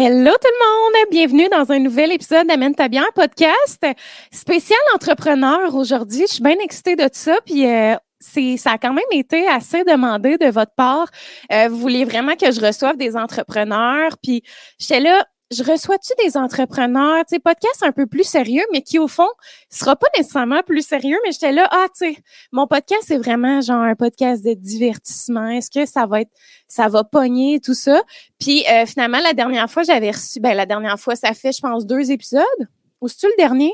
Hello tout le monde, bienvenue dans un nouvel épisode d'Amène ta podcast spécial entrepreneur aujourd'hui. Je suis bien excitée de ça, puis euh, c'est ça a quand même été assez demandé de votre part. Euh, vous voulez vraiment que je reçoive des entrepreneurs, puis j'étais là, je reçois-tu des entrepreneurs, tu sais, podcast un peu plus sérieux, mais qui, au fond, sera pas nécessairement plus sérieux, mais j'étais là, ah, tu sais, mon podcast, c'est vraiment genre un podcast de divertissement. Est-ce que ça va être, ça va pogner, tout ça? Puis, euh, finalement, la dernière fois, j'avais reçu, ben, la dernière fois, ça fait, je pense, deux épisodes. Ou c'est-tu le dernier?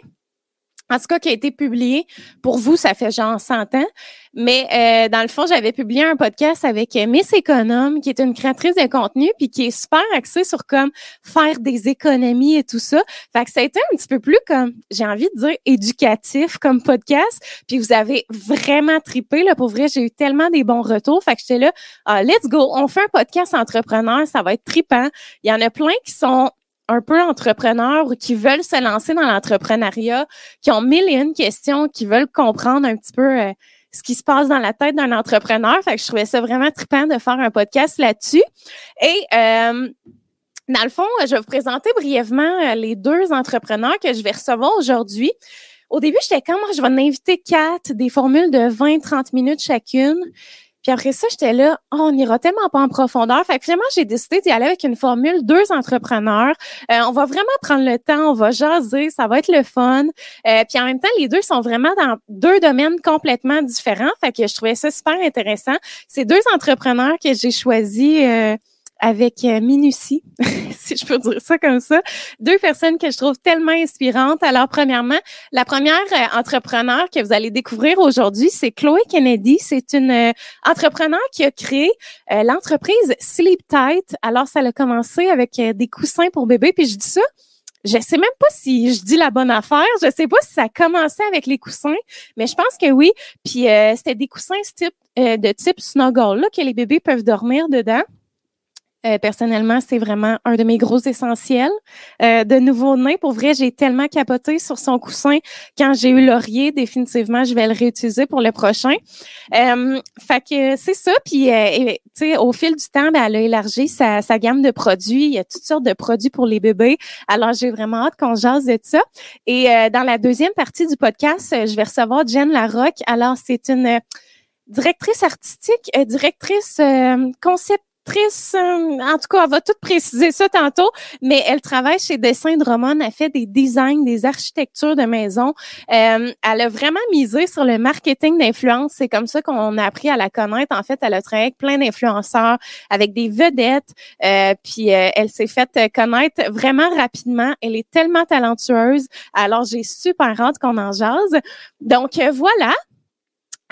En tout cas qui a été publié. Pour vous, ça fait genre 100 ans. Mais euh, dans le fond, j'avais publié un podcast avec Miss Économe, qui est une créatrice de contenu, puis qui est super axée sur comme faire des économies et tout ça. Fait que ça a été un petit peu plus comme, j'ai envie de dire, éducatif comme podcast. Puis vous avez vraiment tripé. Là, pour vrai, j'ai eu tellement des bons retours. Fait que j'étais là, ah, let's go, on fait un podcast entrepreneur, ça va être tripant. Il y en a plein qui sont un peu entrepreneurs qui veulent se lancer dans l'entrepreneuriat, qui ont mille et une questions, qui veulent comprendre un petit peu euh, ce qui se passe dans la tête d'un entrepreneur. Fait que je trouvais ça vraiment trippant de faire un podcast là-dessus. Et euh, dans le fond, je vais vous présenter brièvement euh, les deux entrepreneurs que je vais recevoir aujourd'hui. Au début, j'étais comme, je vais en inviter quatre, des formules de 20-30 minutes chacune. Puis après ça, j'étais là, oh, on n'ira tellement pas en profondeur. Fait que finalement, j'ai décidé d'y aller avec une formule deux entrepreneurs. Euh, on va vraiment prendre le temps, on va jaser, ça va être le fun. Euh, puis en même temps, les deux sont vraiment dans deux domaines complètement différents. Fait que je trouvais ça super intéressant. C'est deux entrepreneurs que j'ai choisis. Euh, avec euh, minutie, si je peux dire ça comme ça. Deux personnes que je trouve tellement inspirantes. Alors, premièrement, la première euh, entrepreneur que vous allez découvrir aujourd'hui, c'est Chloé Kennedy. C'est une euh, entrepreneur qui a créé l'entreprise Sleep Tight. Alors, ça a commencé avec des coussins pour bébé. Puis je dis ça, je sais même pas si je dis la bonne affaire. Je sais pas si ça a commencé avec les coussins, mais je pense que oui. Puis c'était des coussins type, de type snuggle là, que les bébés peuvent dormir dedans. Euh, personnellement, c'est vraiment un de mes gros essentiels. Euh, de nouveau-né, pour vrai, j'ai tellement capoté sur son coussin quand j'ai eu Laurier. Définitivement, je vais le réutiliser pour le prochain. Euh, fait que c'est ça. Puis, euh, tu sais, au fil du temps, ben, elle a élargi sa, gamme de produits. Il y a toutes sortes de produits pour les bébés. Alors, j'ai vraiment hâte qu'on jase de ça. Et dans la deuxième partie du podcast, je vais recevoir Jen Larocque. Alors, c'est une directrice artistique, directrice concept euh, en tout cas, elle va tout préciser ça tantôt, mais elle travaille chez Dessin de Roman, elle fait des designs, des architectures de maisons. Euh, elle a vraiment misé sur le marketing d'influence. C'est comme ça qu'on a appris à la connaître. En fait, elle a travaillé avec plein d'influenceurs, avec des vedettes, euh, puis elle s'est faite connaître vraiment rapidement. Elle est tellement talentueuse. Alors, j'ai super hâte qu'on en jase. Donc, voilà.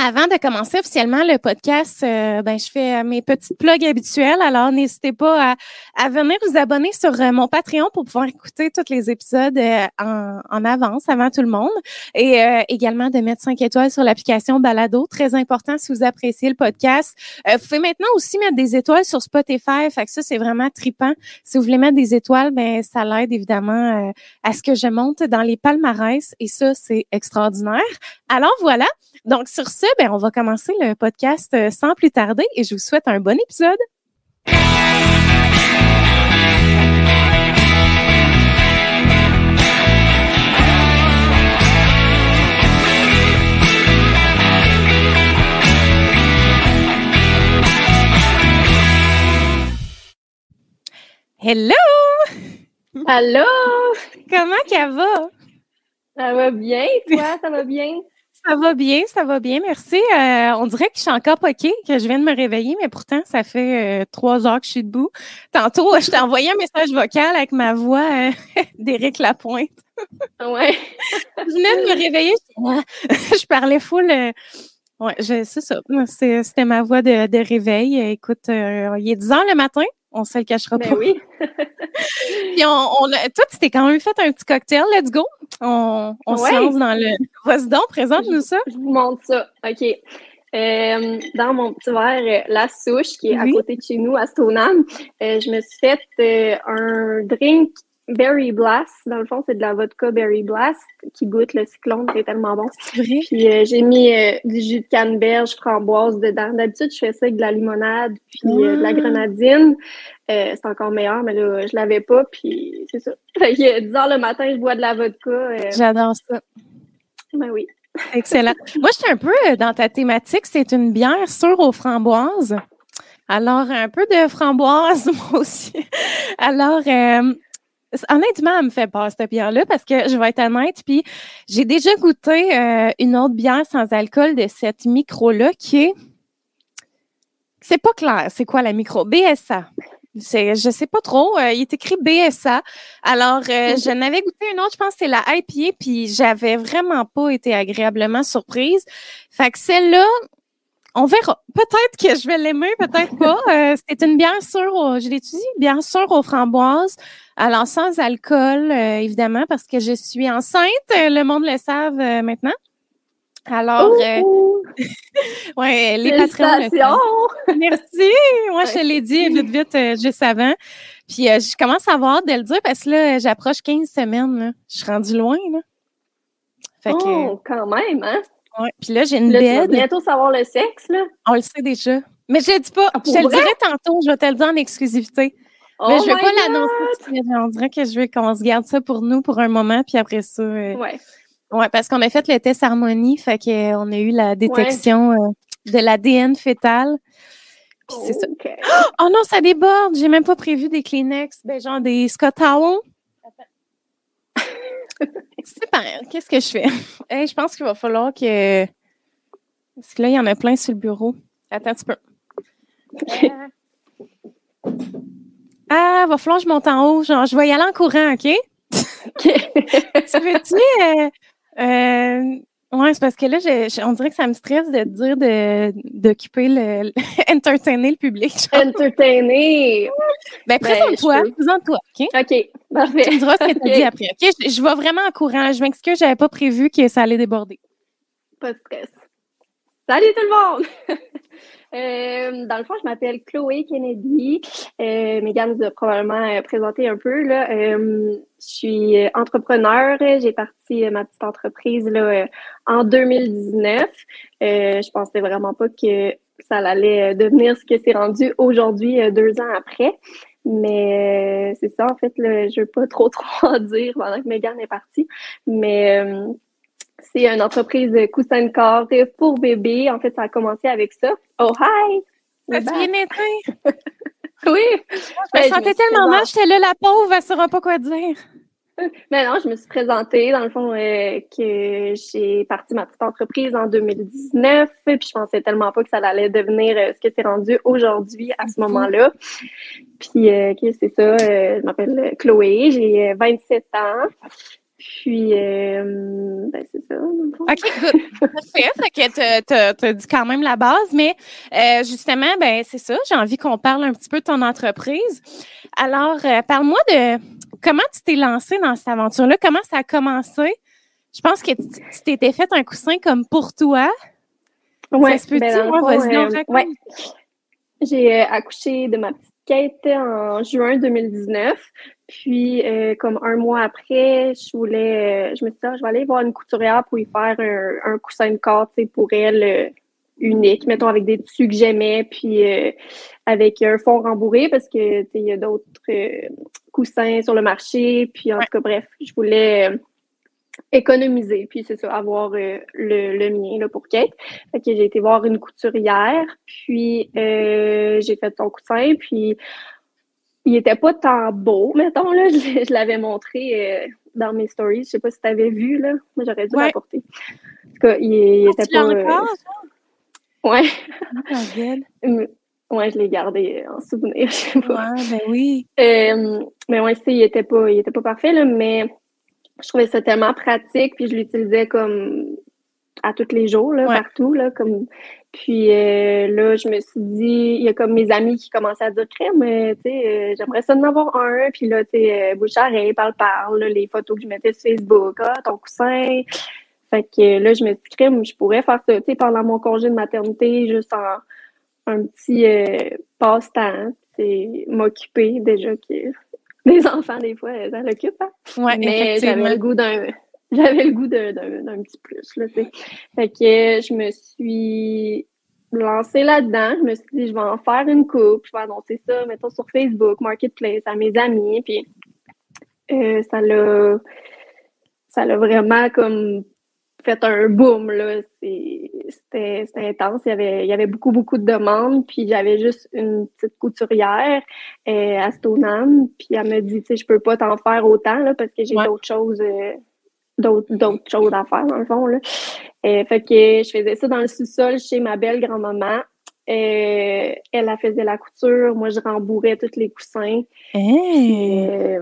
Avant de commencer officiellement le podcast, euh, ben, je fais euh, mes petites plugs habituelles. Alors, n'hésitez pas à, venir vous abonner sur euh, mon Patreon pour pouvoir écouter tous les épisodes en, en, avance, avant tout le monde. Et également de mettre 5 étoiles sur l'application Balado. Très important si vous appréciez le podcast. vous pouvez maintenant aussi mettre des étoiles sur Spotify. Fait que ça, c'est vraiment tripant. Si vous voulez mettre des étoiles, ben, ça l'aide évidemment à ce que je monte dans les palmarès. Et ça, c'est extraordinaire. Alors, voilà. Donc, sur ce, ben, on va commencer le podcast euh, sans plus tarder et je vous souhaite un bon épisode. Hello! Allô? Comment ça va? Ça va bien, toi, ça va bien? Ça va bien, ça va bien, merci. Euh, on dirait que je suis encore poquée, que je viens de me réveiller, mais pourtant, ça fait euh, trois heures que je suis debout. Tantôt, je t'ai envoyé un message vocal avec ma voix euh, d'Éric Lapointe. ouais. je venais de me réveiller, je, parlais full. ouais, c'est ça. C'était ma voix de, de réveil. Écoute, il est 10 heures le matin. On se le cachera ben pas. oui. Puis on, on, toi, tu t'es quand même fait un petit cocktail. Let's go. On, on se lance dans le. Vas-y donc, présente-nous ça. Je vous montre ça. OK. Euh, dans mon petit verre, euh, la souche qui est à côté de chez nous, à Stoneham, euh, je me suis fait un drink Berry Blast. Dans le fond, c'est de la vodka Berry Blast qui goûte le cyclone, c'est tellement bon. Vrai? Puis euh, j'ai mis euh, du jus de canneberge, framboise dedans. D'habitude, je fais ça avec de la limonade puis euh, de la grenadine. c'est encore meilleur, mais là, je l'avais pas, puis c'est ça. Fait que 10 heures le matin, je bois de la vodka. J'adore ça. Ben oui. Excellent. Moi, je suis un peu dans ta thématique. C'est une bière sûre aux framboises. Alors, un peu de framboise, moi aussi. Alors, euh, honnêtement, elle me fait peur, cette bière-là, parce que je vais être honnête, puis j'ai déjà goûté euh, une autre bière sans alcool de cette micro-là qui est. C'est pas clair, c'est quoi la micro? BSA. C'est, je sais pas trop. Euh, il est écrit BSA. Alors, je n'avais goûté une autre, je pense que c'est la IPA, puis j'avais vraiment pas été agréablement surprise. Fait que celle-là, on verra. Peut-être que je vais l'aimer, peut-être pas. Euh, c'est une bière sûre, je l'ai dit, bière sûre aux framboises. Alors, sans alcool, euh, évidemment, parce que je suis enceinte. Le monde le savent euh, maintenant. Alors, ouais, les patrons. Merci. Moi, je te l'ai dit vite, vite, juste avant. Puis, je commence à avoir de le dire parce que là, j'approche 15 semaines. Je suis rendue loin. Là. Fait oh, quand même, hein? Ouais. Puis là, j'ai une là, bientôt savoir le sexe, là. On le sait déjà. Mais je ne dis pas. Ah, je te le dirai tantôt. Je vais te le dire en exclusivité. Oh mais je ne vais pas l'annoncer. On dirait que je veux qu'on se garde ça pour nous pour un moment, puis après ça. Euh, ouais. Ouais, parce qu'on a fait le test harmonie, fait qu'on a eu la détection euh, de l'ADN fœtal. Puis c'est ça. Oh non, ça déborde. J'ai même pas prévu des Kleenex, ben genre des Scott Towel. Super. Qu'est-ce que je fais? je pense qu'il va falloir que. Parce que là, il y en a plein sur le bureau. Attends un petit peu. Ah, va falloir que je monte en haut. Genre, je vais y aller en courant, OK? OK. tu veux-tu. Euh, euh, oui, c'est parce que là, on dirait que ça me stresse de dire d'occuper le, entertainer le public. Entertainer! Ben, ben présente-toi, présente-toi, OK? OK, parfait. Tu me diras ce que tu dit après, OK? Je, je, vais vraiment en courant. Je m'excuse, j'avais pas prévu que ça allait déborder. Pas de stress. Salut tout le monde! Euh, dans le fond, je m'appelle Chloé Kennedy. Euh, Megan nous a probablement euh, présenté un peu. Là. Euh, je suis entrepreneur. J'ai parti ma petite entreprise là, en 2019. je pensais vraiment pas que ça allait devenir ce que c'est rendu aujourd'hui, deux ans après. Mais c'est ça, en fait, je veux pas trop trop en dire pendant que Megan est partie. Mais c'est une entreprise de coussin de corps pour bébé. En fait, ça a commencé avec ça. Oh, hi! Ça bien été? oui! Je me sentais tellement mal, j'étais là, la pauvre, elle ne saura pas quoi dire. Mais non, je me suis présentée, dans le fond, euh, que j'ai parti ma petite entreprise en 2019, puis je pensais tellement pas que ça allait devenir euh, ce que c'est rendu aujourd'hui à ce moment-là. Puis, euh, c'est ça, je m'appelle Chloé, j'ai 27 ans. Puis, euh, ben, c'est ça. OK, good. Parfait. tu as dit quand même la base, mais euh, justement, ben c'est ça. J'ai envie qu'on parle un petit peu de ton entreprise. Alors, euh, parle-moi de comment tu t'es lancé dans cette aventure-là? Comment ça a commencé? Je pense que tu t'étais fait un coussin comme pour toi. Oui. Ça se ben, vas-y, ouais. J'ai accouché de ma petite Kate en juin 2019. Puis, euh, comme un mois après, je voulais, euh, je me suis dit, ah, je vais aller voir une couturière pour y faire un, coussin de corps, pour elle, euh, unique, mettons, avec des tissus que j'aimais, puis avec un fond rembourré, parce que, tu il y a d'autres coussins sur le marché. Puis, en tout cas, bref, je voulais économiser, puis c'est ça, avoir le, le, mien là, pour Kate. Fait que j'ai été voir une couturière, puis j'ai fait son coussin, puis il était pas tant beau, mettons, là. Je, l'avais montré euh, dans mes stories. Je sais pas si tu avais vu, là. Moi, j'aurais dû l'apporter. En tout cas, il, ah, était pas. Euh... Ouais. Oh, ouais, je l'ai gardé en souvenir, je sais pas. Ouais, ben oui. Euh, mais ouais, il était pas, il était pas parfait, là, mais je trouvais ça tellement pratique, puis je l'utilisais comme à tous les jours, là, partout, là, comme puis euh, là, je me suis dit, il y a comme mes amis qui commençaient à dire crème, tu sais, euh, j'aimerais ça en avoir un. Puis là, tu sais, euh, Bouchard, parle, parle, les photos que je mettais sur Facebook, ah, ton coussin. Fait que là, je me suis dit, crème, je pourrais faire ça, tu sais, pendant mon congé de maternité, juste en un petit passe-temps, c'est m'occuper déjà que les enfants, des fois, ça l'occupe, hein? Ouais, Mais j'avais le goût d'un j'avais le goût d'un petit plus. Là, fait que je me suis lancé là-dedans. Je me suis dit, je vais en faire une coupe, je vais annoncer ça, mettons, sur Facebook, Marketplace, à mes amis. Puis euh, ça l'a ça l'a vraiment comme fait un boom. Là. C'était, intense. Il y, avait, il y avait beaucoup, beaucoup de demandes. Puis j'avais juste une petite couturière euh, à Stoneham. Puis elle me dit, tu sais, je peux pas t'en faire autant là, parce que j'ai d'autres choses. Euh, d'autres, choses à faire, dans le fond. Là. Euh, fait que je faisais ça dans le sous-sol chez ma belle grand-maman. elle, elle faisait la couture. Moi, je rembourrais tous les coussins. Hey.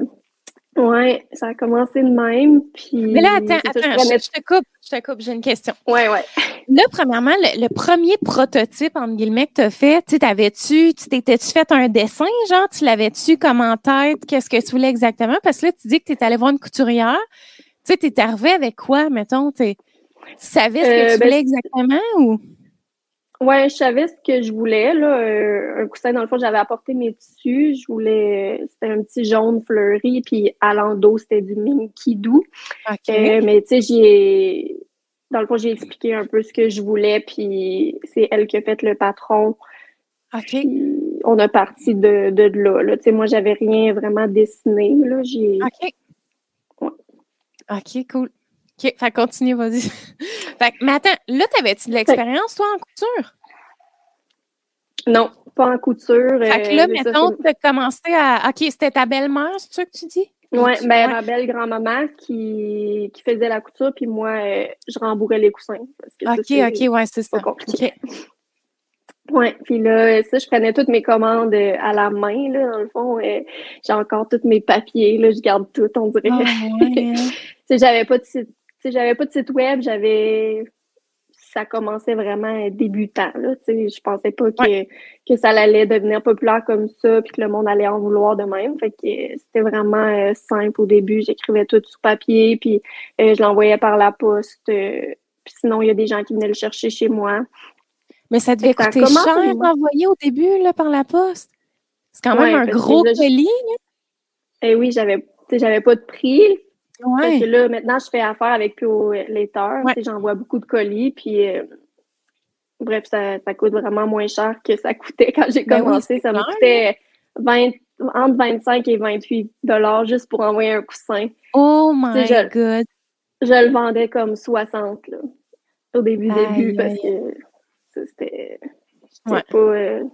Oui, ça a commencé de même. Puis, Mais là, attends, attends, je, te coupe, je te coupe, j'ai une question. Oui, oui. Là, premièrement, le, premier prototype, entre guillemets, que tu as fait, tu t'avais-tu, tu t'étais-tu fait un dessin, genre, tu l'avais-tu comme en tête, qu'est-ce que tu voulais exactement? Parce que là, tu dis que tu es allé voir une couturière. Tu sais, tu es arrivé avec quoi, mettons? Tu savais ce que euh, tu ben, voulais exactement ou? Ouais, je savais ce que je voulais. Là. Euh, un coussin, dans le fond, j'avais apporté mes tissus. Je voulais. C'était un petit jaune fleuri, puis à l'endos, c'était du Minky doux. Euh, mais tu sais, j'ai. Dans le fond, j'ai expliqué un peu ce que je voulais, puis c'est elle qui a fait le patron. OK. on a parti de, de, là. là. Tu sais, moi, j'avais rien vraiment dessiné. Là. J'ai... OK. OK, cool. OK, fait continue, vas-y. fait, mais attends, là, t'avais-tu de l'expérience, toi, en couture? Non, pas en couture. Fait que là, euh, mettons, tu as commencé à. OK, c'était ta belle-mère, c'est ça que tu dis? Oui, ben, ma belle grand-maman qui, qui, faisait la couture, puis moi, euh, je rembourrais les coussins. OK, OK, ouais, c'est ça. Compliqué. Oui, puis là, ça, je prenais toutes mes commandes euh, à la main, là, dans le fond. j'ai encore tous mes papiers, là, je garde tout, on dirait. Oh, j'avais pas de site j'avais pas de site web, j'avais ça commençait vraiment débutant. Là, je pensais pas que, que ça allait devenir populaire comme ça, puis que le monde allait en vouloir de même. Fait que c'était vraiment euh, simple au début. J'écrivais tout sur papier, puis euh, je l'envoyais par la poste. Euh, puis sinon, il y a des gens qui venaient le chercher chez moi. Mais ça devait coûter cher d'envoyer au début là, par la poste. C'est quand même un gros colis. Eh oui, j'avais j'avais pas de prix. Parce que là, maintenant, je fais affaire avec Pio Later. J'envoie beaucoup de colis, puis euh, bref, ça, ça, coûte vraiment moins cher que ça coûtait quand j'ai ben commencé. ça me coûtait 20, entre 25 et 28 dollars juste pour envoyer un coussin. Oh my god! Je le vendais comme 60 là, au début, début, parce que c'était pas... Euh,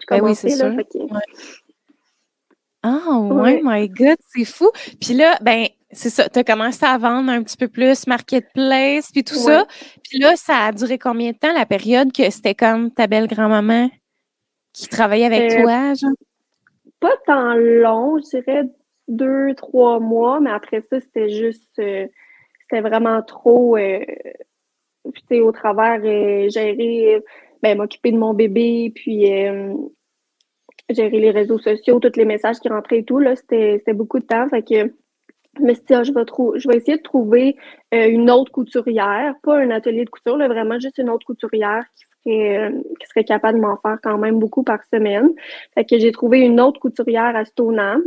je ben oui, là, Ah, oh, ouais. my God, c'est fou. Puis là, ben, c'est ça, tu as commencé à vendre un petit peu plus Marketplace, puis tout ça. Puis là, ça a duré combien de temps, la période que c'était comme ta belle grand-maman qui travaillait avec euh, toi, genre? Pas tant long, je dirais deux, trois mois, mais après ça, c'était juste, euh, c'était vraiment trop, euh, tu sais, au travers, gérer, ben, m'occuper de mon bébé, puis gérer les réseaux sociaux, tous les messages qui rentraient et tout, là, c'était beaucoup de temps, fait que je me suis dit, ah, je, vais je vais essayer de trouver euh, une autre couturière, pas un atelier de couture, là, vraiment juste une autre couturière qui serait, euh, qui serait capable de m'en faire quand même beaucoup par semaine. Fait que j'ai trouvé une autre couturière à Stoneham.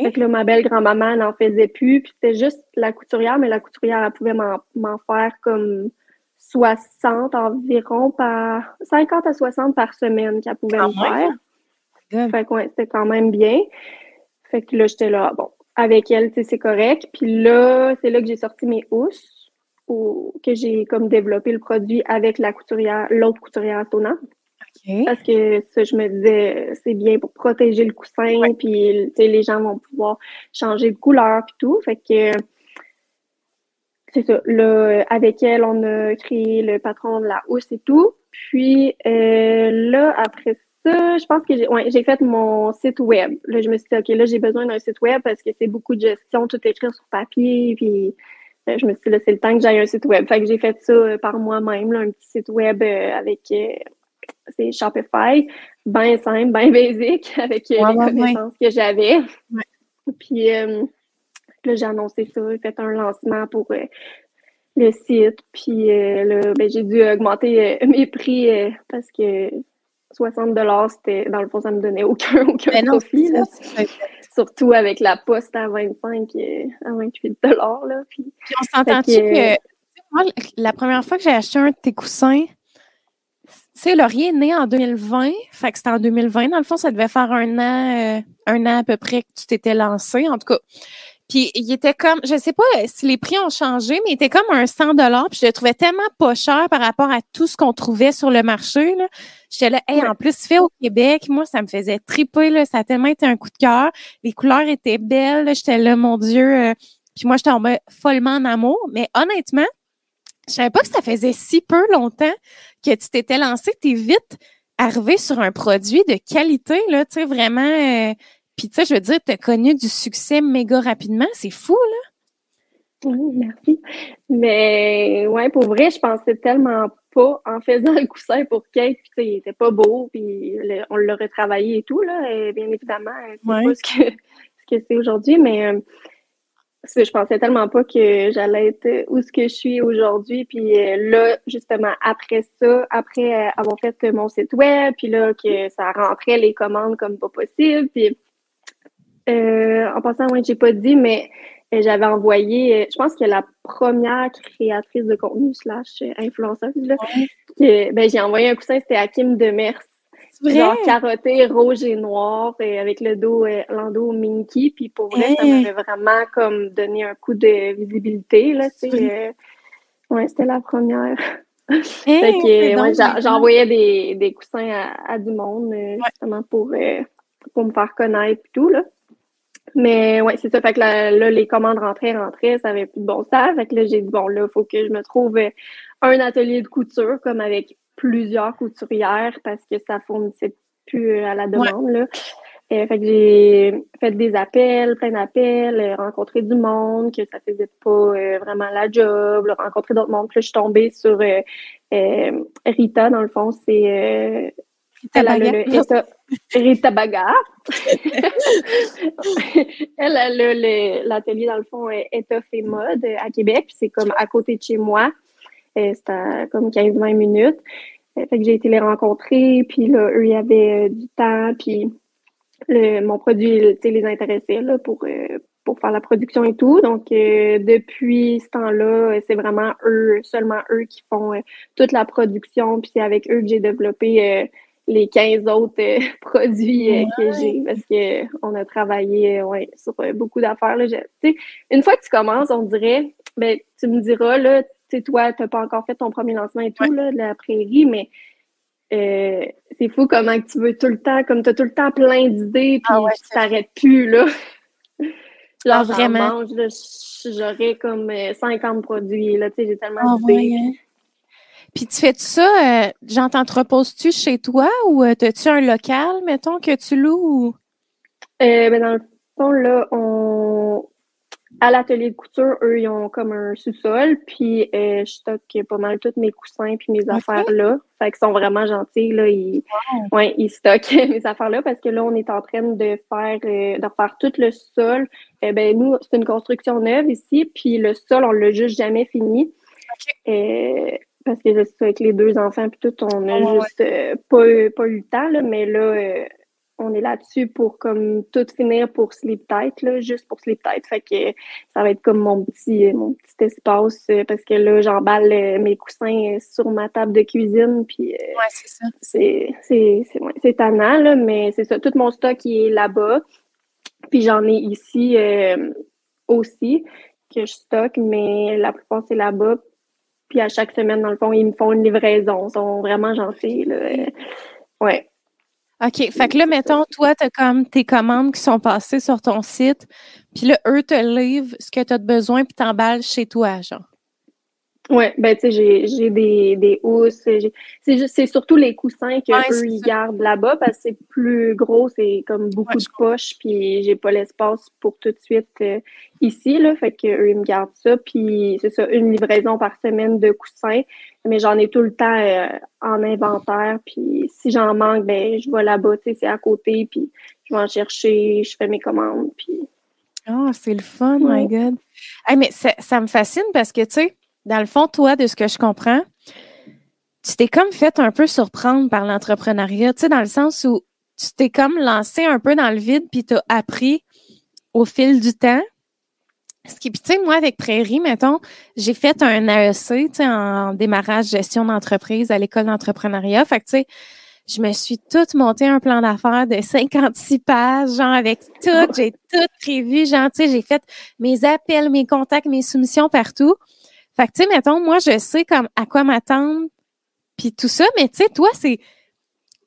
Fait que là, ma belle grand-maman n'en faisait plus. Puis c'était juste la couturière, mais la couturière, elle pouvait m'en faire comme 60 environ par 50 à 60 par semaine qu'elle pouvait me faire. Fait que ouais, c'était quand même bien. Fait que là, j'étais là, bon, avec elle, c'est correct. Puis là, c'est là que j'ai sorti mes housses, ou que j'ai comme développé le produit avec la couturière, l'autre couturière tonnant. Parce que ça, je me disais, c'est bien pour protéger le coussin, puis les gens vont pouvoir changer de couleur puis tout. Fait que c'est ça. Là, avec elle, on a créé le patron de la housse et tout. Puis euh, là, après ça, je pense que j'ai ouais, fait mon site web. Là, je me suis dit, OK, là, j'ai besoin d'un site web parce que c'est beaucoup de gestion, tout écrire sur papier. Puis euh, je me suis dit, là, c'est le temps que j'aille un site web. Fait que j'ai fait ça euh, par moi-même, un petit site web euh, avec c'est Shopify, bien simple, bien basique, avec les connaissances que j'avais. Puis là, j'ai annoncé ça, j'ai fait un lancement pour le site. Puis là, ben, j'ai dû augmenter mes prix parce que 60 c'était, dans le fond, ça me donnait aucun, aucun profit. là. Surtout avec la poste à 25 et à 28 dollars. Puis, on s'entend-tu que, moi, la première fois que j'ai acheté un de tes coussins, sais, Laurier est né en 2020, fait que c'était en 2020. Dans le fond, ça devait faire un an, euh, un an à peu près que tu t'étais lancé, en tout cas. Puis il était comme, je sais pas si les prix ont changé, mais il était comme un 100 dollars. Puis je le trouvais tellement pas cher par rapport à tout ce qu'on trouvait sur le marché. Là. J'étais là, hey, en plus fait au Québec, moi ça me faisait triper. Là, ça a tellement été un coup de cœur. Les couleurs étaient belles. J'étais là, mon Dieu. Euh, puis moi, je tombais follement en amour. Mais honnêtement, je savais pas que ça faisait si peu longtemps que tu t'étais lancé. Tu es vite arrivé sur un produit de qualité, là, tu sais, vraiment. Euh, puis, tu sais, je veux dire, tu as connu du succès méga rapidement. C'est fou, là. Oui, merci. Mais, ouais, pour vrai, je pensais tellement pas en faisant le coussin pour Kate, puis il était pas beau, puis on l'aurait travaillé et tout, là. Et bien évidemment, c'est pas ce que ce que c'est aujourd'hui, mais euh, je pensais tellement pas que j'allais être où ce que je suis aujourd'hui. Puis euh, là, justement, après ça, après avoir fait mon site web, puis là, que ça rentrait les commandes comme pas possible, puis euh, en passant, moi, j'ai pas dit, mais euh, j'avais envoyé, euh, je pense que la première créatrice de contenu slash influenceuse, là, ben, j'ai envoyé un coussin, c'était à Kim Demers. Genre carotté, rouge et noir, et avec le dos, l'endos minky. Puis pour vrai, ça m'avait vraiment comme donné un coup de visibilité, là, tu sais. ouais, c'était la première. fait que, j'envoyais des, des coussins à, du monde, justement, pour, pour me faire connaître et tout, là. Mais ouais, c'est ça. Fait que là, les commandes rentraient, rentraient, ça avait plus de bon sens. Fait que là, j'ai dit, bon, là, il faut que je me trouve un atelier de couture, comme avec plusieurs couturières, parce que ça fournissait plus à la demande, là. Et, fait que j'ai fait des appels, plein d'appels, euh, rencontré du monde, que ça faisait pas euh, vraiment la job, rencontrer d'autres mondes. Puis là, je suis tombée sur euh, Rita, dans le fond, c'est elle a le elle a l'atelier, dans le fond, étoffe et mode à Québec. c'est comme à côté de chez moi. Euh, c'est à comme 15-20 minutes. Euh, fait que j'ai été les rencontrer. Puis là, eux, il y avait euh, du temps. Puis mon produit, les intéressait là, pour, pour faire la production et tout. Donc, depuis ce temps-là, c'est vraiment eux, seulement eux qui font toute la production. Puis c'est avec eux que j'ai développé les 15 autres euh, produits euh, que j'ai parce qu'on a travaillé euh, ouais, sur beaucoup d'affaires. Une fois que tu commences, on dirait, ben, tu me diras, là, toi, tu n'as pas encore fait ton premier lancement et tout, là, de la prairie, mais c'est fou comment tu veux tout le temps, comme tu as tout le temps plein d'idées, puis ah tu t'arrêtes plus, là. Ah, vraiment? j'aurais comme 50 produits, là, tu sais, j'ai tellement ah, d'idées. Hein. Puis tu fais ça, euh, genre, t'entreposes-tu chez toi ou euh, as-tu un local, mettons, que tu loues? Euh, ben dans le fond, là, on... à l'atelier de couture, eux, ils ont comme un sous-sol, puis euh, je stocke pas mal tous mes coussins puis mes affaires là. Fait qu'ils sont vraiment gentils, là. Ils, ouais, ils stockent mes affaires là parce que là, on est en train de faire, de refaire tout le sol. ben, nous, c'est une construction neuve ici, puis le sol, on l'a juste jamais fini. Okay parce que avec les deux enfants puis tout, on a juste euh, pas, pas, eu le temps, là, mais là, euh, on est là-dessus pour comme tout finir pour Sleep Tight, là, juste pour Sleep Tight. Fait que ça va être comme mon petit, mon petit espace euh, parce que là, j'emballe mes coussins sur ma table de cuisine. Puis, ouais, c'est ça. C'est, c'est, c'est, tannant, là, mais c'est ça. Tout mon stock est là-bas. Puis j'en ai ici aussi que je stocke, mais la plupart c'est là-bas. Puis à chaque semaine, dans le fond, ils me font une livraison. Ils sont vraiment gentils. Là. Ouais. OK. Fait que là, mettons, toi, tu as comme tes commandes qui sont passées sur ton site. Puis là, eux te livrent ce que tu as besoin puis t'emballes chez toi, genre. Oui, ben tu sais, j'ai des, des housses. C'est surtout les coussins que ils gardent là-bas parce que c'est plus gros, c'est comme beaucoup de poches, puis j'ai pas l'espace pour tout de suite euh, ici, là. Fait qu'eux, ils me gardent ça. Puis c'est ça, une livraison par semaine de coussins. Mais j'en ai tout le temps euh, en inventaire. Puis si j'en manque, ben je vais là-bas, tu sais, c'est à côté, puis je vais en chercher, je fais mes commandes, puis. Oh, c'est le fun, my God. mais ça, ça me fascine parce que, tu sais, dans le fond, toi, de ce que je comprends, tu t'es comme fait un peu surprendre par l'entrepreneuriat, tu sais, dans le sens où tu t'es comme lancé un peu dans le vide, puis tu as appris au fil du temps. ce qui, tu sais, moi, avec Prairie, mettons, j'ai fait un AEC, tu sais, en démarrage gestion d'entreprise à l'école d'entrepreneuriat. Fait que, tu sais, je me suis toute monté un plan d'affaires de 56 pages, genre avec tout, j'ai tout prévu, genre, tu sais, j'ai fait mes appels, mes contacts, mes soumissions partout. Fait que, tu sais, mettons, moi, je sais comme à quoi m'attendre, puis tout ça, mais tu sais, toi, c'est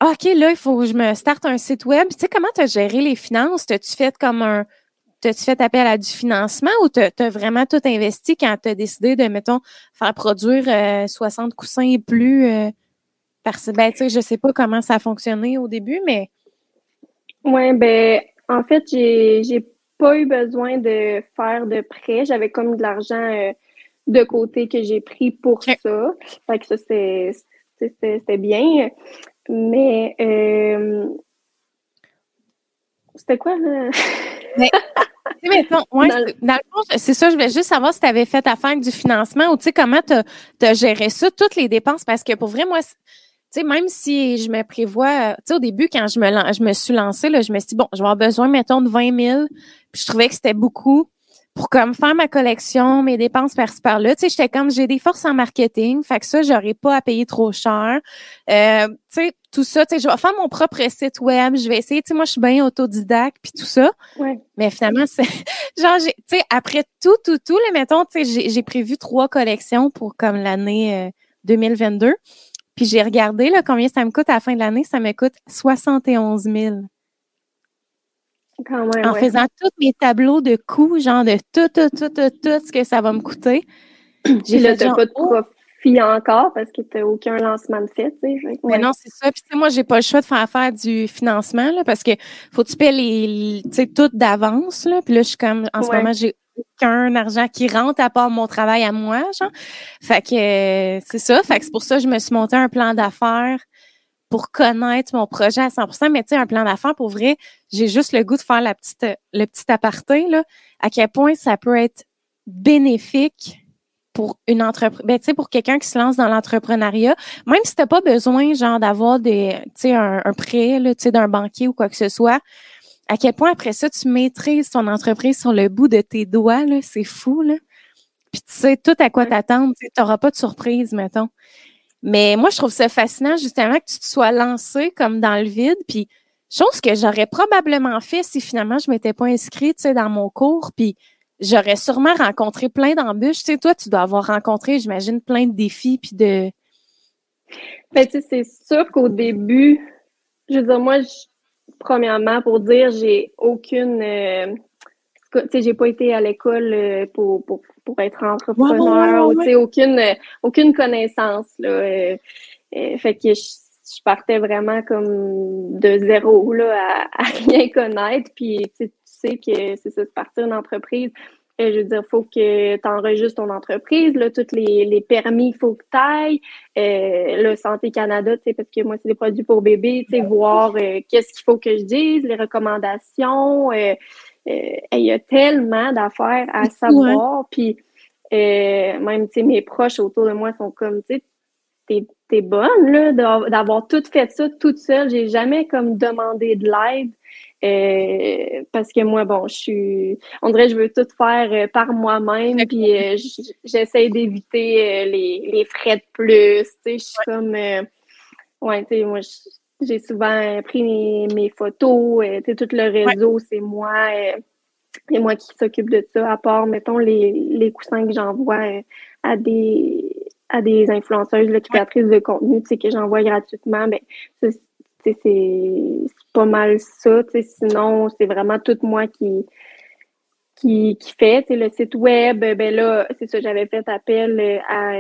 OK, là, il faut que je me starte un site web. Tu sais, comment tu as géré les finances? T'as-tu fait comme un. T'as-tu fait appel à du financement ou t'as as vraiment tout investi quand tu as décidé de, mettons, faire produire 60 euh, coussins et plus? Euh, parce que, ben, tu sais, je sais pas comment ça a fonctionné au début, mais. Oui, ben, en fait, j'ai pas eu besoin de faire de prêt. J'avais comme de l'argent euh, de côté que j'ai pris pour ça. Fait que ça, c'était bien. Mais euh, c'était quoi là? Mais, ouais, dans, le fond, c'est ça, je voulais juste savoir si tu avais fait affaire avec du financement ou tu sais comment tu as, géré ça, toutes les dépenses, parce que pour vrai, moi, tu sais, même si je me prévois, tu sais, au début, quand je me, je me suis lancée, là, je me suis dit, bon, je vais avoir besoin, mettons, de 20 000, puis je trouvais que c'était beaucoup pour comme faire ma collection, mes dépenses par-ci par-là. Tu sais, j'étais comme j'ai des forces en marketing, fait que ça, j'aurais pas à payer trop cher. Euh, tu sais, tout ça, tu sais, je vais faire mon propre site web, je vais essayer, tu sais, moi, je suis bien autodidacte, puis tout ça. Ouais. Mais finalement, c'est genre, tu sais, après tout, tout, tout, le mettons, tu sais, j'ai prévu trois collections pour comme l'année 2022. Euh, puis j'ai regardé, là, combien ça me coûte à la fin de l'année. Ça me coûte 71 000 en faisant tous mes tableaux de coûts, genre de tout, tout, tout, tout, tout ce que ça va me coûter. J'ai là, t'as pas de oh! profit encore parce que n'as aucun lancement de fait, tu sais. Mais non, c'est ça. Puis, tu sais, moi, j'ai pas le choix de faire affaire du financement, là, parce que faut que tu paies les, tu sais, tout d'avance, là. Puis là, je suis comme, en ce moment, j'ai aucun argent qui rentre à part mon travail à moi, genre. Fait que, euh, c'est ça. Fait que c'est pour ça que je me suis monté un plan d'affaires pour connaître mon projet à 100% mais tu sais, un plan d'affaires, pour vrai, j'ai juste le goût de faire la petite, le petit aparté, là, à quel point ça peut être bénéfique pour une entreprise, ben, tu sais, pour quelqu'un qui se lance dans l'entrepreneuriat, même si t'as pas besoin, genre, d'avoir des, tu sais, un, prêt, là, tu sais, d'un banquier ou quoi que ce soit, à quel point après ça, tu maîtrises ton entreprise sur le bout de tes doigts, là, c'est fou, là. Puis tu sais tout à quoi t'attendre, tu n'auras pas de surprise, mettons. Mais moi, je trouve ça fascinant justement que tu te sois lancé comme dans le vide. Puis, chose que j'aurais probablement fait si finalement je m'étais pas inscrite, tu sais, dans mon cours. Puis, j'aurais sûrement rencontré plein d'embûches. Tu sais, toi, tu dois avoir rencontré, j'imagine, plein de défis puis de. Ben, tu sais, c'est sûr qu'au début, je veux dire, moi, premièrement, pour dire, j'ai aucune. Euh, tu sais, j'ai pas été à l'école euh, pour, pour pour être entrepreneur, tu sais, aucune, aucune connaissance, là. Euh, euh, fait que je, partais vraiment comme de zéro, là, à, rien connaître. Puis, tu sais que c'est ça, de partir une entreprise. Euh, je veux dire, il faut que tu enregistres ton entreprise, là, tous les, les permis, il faut que tu ailles. le Santé Canada, tu sais, parce que moi, c'est des produits pour bébés, tu sais, voir qu'est-ce qu'il faut que je dise, les recommandations. Euh, il y a tellement d'affaires à savoir. Puis euh, même, tu sais, mes proches autour de moi sont comme, tu sais, t'es, bonne, là, d'avoir tout fait ça toute seule. J'ai jamais comme demandé de l'aide. Euh, parce que moi, bon, je suis. On dirait que je veux tout faire par moi-même, puis j'essaie d'éviter les, les, frais de plus. Tu sais, je suis comme. ouais, tu sais, moi, je j'ai souvent pris mes, photos. Euh, tout le réseau, c'est moi. Euh, et moi qui s'occupe de ça, à part, mettons, les, les coussins que j'envoie euh, à des à des influenceuses, là, créatrices de contenu, que j'envoie gratuitement, ben, c'est pas mal ça, sinon, c'est vraiment tout moi qui, qui, qui fait, le site web, ben là, c'est ça, j'avais fait appel à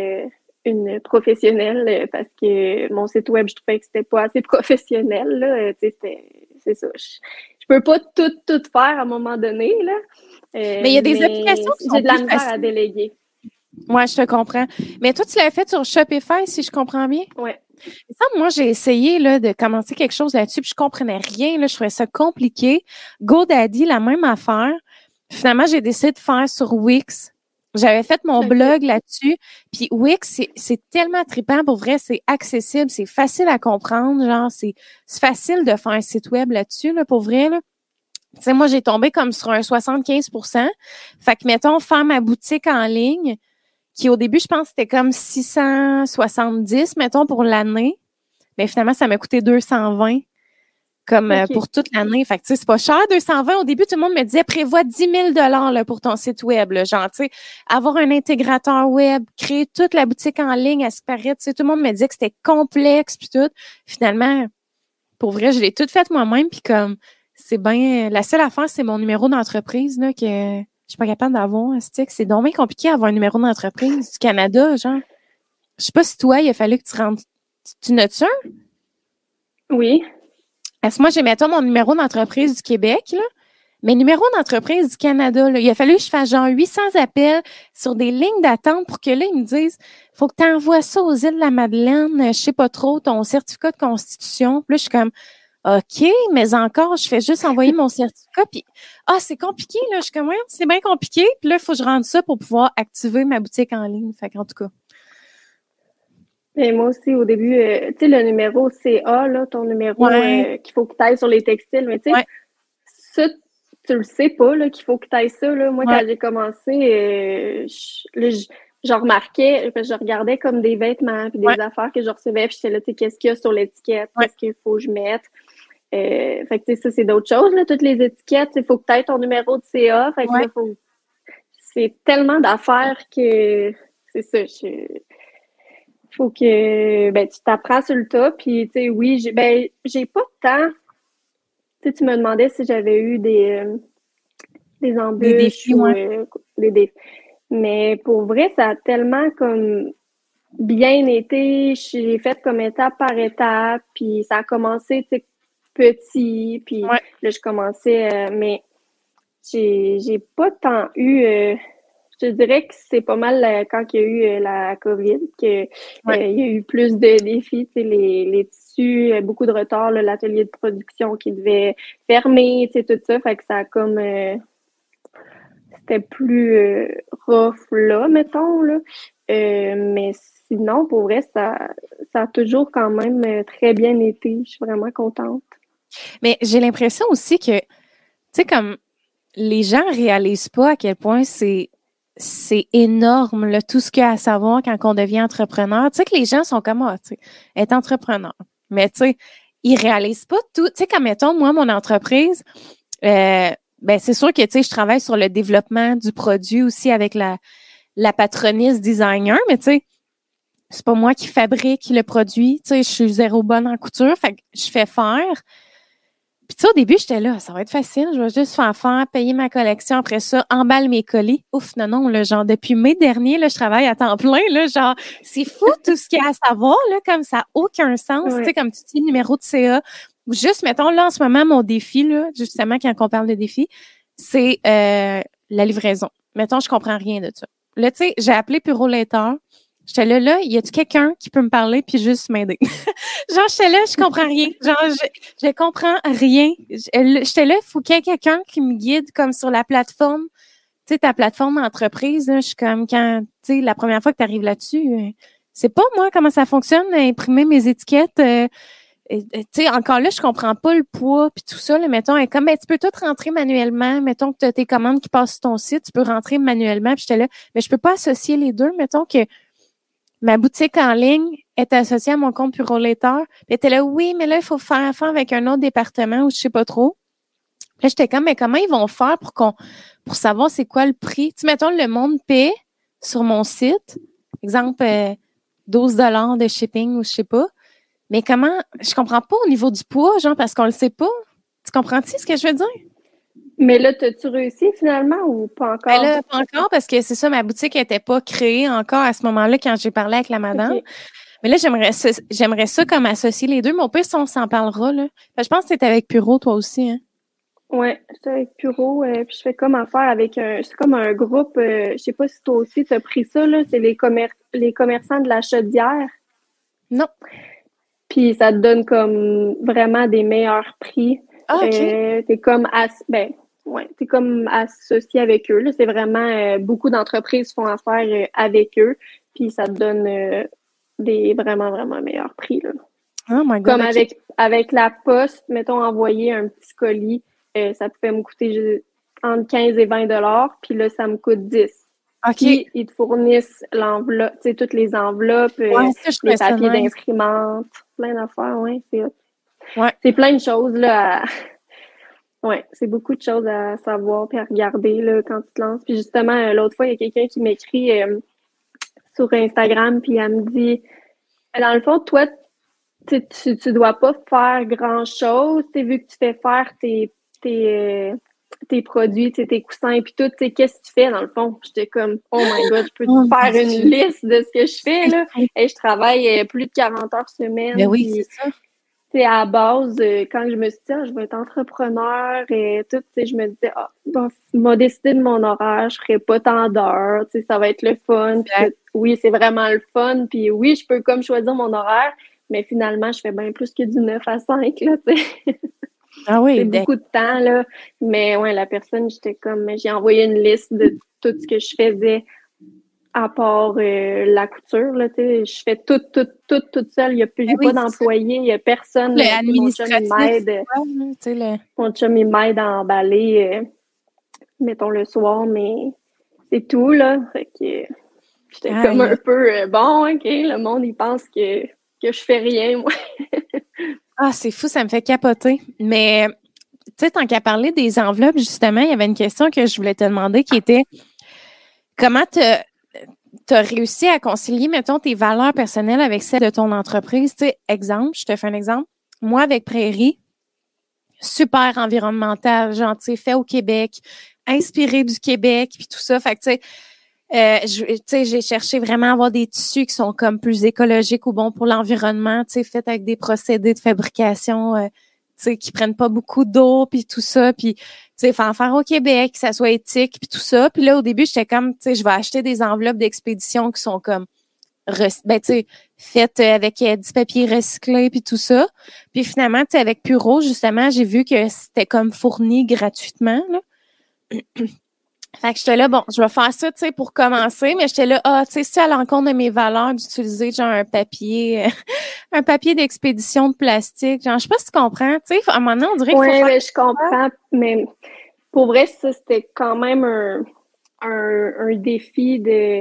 une professionnelle euh, parce que mon site web, je trouvais que c'était pas assez professionnel. Là. Euh, c'est ça. Je, je, peux pas tout, tout faire à un moment donné. Là. Euh, mais il y a des applications qui J'ai de la misère à déléguer. Moi, je te comprends. Mais toi, tu l'as fait sur Shopify, si je comprends bien? Oui. moi, j'ai essayé là, de commencer quelque chose là-dessus, puis je comprenais rien. Là, je trouvais ça compliqué. GoDaddy, la même affaire. Finalement, j'ai décidé de faire sur Wix. J'avais fait mon blog là-dessus. Puis Wix, c'est tellement trippant. Pour vrai, c'est accessible, c'est facile à comprendre. Genre, c'est facile de faire un site web là-dessus, là, pour vrai. Là. Tu sais, moi, j'ai tombé comme sur un 75% Fait que, mettons, faire ma boutique en ligne, qui au début, je pense, c'était comme 670, mettons, pour l'année. Mais finalement, ça m'a coûté 220 comme euh, pour toute l'année. Fait que, tu sais, c'est pas cher, 220. Au début, tout le monde me disait, prévois 10 000 là, pour ton site web, là. Genre, tu sais, avoir un intégrateur web, créer toute la boutique en ligne à ce paraît, tu sais, tout le monde me disait que c'était complexe, puis tout. Finalement, pour vrai, je l'ai tout fait moi-même, puis comme, c'est bien, la seule affaire, c'est mon numéro d'entreprise, là, que je suis pas capable d'avoir. C'est donc bien compliqué d'avoir un numéro d'entreprise du Canada, genre. Je sais pas si toi, il a fallu que tu rentres, tu notes ça? Oui. Parce que moi, j'ai, mettons, mon numéro d'entreprise du Québec, là. Mais numéro d'entreprise du Canada, là, il a fallu que je fasse genre 800 appels sur des lignes d'attente pour que là, ils me disent faut que tu envoies ça aux îles de la Madeleine, je sais pas trop, ton certificat de constitution. Puis là, je suis comme OK, mais encore, je fais juste envoyer mon certificat. Puis, ah, c'est compliqué, là. Je suis comme, ouais, c'est bien compliqué. Puis là, il faut que je rende ça pour pouvoir activer ma boutique en ligne. Fait qu'en tout cas. Et moi aussi, au début, euh, tu sais, le numéro CA, là, ton numéro euh, qu'il faut que tu ailles sur les textiles, mais tu sais, ça, tu le sais pas, là, qu'il faut que tu ailles ça, là. Moi, quand j'ai commencé, euh, je, remarquais, je regardais comme des vêtements, puis des affaires que je recevais, puis j'étais là, tu sais, qu'est-ce qu'il y a sur l'étiquette, qu'est-ce qu'il faut que je mette. fait que, tu sais, ça, c'est d'autres choses, là, toutes les étiquettes, il faut que tu aies ton numéro de CA, fait que faut... c'est tellement d'affaires que, c'est ça, je faut que ben, tu t'apprends sur le tas. Puis, tu sais, oui, j'ai ben, j'ai pas de temps. Tu sais, tu me demandais si j'avais eu des, euh, des embûches. Des défis, ou, euh, des défis. Mais pour vrai, ça a tellement comme bien été. J'ai fait comme étape par étape. Puis ça a commencé, tu sais, petit. Puis là, je commençais. Euh, mais j'ai pas tant eu je dirais que c'est pas mal euh, quand il y a eu euh, la COVID qu'il euh, y a eu plus de défis, les, les tissus, beaucoup de retard, l'atelier de production qui devait fermer, tout ça, fait que ça a comme c'était plus rough là, mettons. Là. mais sinon, pour vrai, ça, ça a toujours quand même très bien été. Je suis vraiment contente. Mais j'ai l'impression aussi que, tu sais, comme les gens réalisent pas à quel point c'est c'est énorme, là, tout ce qu'il y a à savoir quand on devient entrepreneur. Tu sais que les gens sont comme, ah, tu sais, être entrepreneur. Mais tu sais, ils réalisent pas tout. Tu sais, comme mettons, moi, mon entreprise, euh, ben, c'est sûr que, tu sais, je travaille sur le développement du produit aussi avec la, la patroniste designer, mais tu sais, c'est pas moi qui fabrique le produit. Tu sais, je suis zéro bonne en couture, fait que je fais faire. Puis tu sais, au début, j'étais là, ça va être facile, je vais juste faire faire, payer ma collection, après ça, emballe mes colis. Ouf, non, non, là, genre, depuis mai dernier, là, je travaille à temps plein, là, genre, c'est fou tout ce qu'il y a à savoir, là, comme ça n'a aucun sens, tu sais, comme tu dis, numéro de CA. Juste, mettons, là, en ce moment, mon défi, là, justement, quand on parle de défi, c'est euh, la livraison. Mettons, je comprends rien de ça. Là, tu sais, j'ai appelé Puro Letter, J'étais là, là, y a-tu quelqu'un qui peut me parler puis juste m'aider? genre, j'étais là, je comprends rien. Genre, je, je comprends rien. J'étais là, il faut qu'il y ait quelqu'un qui me guide comme sur la plateforme. Tu sais, ta plateforme d'entreprise, je suis comme quand, tu sais, la première fois que tu arrives là-dessus, euh, c'est pas moi comment ça fonctionne, imprimer mes étiquettes. Euh, tu sais, encore là, je comprends pas le poids puis tout ça. Là, mettons, et comme ben, tu peux tout rentrer manuellement. Mettons que tu as tes commandes qui passent sur ton site, tu peux rentrer manuellement. Puis j'étais là, mais je peux pas associer les deux. Mettons que ma boutique en ligne est associée à mon compte Purolator. Puis était là, oui, mais là, il faut faire affaire avec un autre département ou je sais pas trop. Là, j'étais comme, mais comment ils vont faire pour qu'on, pour savoir c'est quoi le prix? Tu mettons, le monde paie sur mon site, exemple, 12 euh, dollars de shipping ou je sais pas. Mais comment, je comprends pas au niveau du poids, genre, parce qu'on le sait pas. Tu comprends-tu ce que je veux dire? Mais là, as-tu réussi finalement ou pas encore? Ben là, pas encore parce que c'est ça, ma boutique n'était pas créée encore à ce moment-là quand j'ai parlé avec la madame. Mais là, j'aimerais ça, j'aimerais ça comme associer les deux, mais au pire, on s'en parlera. Là. je pense que c'était avec Puro, toi aussi. Hein? Oui, j'étais avec Puro, euh, puis je fais comme affaire avec un. C'est comme un groupe, euh, je sais pas si toi aussi tu as pris ça, là, c'est les, les commerçants de la chaudière. Non. Puis ça te donne comme vraiment des meilleurs prix. Ah, OK. Euh, t'es comme ben, Ouais, c'est comme associé avec eux. C'est vraiment euh, beaucoup d'entreprises font affaire euh, avec eux, puis ça te donne euh, des vraiment, vraiment meilleurs prix. Là. Oh my God, comme avec, avec la poste, mettons, envoyer un petit colis, euh, ça pouvait me coûter entre 15 et 20 dollars, puis là, ça me coûte 10. OK. Puis, ils te fournissent l'enveloppe, tu sais, toutes les enveloppes, euh, les papiers d'imprimante, plein d'affaires, ouais, c'est ouais. C'est plein de choses, là, Oui, c'est beaucoup de choses à savoir puis à regarder là, quand tu te lances. Puis justement, euh, l'autre fois, il y a quelqu'un qui m'écrit sur Instagram, puis elle me dit Dans le fond, toi, tu ne dois pas faire grand-chose, vu que tu fais faire tes, tes, euh, tes produits, tes coussins et tout, qu'est-ce que tu fais dans le fond? J'étais comme, oh my god, je peux te oh faire une liste de ce que je fais, là? Et je travaille euh, plus de 40 heures semaine. Mais ben oui, c'est ça. C'est à base, euh, quand je me suis dit, ah, je vais être entrepreneur et tout, je me disais, ah, bon, m'a décidé de mon horaire, je ferai pas tant d'heures, ça va être le fun. oui, c'est vraiment le fun. Puis oui, je peux comme choisir mon horaire, mais finalement, je fais bien plus que du 9 à 5, là, Ah oui, c'est beaucoup de temps, là. Mais ouais, la personne, j'étais comme, j'ai envoyé une liste de tout ce que je faisais à part euh, la couture, là, je fais tout, tout, tout, toute seule. Il n'y a plus ah pas d'employé, il n'y a personne. Mon chum, il m'aide. Mon chum, il m'aide à emballer, euh, mettons, le soir, mais c'est tout, là. Fait que j'étais comme un peu, euh, bon, OK, le monde, il pense que, que je fais rien, moi. ah, c'est fou, ça me fait capoter. Mais, tu sais, tant qu'à parler des enveloppes, justement, il y avait une question que je voulais te demander qui était comment tu as réussi à concilier, mettons, tes valeurs personnelles avec celles de ton entreprise? Tu sais, exemple, je te fais un exemple. Moi, avec Prairie, super environnemental, gentil, fait au Québec, inspiré du Québec, puis tout ça. Fait que, tu sais, euh, j'ai cherché vraiment à avoir des tissus qui sont comme plus écologiques ou bons pour l'environnement, tu sais, faits avec des procédés de fabrication, euh, qui prennent pas beaucoup d'eau, puis tout ça, puis, sais, faire faire au Québec, que ça soit éthique, puis tout ça. Puis là, au début, j'étais comme, tu sais, je vais acheter des enveloppes d'expédition qui sont comme, ben, tu faites avec euh, du papier recyclé, puis tout ça. Puis finalement, tu avec Puro, justement, j'ai vu que c'était comme fourni gratuitement, là. Fait que j'étais là, bon, je vais faire ça, tu sais, pour commencer, mais j'étais là, ah, tu sais, c'est à l'encontre de mes valeurs d'utiliser, genre, un papier, un papier d'expédition de plastique. Genre, je sais pas si tu comprends, tu sais, à un moment donné, on dirait faut faire... je comprends, mais pour vrai, ça, c'était quand même un, un, défi de...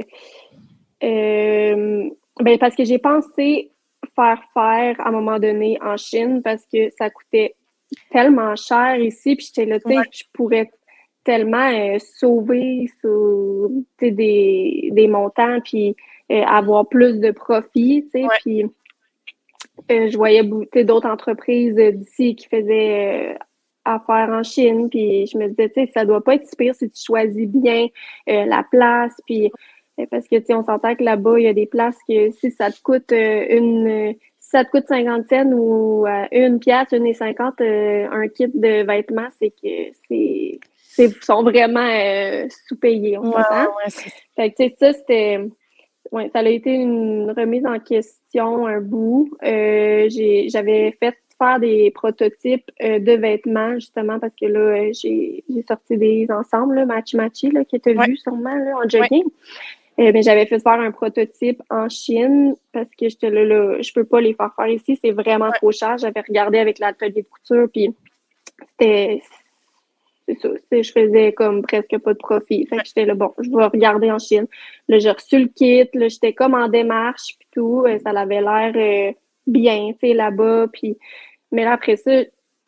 Euh, ben, parce que j'ai pensé faire faire à un moment donné en Chine parce que ça coûtait tellement cher ici, puis j'étais là, tu sais, je pourrais tellement euh, sauver sur des, des montants puis euh, avoir plus de profit, tu sais, puis euh, je voyais d'autres entreprises d'ici qui faisaient affaire en Chine, puis je me disais, tu sais, ça doit pas être si pire si tu choisis bien la place, puis parce que, tu sais, on s'entend que là-bas, il y a des places que si ça te coûte une si ça te coûte 50 cents ou une pièce, une et 50, un kit de vêtements, c'est que c'est sont vraiment euh, sous-payés, on s'entend. fait que, ça, c'était... Ouais, ça a été une remise en question un bout. Euh, j'avais fait faire des prototypes euh, de vêtements, justement, parce que là, j'ai sorti des ensembles, matchy-matchy, qui étaient vus sûrement là, en jogging. mais j'avais fait faire un prototype en Chine parce que j'étais là, là, je peux pas les faire faire ici, c'est vraiment trop cher. J'avais regardé avec l'atelier de couture, puis c'était c'est ça. Je faisais comme presque pas de profit. Fait que j'étais là, bon, je vais regarder en Chine. Là, j'ai reçu le kit, là, j'étais comme en démarche, puis tout. Euh, ça avait l'air euh, bien, tu sais, là-bas. Puis... Mais là, après ça,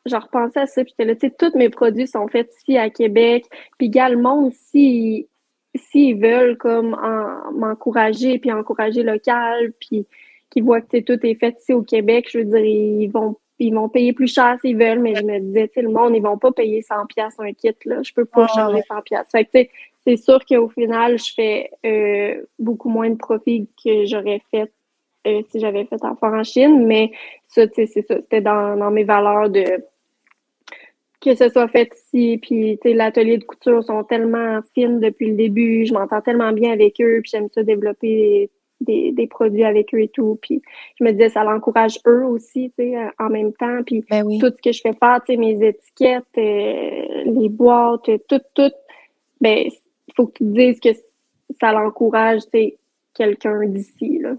je repensais à ça, puis j'étais là, tu sais, tous mes produits sont faits ici à Québec. Puis également, si s'ils veulent comme m'encourager, puis encourager local, puis qu'ils voient que tout est fait ici au Québec, je veux dire, ils vont ils vont payer plus cher s'ils veulent, mais je me disais, tu sais, le monde, ils vont pas payer 100 pièces un kit, là. Je peux pas changer 100 pièces. Fait que, tu sais, c'est sûr qu'au final, je fais euh, beaucoup moins de profit que j'aurais fait euh, si j'avais fait affaire en Chine, mais ça, tu sais, c'est ça. C'était dans, dans mes valeurs de que ce soit fait ici, puis tu sais, l'atelier de couture sont tellement fines depuis le début, je m'entends tellement bien avec eux, puis j'aime ça développer des, des, produits avec eux et tout. Puis je me disais, ça l'encourage eux aussi, tu sais, euh, en même temps. Puis ben tout ce que je fais faire, tu sais, mes étiquettes, euh, les boîtes, tout, tout, ben, il faut que tu te dises que ça l'encourage, tu sais, quelqu'un d'ici, là,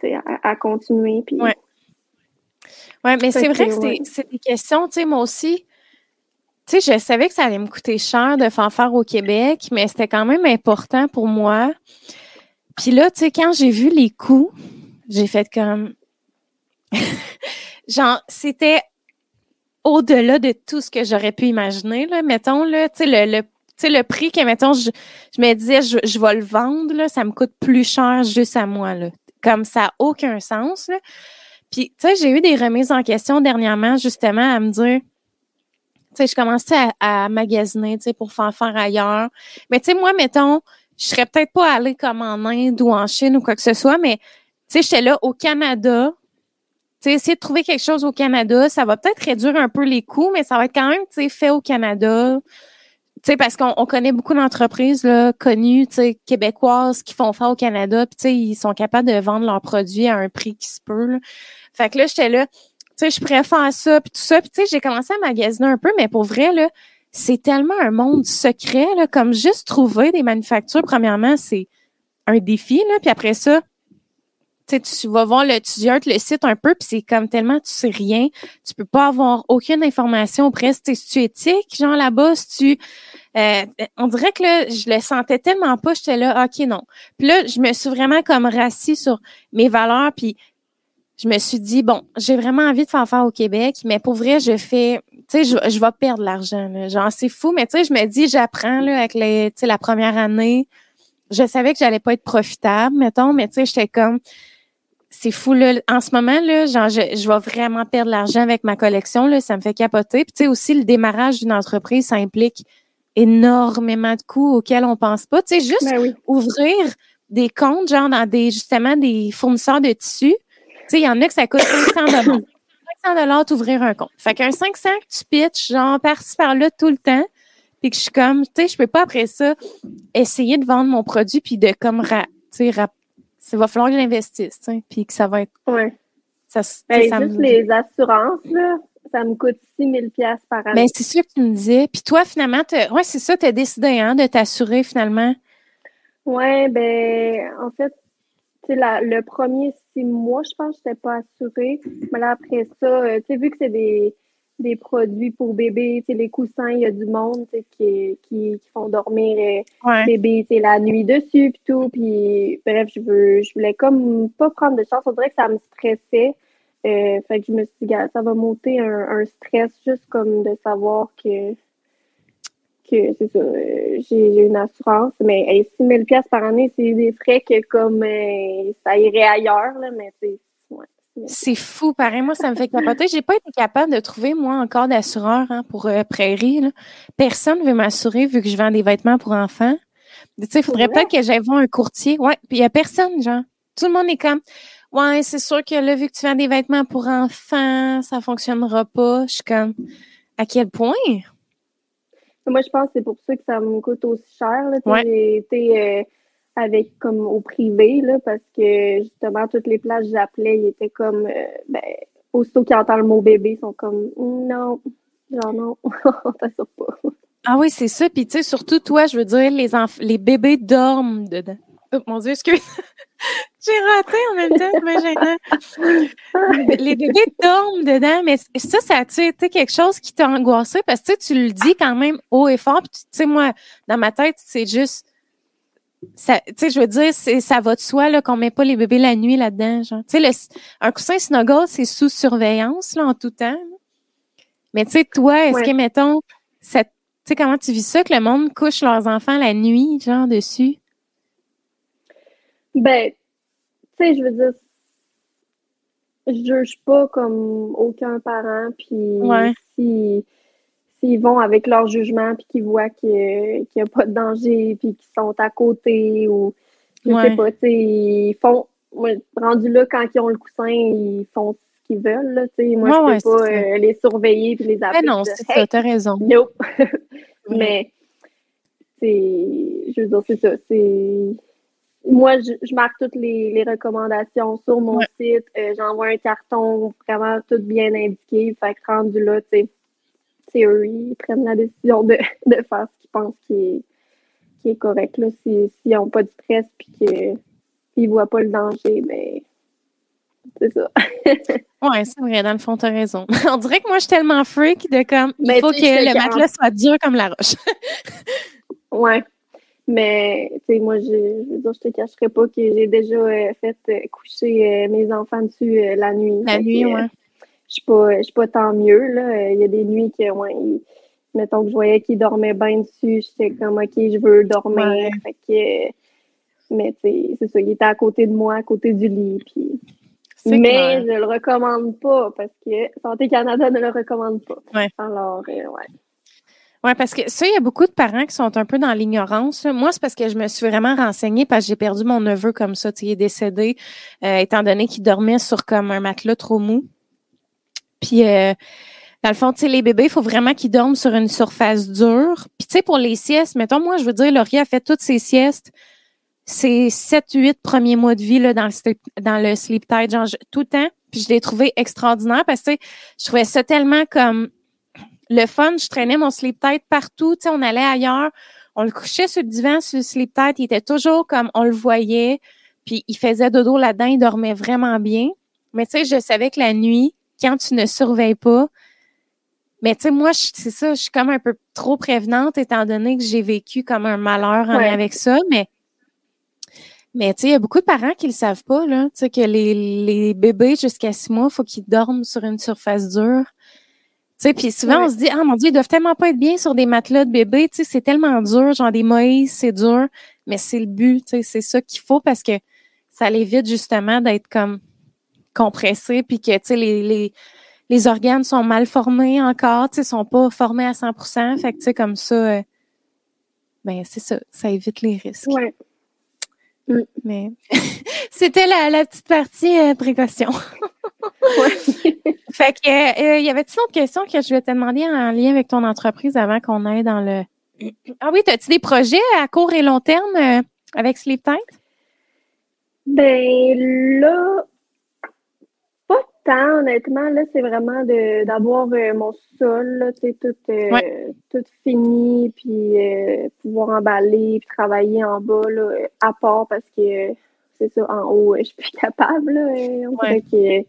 tu sais, à, continuer. Puis... Ouais. ouais mais c'est vrai que c'est des questions, tu sais, moi aussi, tu sais, je savais que ça allait me coûter cher de faire au Québec, mais c'était quand même important pour moi. Puis là, tu sais, quand j'ai vu les coûts, j'ai fait comme. Genre, c'était au-delà de tout ce que j'aurais pu imaginer, là. Mettons, là, tu sais, le, le, le prix que, mettons, je, je me disais, je, je vais le vendre, là, ça me coûte plus cher juste à moi, là. Comme ça n'a aucun sens, là. Puis, tu sais, j'ai eu des remises en question dernièrement, justement, à me dire, tu sais, je commençais à, magasiner, tu sais, pour faire faire ailleurs. Mais tu sais, moi, mettons, je serais peut-être pas allée comme en Inde ou en Chine ou quoi que ce soit, mais tu sais, j'étais là au Canada. Tu sais, essayer de trouver quelque chose au Canada, ça va peut-être réduire un peu les coûts, mais ça va être quand même, tu sais, fait au Canada. Tu sais, parce qu'on connaît beaucoup d'entreprises là, connues, tu sais, québécoises qui font faire au Canada, puis tu sais, ils sont capables de vendre leurs produits à un prix qui se peut. Là. Fait que là, j'étais là, tu sais, je préfère ça, puis tout ça. Puis tu sais, j'ai commencé à magasiner un peu, mais pour vrai, là, c'est tellement un monde secret, là, comme juste trouver des manufactures, premièrement, c'est un défi, là. Puis après ça, tu vas voir le, tu le site un peu, puis c'est comme tellement tu sais rien, tu peux pas avoir aucune information presque. Si tu éthique, genre là-bas, si tu euh, on dirait que là, je le sentais tellement pas, j'étais là, ok, non. Puis là, je me suis vraiment comme rassis sur mes valeurs, puis je me suis dit, bon, j'ai vraiment envie de faire affaire au Québec, mais pour vrai, je fais, sais, je, je vais perdre l'argent. Genre, c'est fou, mais tu sais, je me dis, j'apprends là, avec les, tu sais, la première année. Je savais que j'allais pas être profitable, mettons, mais tu sais, j'étais comme, c'est fou, là. En ce moment, là, genre, je, je vais vraiment perdre l'argent avec ma collection, là. Ça me fait capoter. Puis, tu sais, aussi, le démarrage d'une entreprise, ça implique énormément de coûts auxquels on pense pas. Tu sais, juste ben ouvrir des comptes, genre, dans des, justement, des fournisseurs de tissus sais, il y en a que ça coûte 500 dollars. 500 dollars d'ouvrir un compte. Fait qu'un 500 que tu pitches, genre, par-ci, par-là, tout le temps, puis que je suis comme, tu sais, je peux pas après ça essayer de vendre mon produit puis de comme, tu sais, ça va falloir que j'investisse, tu sais, puis que ça va être... Ouais. Ça, ben, ça juste les assurances, là, ça me coûte 6 000 par année. Ben, c'est sûr que tu me disais. Puis toi, finalement, ouais, c'est ça, tu as décidé hein, de t'assurer finalement? Oui, ben en fait, la, le premier six mois, je pense que je n'étais pas assurée. Mais là, après ça, euh, tu sais, vu que c'est des, des produits pour bébé, tu sais, les coussins, il y a du monde qui, qui, qui font dormir euh, bébé, tu sais, la nuit dessus, puis tout. Puis, bref, je, veux, je voulais comme pas prendre de chance. On dirait que ça me stressait. Euh, fait que je me suis dit, ça va monter un, un stress juste comme de savoir que que c'est ça, euh, j'ai une assurance, mais 6 000 par année, c'est des frais que comme euh, ça irait ailleurs, là, mais c'est c'est fou, pareil. Moi, ça me fait capoter. J'ai pas été capable de trouver, moi, encore d'assureur hein, pour euh, Prairie. Personne ne veut m'assurer vu que je vends des vêtements pour enfants. Tu sais, il faudrait peut-être que j'aille voir un courtier. Ouais, puis il y a personne, genre. Tout le monde est comme Ouais, c'est sûr que là, vu que tu vends des vêtements pour enfants, ça fonctionnera pas. Je suis comme à quel point? Moi, je pense que c'est pour ça que ça me coûte aussi cher. J'ai été euh, avec comme au privé là, parce que justement, toutes les places que j'appelais, ils étaient comme euh, ben, aussitôt qu'ils entendent le mot bébé, ils sont comme non, genre non, on ça pas. Ah oui, c'est ça. Puis tu sais, surtout toi, je veux dire, les les bébés dorment dedans. Oh mon Dieu, excuse. J'ai raté en même temps, c'est gênant. Les bébés dorment dedans, mais ça, ça a été quelque chose qui t'a angoissé? Parce que tu le dis quand même haut et fort. tu sais, moi, dans ma tête, c'est juste. Tu sais, je veux dire, ça va de soi qu'on met pas les bébés la nuit là-dedans. Tu sais, un coussin Snuggle, c'est sous surveillance là, en tout temps. Mais tu sais, toi, est-ce que, mettons, tu sais, comment tu vis ça, que le monde couche leurs enfants la nuit, genre, dessus? Ben, tu sais, je veux dire, je juge pas comme aucun parent, puis si s'ils vont avec leur jugement, puis qu'ils voient qu'il n'y a pas de danger, puis qu'ils sont à côté, ou je sais pas, tu sais, ils font, rendu là, quand ils ont le coussin, ils font ce qu'ils veulent, là, tu sais, moi, je peux pas euh, les surveiller, puis les appeler. Mais non, c'est ça, t'as raison. Nope. Mais, c'est, je veux dire, c'est ça, c'est moi, je, marque toutes les, recommandations sur mon site. Euh, j'envoie un carton vraiment tout bien indiqué. Fait que rendu là, tu sais, eux, ils prennent la décision de, faire ce qu'ils pensent qui est, qui est correct. S'ils n'ont pas de stress puis qu'ils ne voient pas le danger, ben c'est ça. ouais, c'est vrai, dans le fond, t'as raison. On dirait que moi, je suis tellement freak de comme, il ben, faut que le matelas soit dur comme la roche. ouais. Mais, tu sais, moi, je, je, je te cacherai pas que j'ai déjà euh, fait euh, coucher euh, mes enfants dessus la nuit. La nuit, ouais. Je suis pas, pas tant mieux, là. Il y a des nuits que, ouais, mettons que je voyais qu'ils dormaient bien dessus, j'étais comme, OK, je veux dormir. Fait que, mais, tu sais, c'est ça, il était à côté de moi, à côté du lit, puis... Mais je le recommande pas parce que Santé Canada ne le recommande pas. Ouais. Alors, ouais. Oui, parce que ça, il y a beaucoup de parents qui sont un peu dans l'ignorance. Moi, c'est parce que je me suis vraiment renseignée parce que j'ai perdu mon neveu comme ça. Il est décédé, euh, étant donné qu'il dormait sur comme un matelas trop mou. Puis, euh, dans le fond, tu sais, les bébés, il faut vraiment qu'ils dorment sur une surface dure. Puis, tu sais, pour les siestes, mettons, moi, je veux dire, Laurie a fait toutes ses siestes ses 7-8 premiers mois de vie là, dans, le, dans le sleep tight, genre tout le temps. Puis je l'ai trouvé extraordinaire parce que je trouvais ça tellement comme le fun, je traînais mon sleep tight partout, tu sais, on allait ailleurs, on le couchait sur le divan, sur le sleep tight, il était toujours comme on le voyait, puis il faisait dodo là-dedans, il dormait vraiment bien. Mais tu sais, je savais que la nuit, quand tu ne surveilles pas, mais tu sais, moi, c'est ça, je suis comme un peu trop prévenante étant donné que j'ai vécu comme un malheur en avec ça, mais mais tu sais, il y a beaucoup de parents qui le savent pas, là, tu sais, que les, les bébés jusqu'à six mois, il faut qu'ils dorment sur une surface dure sais, puis souvent, on se dit, ah mon Dieu, ils doivent tellement pas être bien sur des matelas de bébé, tu sais, c'est tellement dur, genre des moïses, c'est dur, mais c'est le but, tu sais, c'est ça qu'il faut parce que ça l'évite justement d'être comme compressé, puis que, tu sais, les, les, les, organes sont mal formés encore, tu sais, sont pas formés à 100% fait que, tu sais, comme ça, euh, ben c'est ça, ça évite les risques. Ouais. Mm. Mais c'était la, la, petite partie euh, précaution. fait que, euh, il y avait-tu autre question que je vais te demander en lien avec ton entreprise avant qu'on aille dans le. Ah oui, as-tu des projets à court et long terme euh, avec Sleep Tight? Ben là, tant, honnêtement. Là, c'est vraiment d'avoir mon sol, tu sais, tout, tout fini, puis pouvoir emballer, puis travailler en bas, là, à part parce que c'est ça, en haut, je suis plus capable. Là, on ouais. que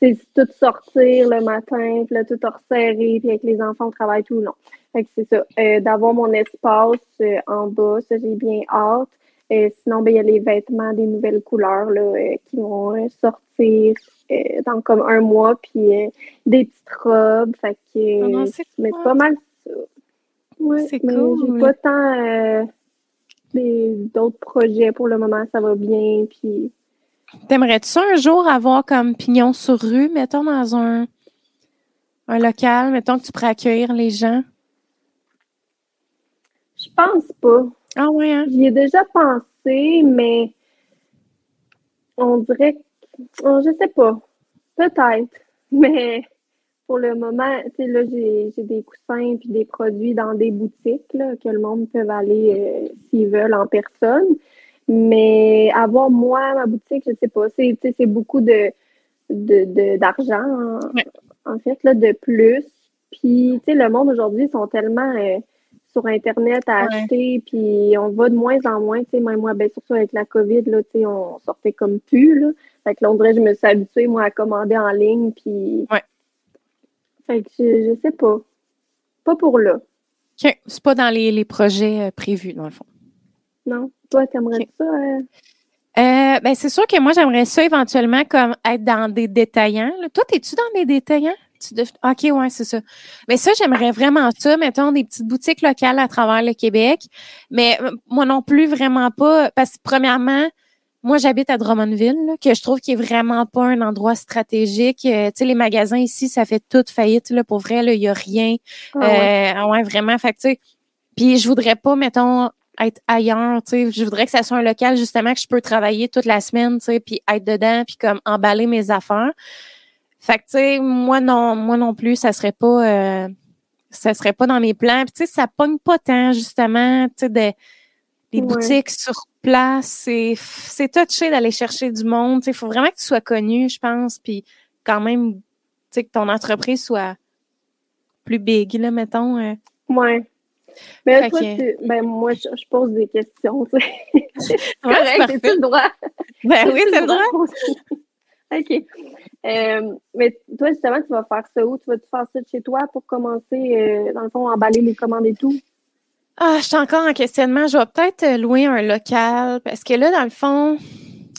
c'est tout sortir le matin, puis là, tout resserrer, puis avec les enfants, on travaille tout le long. Fait que c'est ça. Euh, d'avoir mon espace euh, en bas, ça, j'ai bien hâte. Euh, sinon, ben, il y a les vêtements des nouvelles couleurs là, qui vont sortir dans comme un mois, puis des petites robes. Fait que ah c'est pas mal ça. Ouais, c'est cool. J'ai pas tant d'autres projets pour le moment, ça va bien. Puis T'aimerais-tu un jour avoir comme pignon sur rue, mettons, dans un, un local, mettons que tu pourrais accueillir les gens? Je pense pas. Ah oui, hein? J'y ai déjà pensé, mais on dirait que. Oh, je sais pas. Peut-être. Mais pour le moment, tu sais, là, j'ai des coussins et des produits dans des boutiques là, que le monde peut aller euh, s'ils veulent en personne. Mais avoir moi ma boutique, je sais pas, c'est beaucoup de d'argent en, fait là de plus. Puis tu sais le monde aujourd'hui sont tellement euh, sur internet à acheter puis on va de moins en moins, tu sais même moi ben surtout avec la Covid là, tu sais on sortait comme plus là. Fait que là on dirait je me suis habituée moi à commander en ligne puis ouais. Fait que je, je sais pas. Pas pour là. OK. C'est pas dans les, les projets euh, prévus, dans le fond. Non. Toi, t'aimerais ça? Euh? Euh, ben, c'est sûr que moi, j'aimerais ça éventuellement comme être dans des détaillants. Toi, es-tu dans des détaillants? Tu OK, ouais, c'est ça. Mais ça, j'aimerais vraiment ça, mettons, des petites boutiques locales à travers le Québec. Mais euh, moi non plus, vraiment pas. Parce que, premièrement, moi, j'habite à Drummondville, que je trouve qu'il est vraiment pas un endroit stratégique. tu sais, les magasins ici, ça fait toute faillite. Là, pour vrai, il y a rien. Ah ouais. ouais. vraiment. Fait tu sais, puis je voudrais pas, mettons, être ailleurs, tu sais, je voudrais que ça soit un local justement que je peux travailler toute la semaine, tu sais, puis être dedans, puis comme emballer mes affaires. Fait que tu sais, moi non, moi non plus, ça serait pas, euh, ça serait pas dans mes plans. Puis tu sais, ça pogne pas tant justement, tu sais, des boutiques sur place, c'est touché d'aller chercher du monde. Tu il faut vraiment que tu sois connu, je pense, puis quand même, tu sais, que ton entreprise soit plus big là, mettons. Euh. Ouais. Mais toi, ben, moi, je, pose des questions, tu sais. c'est correct, c'est le droit? Ben oui, c'est le droit. OK. Euh, mais toi, justement, tu vas faire ça où? Tu vas te faire ça chez toi pour commencer, euh, dans le fond, emballer les commandes et tout? Ah, je suis encore en questionnement. Je vais peut-être louer un local parce que là, dans le fond,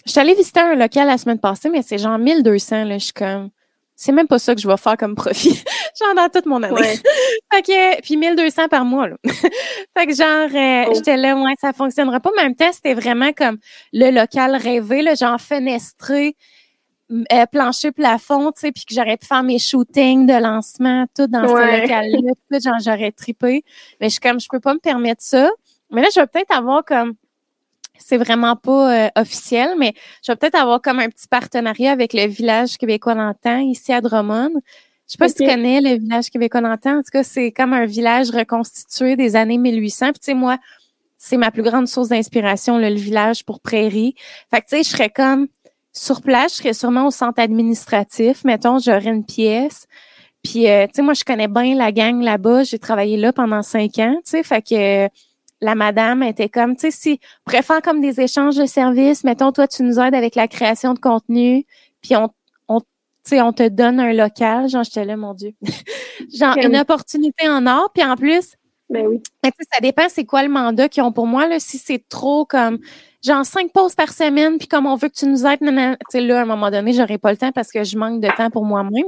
je suis allée visiter un local la semaine passée, mais c'est genre 1200. Là, je suis comme, c'est même pas ça que je vais faire comme profit. genre dans toute mon année. fait que, puis 1200 par mois, là. fait que genre, euh, oh. j'étais là, ouais, ça fonctionnera pas. Mais en même temps, c'était vraiment comme le local rêvé, là, genre fenestré, euh, plancher plafond, tu sais, puis que j'aurais pu faire mes shootings de lancement, tout dans ce local-là. genre, j'aurais tripé. Mais je suis comme, je peux pas me permettre ça. Mais là, je vais peut-être avoir comme c'est vraiment pas euh, officiel, mais je vais peut-être avoir comme un petit partenariat avec le village québécois d'antan ici à Drummond. Je sais pas si tu connais le village québécois d'antan. En tout cas, c'est comme un village reconstitué des années 1800. Puis tu sais, moi, c'est ma plus grande source d'inspiration, le village pour prairie. Fait que tu sais, je serais comme sur place, je serais sûrement au centre administratif. Mettons, j'aurais une pièce. Puis, euh, tu sais, moi, je connais bien la gang là-bas. J'ai travaillé là pendant cinq ans, tu sais. Fait que la madame était comme, tu sais, si on préfère comme des échanges de services, mettons, toi, tu nous aides avec la création de contenu, puis on, on, on te donne un local. Genre, j'étais là, mon Dieu. genre, une opportunité en or, puis en plus, ben oui. ça dépend c'est quoi le mandat qu'ils ont pour moi. Là, si c'est trop comme genre cinq pauses par semaine, puis comme on veut que tu nous aides, tu là, à un moment donné, j'aurai pas le temps parce que je manque de temps pour moi-même.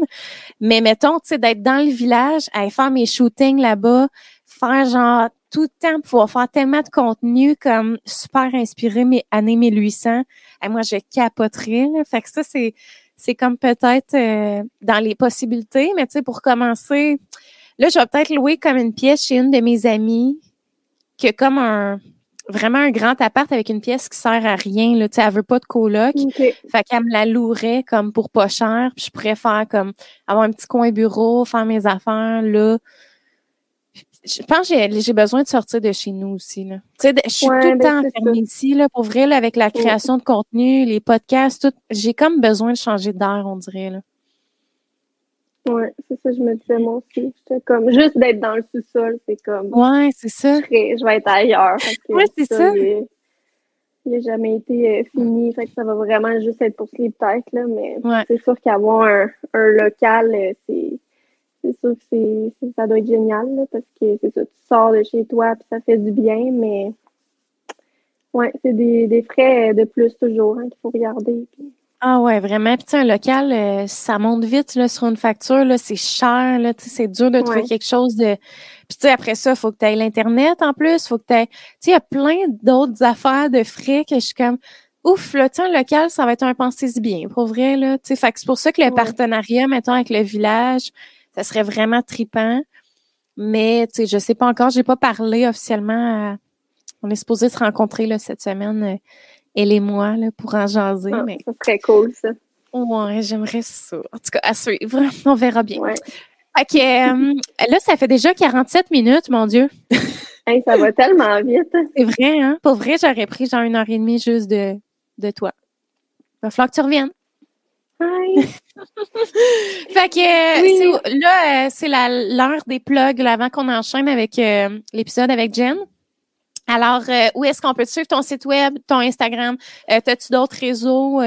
Mais mettons, tu sais, d'être dans le village, aller faire mes shootings là-bas, faire genre tout le temps pouvoir faire tellement de contenu comme super inspiré mes années 1800. Et moi, je capoterais. Là. Fait que ça, c'est c'est comme peut-être euh, dans les possibilités, mais tu sais, pour commencer, là, je vais peut-être louer comme une pièce chez une de mes amies qui a comme un vraiment un grand appart avec une pièce qui sert à rien. Là, tu sais, elle veut pas de coloc. Fait qu'elle me la louerait comme pour pas cher. Puis je pourrais faire comme avoir un petit coin bureau, faire mes affaires là je pense que j'ai besoin de sortir de chez nous aussi. Là. je suis tout le ben, temps enfermée ici. Là, pour vrai, avec la création de contenu, les podcasts, tout, j'ai comme besoin de changer d'air, on dirait. Là. Oui, c'est ça, je me disais moi aussi. J'étais comme juste d'être dans le sous-sol, c'est comme. Ouais, c'est ça. Je vais être ailleurs. Oui, c'est ça. Il n'a jamais été euh, fini. Fait que ça va vraiment juste être pour Sleep Tech, là, mais c'est sûr qu'avoir un, un local, euh, c'est c'est sûr que c'est, ça doit être génial parce que c'est ça, tu sors de chez toi et ça fait du bien, mais ouais, c'est des, frais de plus toujours hein, qu'il faut regarder. Ah ouais, vraiment. Puis un local, euh, ça monte vite là, sur une facture, là, c'est cher, là, c'est dur de trouver quelque chose de. Puis tu sais, après ça, il faut que tu aies l'Internet en plus, faut que tu Tu sais, il y a plein d'autres affaires de frais que je suis comme Ouf, là, un local, ça va être un pensée bien, pour vrai, là. Tu sais, fait que c'est pour ça que le partenariat, mettons, avec le village, ça serait vraiment tripant. Mais, tu sais, je sais pas encore, j'ai pas parlé officiellement On est supposé se rencontrer, là, cette semaine, euh, elle et moi, là, pour en jaser. Ah, mais... Ça serait cool, ça. Ouais, j'aimerais ça. En tout cas, à suivre. On verra bien. OK. Euh, là, ça fait déjà 47 minutes, mon Dieu. ça va tellement vite. C'est vrai, hein? Pour vrai, j'aurais pris genre une heure et demie juste de, de toi. Il va falloir que tu reviennes. fait que là, euh, c'est l'heure des plugs avant qu'on enchaîne avec euh, l'épisode avec Jen. Alors, euh, où est-ce qu'on peut te suivre? Ton site web, ton Instagram? As-tu d'autres réseaux,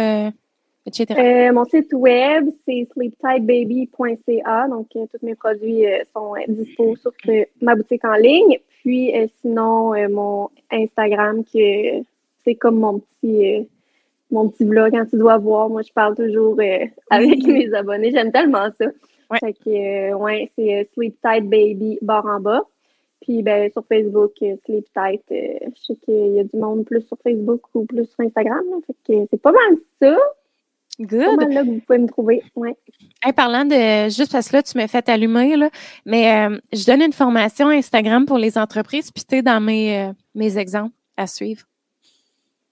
etc.? mon site web, c'est sleeptidebaby.ca. Donc, tous mes produits sont dispo sur ma boutique en ligne. Puis, sinon, mon Instagram, qui c'est comme mon petit mon petit blog quand tu dois voir. Moi, je parle toujours euh, avec mes abonnés. J'aime tellement ça. Ouais. Fait que, euh, ouais, c'est euh, Sleep Tight Baby barre en bas. Puis, ben, sur Facebook, Sleep Tight, je sais qu'il y a du monde plus sur Facebook ou plus sur Instagram. Fait que c'est pas mal ça. Good. C'est pas mal là que vous pouvez me trouver. Ouais. parlant de, juste parce que là, tu m'as fait allumer, là, mais je donne une formation Instagram pour les entreprises, puis tu es dans mes, mes exemples à suivre.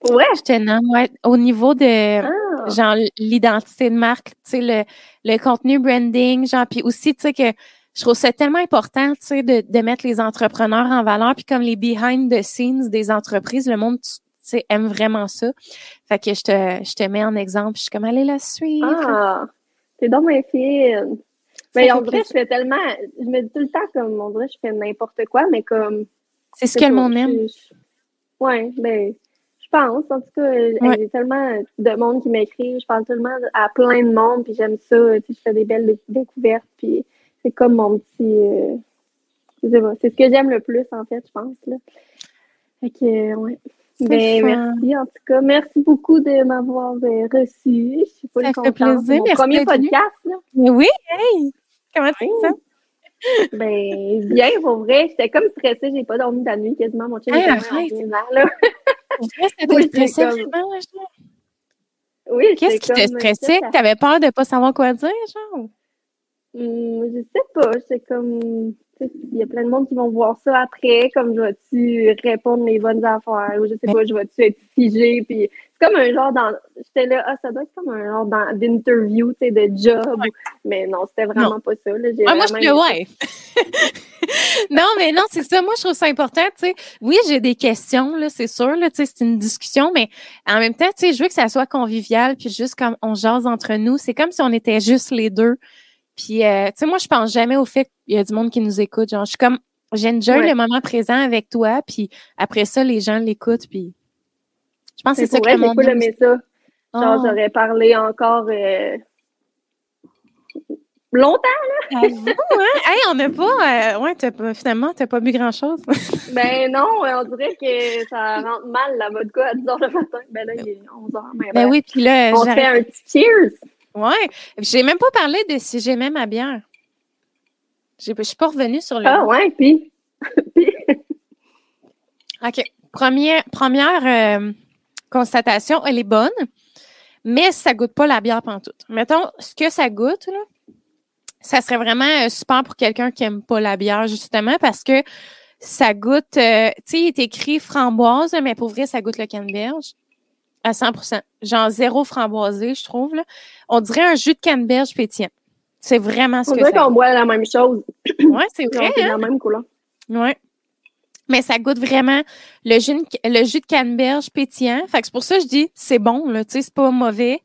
Ouais. Je te nomme, ouais. Au niveau de, ah. genre, l'identité de marque, tu sais, le, le contenu branding, genre, puis aussi, tu sais, que je trouve ça tellement important, tu sais, de, de mettre les entrepreneurs en valeur, puis comme les behind the scenes des entreprises, le monde, tu sais, aime vraiment ça. Fait que je te, je te mets en exemple, je suis comme, allez la suivre. Ah, c'est dans mes fine. Mais en vrai, je fais tellement, je me dis tout le temps comme, on dirait, je fais n'importe quoi, mais comme. C'est ce que le monde aime. Ouais, ben, pense. En tout cas, j'ai tellement de monde qui m'écrit. Je parle tellement à plein de monde, puis j'aime ça. je fais des belles découvertes, puis c'est comme mon petit. Euh, c'est ce que j'aime le plus, en fait, je pense. Là. Fait que, ouais. Ben, merci, en tout cas. Merci beaucoup de m'avoir euh, reçu. Je suis pas Ça fait plaisir. Mon premier podcast, là. oui, hey! Comment tu ça? Ben, bien, pour vrai. J'étais comme stressée. J'ai pas dormi de la nuit quasiment. Mon chien hey, était là. oui, stressé vraiment, Oui, Qu'est-ce qui te stressait? Tu avais peur de ne pas savoir quoi dire, genre? Hum, je sais pas. C'est comme il y a plein de monde qui vont voir ça après, comme je vais-tu répondre les bonnes affaires, ou je sais pas, je vais-tu être figé, puis c'est comme un genre dans, j'étais là, ah, ça doit être comme un genre d'interview, tu sais, de job, mais non, c'était vraiment pas ça, là. Ah, moi, je suis ouais. non, mais non, c'est ça, moi, je trouve ça important, tu sais. Oui, j'ai des questions, là, c'est sûr, là, tu sais, c'est une discussion, mais en même temps, tu sais, je veux que ça soit convivial, puis juste comme on jase entre nous, c'est comme si on était juste les deux. Puis, euh, tu sais, moi, je pense jamais au fait qu'il y a du monde qui nous écoute. Genre, je suis comme, j'enjoy le moment présent avec toi, puis après ça, les gens l'écoutent, puis je pense que c'est ça que le monde pas aimé ça. Genre, ah. j'aurais parlé encore euh, longtemps, là. Ah, hein? Hey, on n'a pas... Euh, ouais, as pas, finalement, t'as pas bu grand-chose. ben non, on dirait que ça rentre mal, la vodka, à 10 h le matin. Ben là, il est 11 h. Mais ben, oui, puis là... On fait un petit cheers! Ouais. J'ai même pas parlé de si j'aimais ma bière. Je suis pas revenue sur le. Ah, ouais, puis? OK. Première, première euh, constatation, elle est bonne, mais ça goûte pas la bière pantoute. Mettons, ce que ça goûte, là, ça serait vraiment euh, super pour quelqu'un qui aime pas la bière, justement, parce que ça goûte, euh, tu sais, il est écrit framboise, mais pour vrai, ça goûte le canneberge. À 100% Genre zéro framboisé, je trouve. Là. On dirait un jus de canneberge pétillant. C'est vraiment ce On que c'est. On dirait qu'on boit la même chose. Oui, c'est vrai. C'est la hein? même couleur. Oui. Mais ça goûte vraiment le jus, le jus de canneberge pétillant. Fait que c'est pour ça que je dis c'est bon, là. Tu sais, c'est pas mauvais.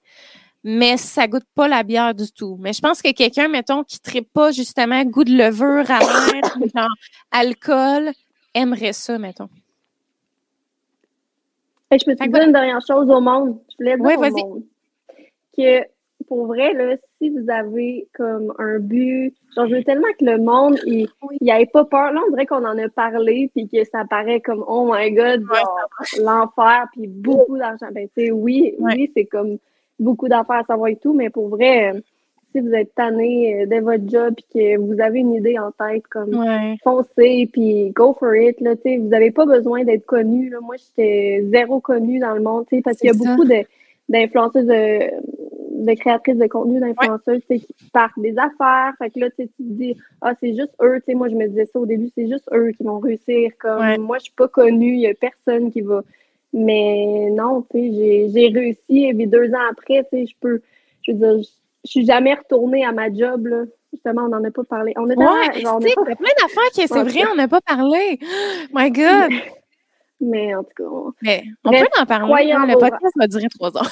Mais ça goûte pas la bière du tout. Mais je pense que quelqu'un, mettons, qui ne pas justement goût de levure, amer, genre alcool, aimerait ça, mettons je peux te dire une dernière chose au monde. Je voulais dire au monde que pour vrai, là, si vous avez comme un but, genre, je veux tellement que le monde, il ait pas peur. Là, on dirait qu'on en a parlé, puis que ça paraît comme, oh my God, l'enfer, puis beaucoup d'argent. Ben, tu sais, oui, oui, c'est comme beaucoup d'affaires à savoir et tout, mais pour vrai, si vous êtes tanné euh, de votre job et que vous avez une idée en tête, comme foncez puis go for it. Là, vous n'avez pas besoin d'être connu. Là. Moi, j'étais zéro connu dans le monde parce qu'il y a beaucoup d'influenceuses, de, de, créatrices de contenu, d'influenceuses qui partent des affaires. Fait que là, tu te dis, ah, c'est juste eux. moi, je me disais ça au début, c'est juste eux qui vont réussir. Comme moi, je suis pas connue, il n'y a personne qui va. Mais non, tu sais, j'ai réussi et puis deux ans après, tu sais, je peux, je veux dire, je suis jamais retournée à ma job, là. Justement, on n'en a pas parlé. On est ouais, genre, il y a plein d'affaires qui, c'est vrai, on n'a pas parlé. My God! Mais, en tout cas, on, mais on peut en parler. Hein, le podcast va durer trois ans.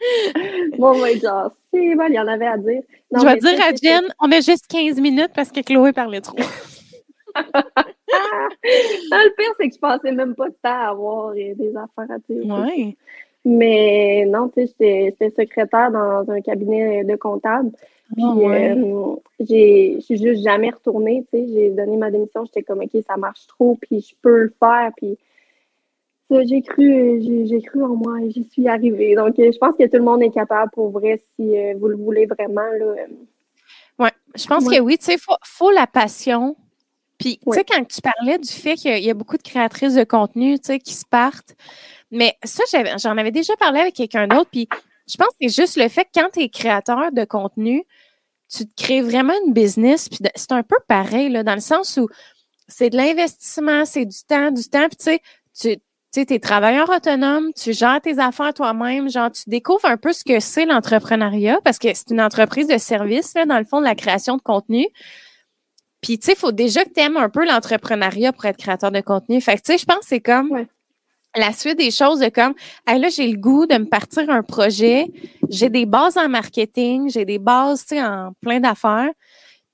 bon, ouais, genre, c'est bon, il y en avait à dire. je vais dire à Jen, on a juste 15 minutes parce que Chloé parlait trop. Ah, le pire, c'est que je pensais même pas de temps à avoir des affaires à dire. Oui. Mais non, tu sais, j'étais secrétaire dans un cabinet de comptable. Ah, puis, euh, j'ai, je suis juste jamais retournée, tu sais. J'ai donné ma démission, j'étais comme, OK, ça marche trop, puis je peux le faire. Puis, j'ai cru, j'ai, cru en moi et j'y suis arrivée. Donc, je pense que tout le monde est capable pour vrai si euh, vous le voulez vraiment. Oui, je pense que oui, tu sais, il faut, faut, la passion. Puis, tu sais, quand tu parlais du fait qu'il y a beaucoup de créatrices de contenu, tu sais, qui se partent, mais ça, j'en avais déjà parlé avec quelqu'un d'autre, puis je pense que c'est juste le fait que quand tu es créateur de contenu, tu te crées vraiment une business, puis c'est un peu pareil, là, dans le sens où c'est de l'investissement, c'est du temps, du temps, puis tu sais, tu tu es travailleur autonome, tu gères tes affaires toi-même, genre tu découvres un peu ce que c'est l'entrepreneuriat parce que c'est une entreprise de service, là, dans le fond, de la création de contenu. Puis, tu sais, il faut déjà que tu aimes un peu l'entrepreneuriat pour être créateur de contenu. Fait que, tu sais, je pense que c'est comme la suite des choses de comme, là, j'ai le goût de me partir un projet, j'ai des bases en marketing, j'ai des bases, tu sais, en plein d'affaires.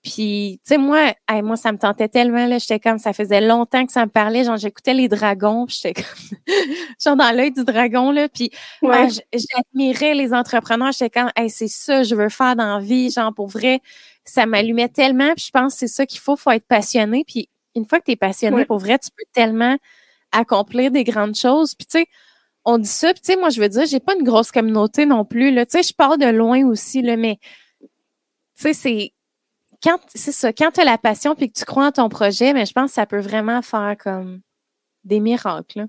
Puis, tu sais, moi, moi, ça me tentait tellement, là. J'étais comme, ça faisait longtemps que ça me parlait. Genre, j'écoutais les dragons, j'étais comme, genre dans l'œil du dragon, là. Puis, ah, j'admirais les entrepreneurs. J'étais comme, hey, c'est ça, je veux faire dans la vie. Genre, pour vrai, ça m'allumait tellement. Puis, je pense que c'est ça qu'il faut. Faut être passionné. Puis, une fois que tu es passionné, pour vrai, tu peux tellement accomplir des grandes choses. Puis, tu sais, on dit ça. Puis, tu sais, moi, je veux dire, j'ai pas une grosse communauté non plus, là. Tu sais, je pars de loin aussi, là, mais, tu sais, c'est quand c'est ça, quand tu as la passion puis que tu crois en ton projet, mais je pense que ça peut vraiment faire comme des miracles.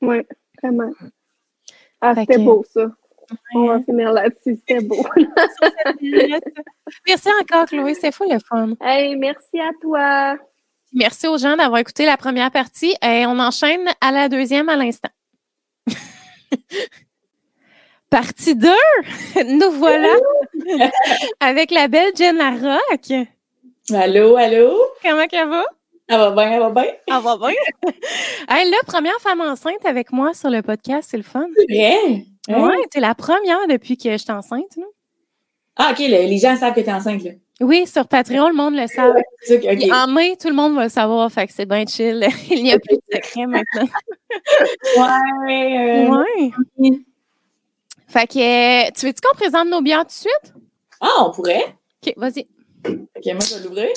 Oui, vraiment. Ah, c'était beau ça. On va finir là-dessus, c'était beau. merci encore, Chloé, c'est fou le fun. Hey, merci à toi. Merci aux gens d'avoir écouté la première partie. Et on enchaîne à la deuxième à l'instant. Partie 2, nous voilà avec la belle Jen Larocque. Allô, allô? Comment ça va? Elle va bien, elle va bien? Elle va bien. hey, là, première femme enceinte avec moi sur le podcast, c'est le fun. C'est vrai? Oui, tu es la première depuis que je suis enceinte. Ah, OK, les gens savent que tu es enceinte. Là. Oui, sur Patreon, le monde le sait. En mai, tout le monde va le savoir, fait que c'est bien chill. Il n'y a plus de secret maintenant. ouais. Euh, ouais. Fait que, euh, tu veux-tu qu'on présente nos bières tout de suite? Ah, on pourrait. OK, vas-y. OK, moi, je vais l'ouvrir.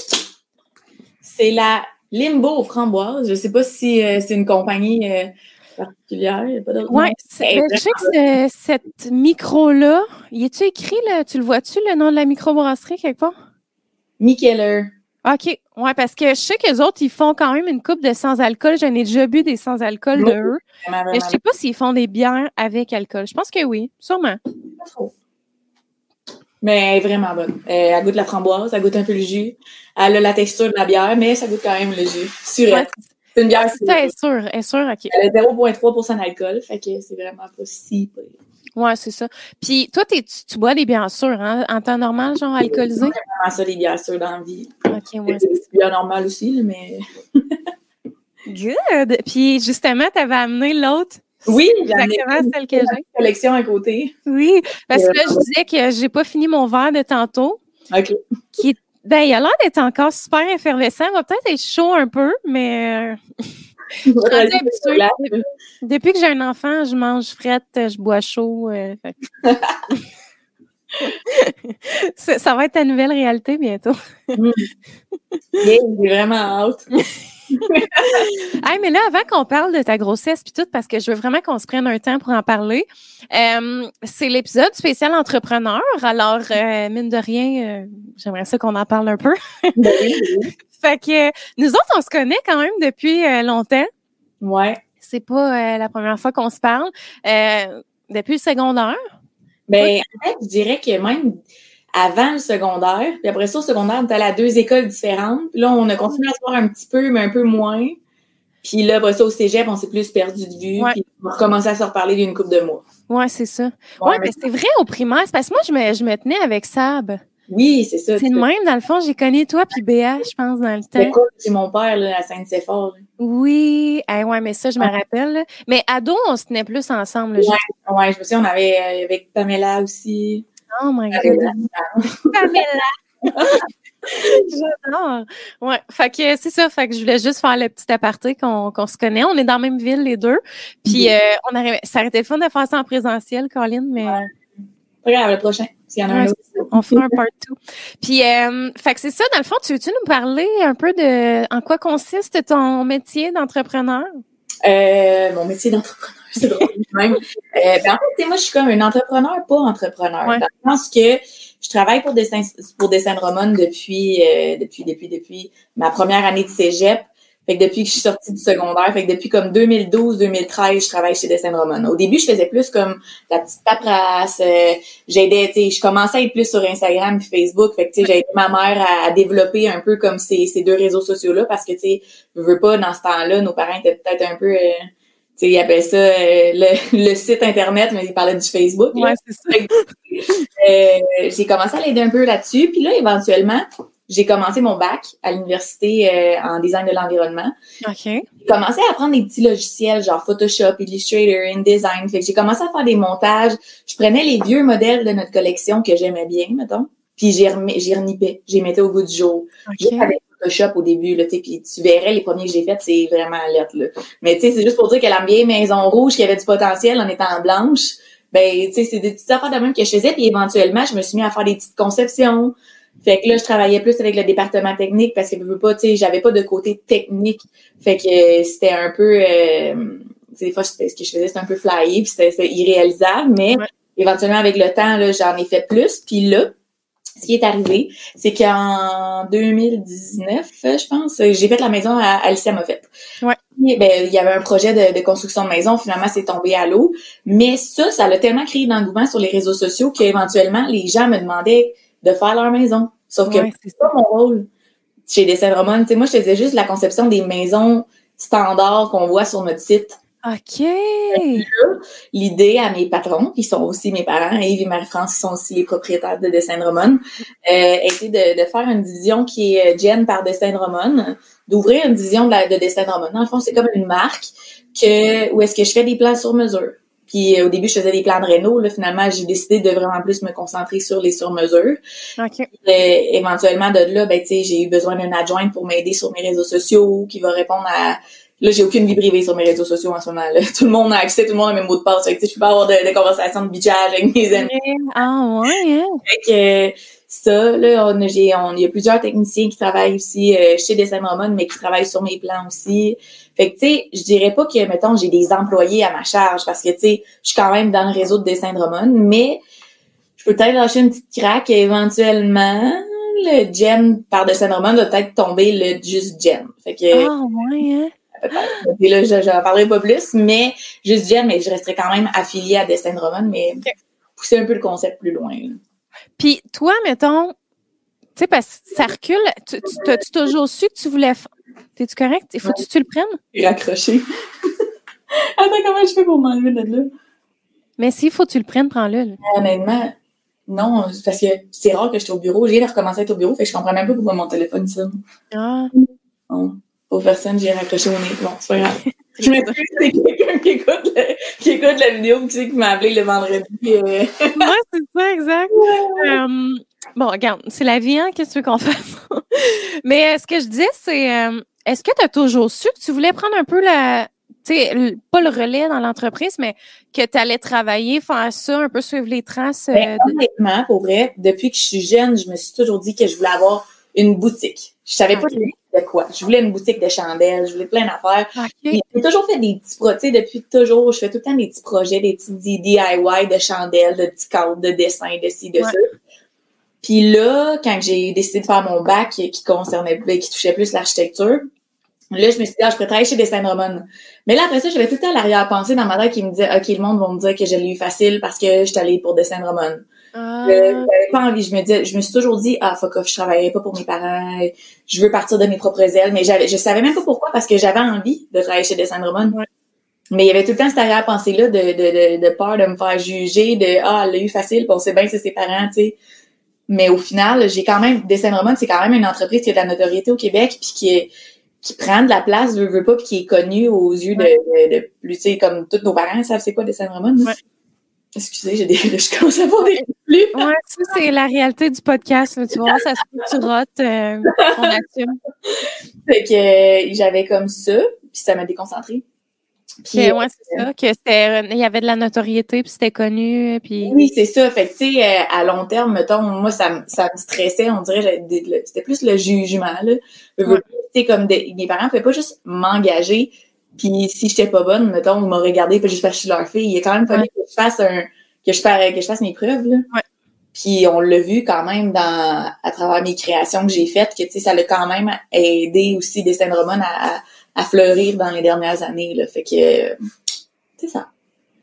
C'est la Limbo framboise. Je ne sais pas si euh, c'est une compagnie euh, particulière. Oui, ben, je sais que cette micro-là, y est-tu écrit, là, tu le vois-tu, le nom de la microbrasserie quelque part? Mikeller. OK. Ouais, parce que je sais qu'eux autres, ils font quand même une coupe de sans-alcool. J'en ai déjà bu des sans-alcool de eux. Mais je sais pas s'ils font des bières avec alcool. Je pense que oui, sûrement. Pas trop. Mais elle est vraiment bonne. Euh, elle goûte la framboise, elle goûte un peu le jus. Elle a la texture de la bière, mais ça goûte quand même le jus. Surette. C'est une bière sûre. C'est sûr, est OK. Elle a 0,3 d'alcool, fait que c'est vraiment pas si oui, c'est ça. Puis toi, tu, tu, bois des bières sûres, hein, en temps normal, genre alcoolisé? C'est vraiment ça, des bières sûres dans la vie. OK, ouais. C'est des bières normales aussi, mais. Good! Puis justement, tu avais amené l'autre. Oui, exactement celle que j'ai. collection à côté. Oui, parce que là, je disais que j'ai pas fini mon verre de tantôt. OK. Qui ben, il a l'air d'être encore super effervescent. Il va peut-être être chaud un peu, mais. Depuis que j'ai un enfant, je mange frette, je bois chaud. Euh, ça, va être ta nouvelle réalité bientôt. mm. J'ai vraiment hâte. hey, mais là, avant qu'on parle de ta grossesse puis tout, parce que je veux vraiment qu'on se prenne un temps pour en parler, euh, c'est l'épisode spécial entrepreneur. Alors, euh, mine de rien, j'aimerais ça qu'on en parle un peu. Ben fait que nous autres, on se connaît quand même depuis longtemps. Ouais. C'est pas euh, la première fois qu'on se parle. Euh, depuis le secondaire? Ben, en fait, je dirais que même avant le secondaire, puis après ça, au secondaire, on était à deux écoles différentes. là, on a continué à se voir un petit peu, mais un peu moins. Puis là, après ça, au cégep, on s'est plus perdu de vue. Puis on a recommencé à se reparler d'une couple de mois. Oui, c'est ça. Oui, ouais, mais c'est vrai au primaire. C'est parce que moi, je me, je me tenais avec Sab. Oui, c'est ça. C'est le même, dans le fond, j'ai connu toi puis Béa, je pense, dans le temps. C'est mon père, là, à Saint-Séphore. Oui, eh, ouais, mais ça, je me rappelle. Mais ado, on se tenait plus ensemble. Oui, ouais, je me souviens, on avait euh, avec Pamela aussi. Oh my God. Pamela! J'adore. Ouais. Fait que c'est ça. Fait que je voulais juste faire le petit aparté qu'on se connaît. On est dans la même ville, les deux. Puis, euh, on arrive, ça aurait été le fun de faire ça en présentiel, Colin, mais. Ouais. Regarde, le prochain. Y en a un autre. On fera un part two. Puis, euh, fait que c'est ça, dans le fond, tu veux-tu nous parler un peu de en quoi consiste ton métier d'entrepreneur? Euh, mon métier d'entrepreneur, c'est drôle même. Euh, ben, en fait, moi, je suis comme un entrepreneur, pas entrepreneur. Dans le sens que je travaille pour Dessin, pour Dessin Roman depuis, euh, depuis, depuis, depuis ma première année de cégep. Fait que depuis que je suis sortie du secondaire, fait que depuis comme 2012-2013, je travaille chez Dessin Roman. Au début, je faisais plus comme la petite paperasse, euh, j'aidais, tu sais, je commençais à être plus sur Instagram et Facebook, fait que tu sais, j'ai aidé ma mère à, développer un peu comme ces, ces deux réseaux sociaux-là parce que tu sais, je veux pas, dans ce temps-là, nos parents étaient peut-être un peu... Euh, sais, ils appelaient ça euh, le, site Internet, mais ils parlaient du Facebook. Ouais, c'est ça. euh, j'ai commencé à l'aider un peu là-dessus. Puis là, éventuellement, j'ai commencé mon bac à l'université euh, en design de l'environnement. OK. J'ai commencé à apprendre des petits logiciels genre Photoshop, Illustrator, InDesign. Fait que j'ai commencé à faire des montages. Je prenais les vieux modèles de notre collection que j'aimais bien, mettons. puis j'y renipais, j'y mettais au bout du jour. Okay. Photoshop au début, là, tu puis tu verrais les premiers que j'ai faits, c'est vraiment lettre, là. Mais tu sais, c'est juste pour dire que la vieille maison rouge qui avait du potentiel en étant blanche, ben, tu sais, c'est des petites affaires de même que je faisais, puis éventuellement, je me suis mis à faire des petites conceptions. Fait que là, je travaillais plus avec le département technique parce que je veux pas, tu sais, j'avais pas de côté technique. Fait que c'était un peu, euh, des fois, ce que je faisais, c'était un peu flyé, puis c'était irréalisable, mais éventuellement, avec le temps, là, j'en ai fait plus. Puis là, ce qui est arrivé, c'est qu'en 2019, je pense, j'ai fait la maison à Alicia Moffett. Ouais. ben, il y avait un projet de, construction de maison, finalement, c'est tombé à l'eau. Mais ça, ça a tellement créé d'engouement sur les réseaux sociaux qu'éventuellement, les gens me demandaient de faire leur maison. Sauf que c'est pas mon rôle chez Dessin Roman. moi, je faisais juste la conception des maisons standards qu'on voit sur notre site. OK. L'idée à mes patrons, qui sont aussi mes parents, Yves et Marie-France, qui sont aussi les propriétaires de Dessin Roman, euh, était de, de, faire une division qui est Jen par Dessin Roman, d'ouvrir une division de, de Dessin Roman. Dans le fond, c'est comme une marque que où est-ce que je fais des plans sur mesure. Puis euh, au début, je faisais des plans de réno. Là, finalement, j'ai décidé de vraiment plus me concentrer sur les sur-mesures. Okay. éventuellement, de là, ben, j'ai eu besoin d'un adjoint pour m'aider sur mes réseaux sociaux, qui va répondre à Là, j'ai aucune vie privée sur mes réseaux sociaux en ce moment. Là. Tout le monde a accès, tout le monde a mes mots de passe. Fait que, je peux pas avoir de, conversations de bitchage avec mes amis. Ah ouais, hein? Fait que ça, là, on, j'ai, on, il y a plusieurs techniciens qui travaillent aussi euh, chez Dessin Roman, mais qui travaillent sur mes plans aussi. Fait que, tu sais, je dirais pas que, mettons, j'ai des employés à ma charge parce que, tu sais, je suis quand même dans le réseau de Dessin Roman, mais je peux peut-être lâcher une petite craque éventuellement. Le gem par Dessin Roman doit peut-être tomber le juste gem. Fait que. Ah, ouais, hein? Et là, je n'en parlerai pas plus, mais juste dire, mais je resterai quand même affiliée à Destin Roman, mais pousser un peu le concept plus loin. Puis toi, mettons, tu sais, parce que ça recule, tu, tu toujours su que tu voulais. T'es-tu correct? Il faut que tu le prennes? Et raccroché. Attends, comment je fais pour m'enlever de là? Mais s'il faut que tu le prennes, prends-le. Honnêtement, non, parce que c'est rare que je sois au bureau. J'ai recommencé à être au bureau, fait que je comprends même pas pourquoi mon téléphone sonne. Ah. Bon aux personnes, j'ai raccroché au nez. Bon, c'est pas grave. Je m'excuse, c'est quelqu'un qui écoute, qui écoute la vidéo qui, qui m'a appelé le vendredi. Euh... ouais, c'est ça, exact. Euh, bon, regarde, c'est la vie, hein? Qu'est-ce que tu veux qu'on fasse? Mais euh, ce que je disais, c'est euh, est-ce que tu as toujours su que tu voulais prendre un peu la. Tu sais, pas le relais dans l'entreprise, mais que tu allais travailler, faire ça, un peu suivre les traces. Ben, honnêtement, pour vrai, depuis que je suis jeune, je me suis toujours dit que je voulais avoir une boutique. Je savais pas de quoi. Je voulais une boutique de chandelles, je voulais plein d'affaires. J'ai toujours fait des petits projets, depuis toujours, je fais tout le temps des petits projets, des petits DIY de chandelles, de petits cadres de dessin, de ci, de ça. Puis là, quand j'ai décidé de faire mon bac qui concernait, ben, qui touchait plus l'architecture, là, je me suis dit, ah, je pourrais travailler chez Dessin Roman. Mais là, après ça, j'avais tout le temps l'arrière-pensée dans ma tête qui me disait, OK, le monde va me dire que je l'ai eu facile parce que je suis allée pour Dessin Roman. Ah. Euh, pas envie. Je me dis, je me suis toujours dit, ah, fuck off, je travaillerai pas pour mes parents. Je veux partir de mes propres ailes. Mais j'avais, je savais même pas pourquoi parce que j'avais envie de travailler chez Dessin Roman. Mais il y avait tout le temps cette arrière-pensée-là de, de, de, peur de me faire juger, de, ah, elle l'a eu facile, on sait bien que c'est ses parents, tu sais. Mais au final, j'ai quand même, Dessin Roman, c'est quand même une entreprise qui a de la notoriété au Québec, puis qui est, qui prend de la place, veut, veut pas, puis qui est connue aux yeux de, de, plus, tu sais, comme tous nos parents savent c'est quoi Dessin Roman. Excusez, j'ai des, je commence à avoir des plus. Ouais, ça, c'est la réalité du podcast. Tu vois, ça se peut tu rotes, euh, on assume. Fait que euh, j'avais comme ça, puis ça m'a déconcentré. Puis, ouais, c'est ça, que c'était, il y avait de la notoriété, puis c'était connu, puis... Oui, c'est ça. Fait que, tu sais, euh, à long terme, mettons, moi, ça, ça me stressait, on dirait, c'était plus le jugement, là. Ouais. comme mes parents ne pouvaient pas juste m'engager puis si j'étais pas bonne, mettons, ils m'ont regardé puis juste parce que je suis leur fille. Il a quand même fallu que je fasse un que je fasse que je fasse mes preuves. Là. Ouais. Puis on l'a vu quand même dans à travers mes créations que j'ai faites, que tu sais, ça l'a quand même aidé aussi Destin Roman à, à, fleurir dans les dernières années. Là. Fait que c'est ça.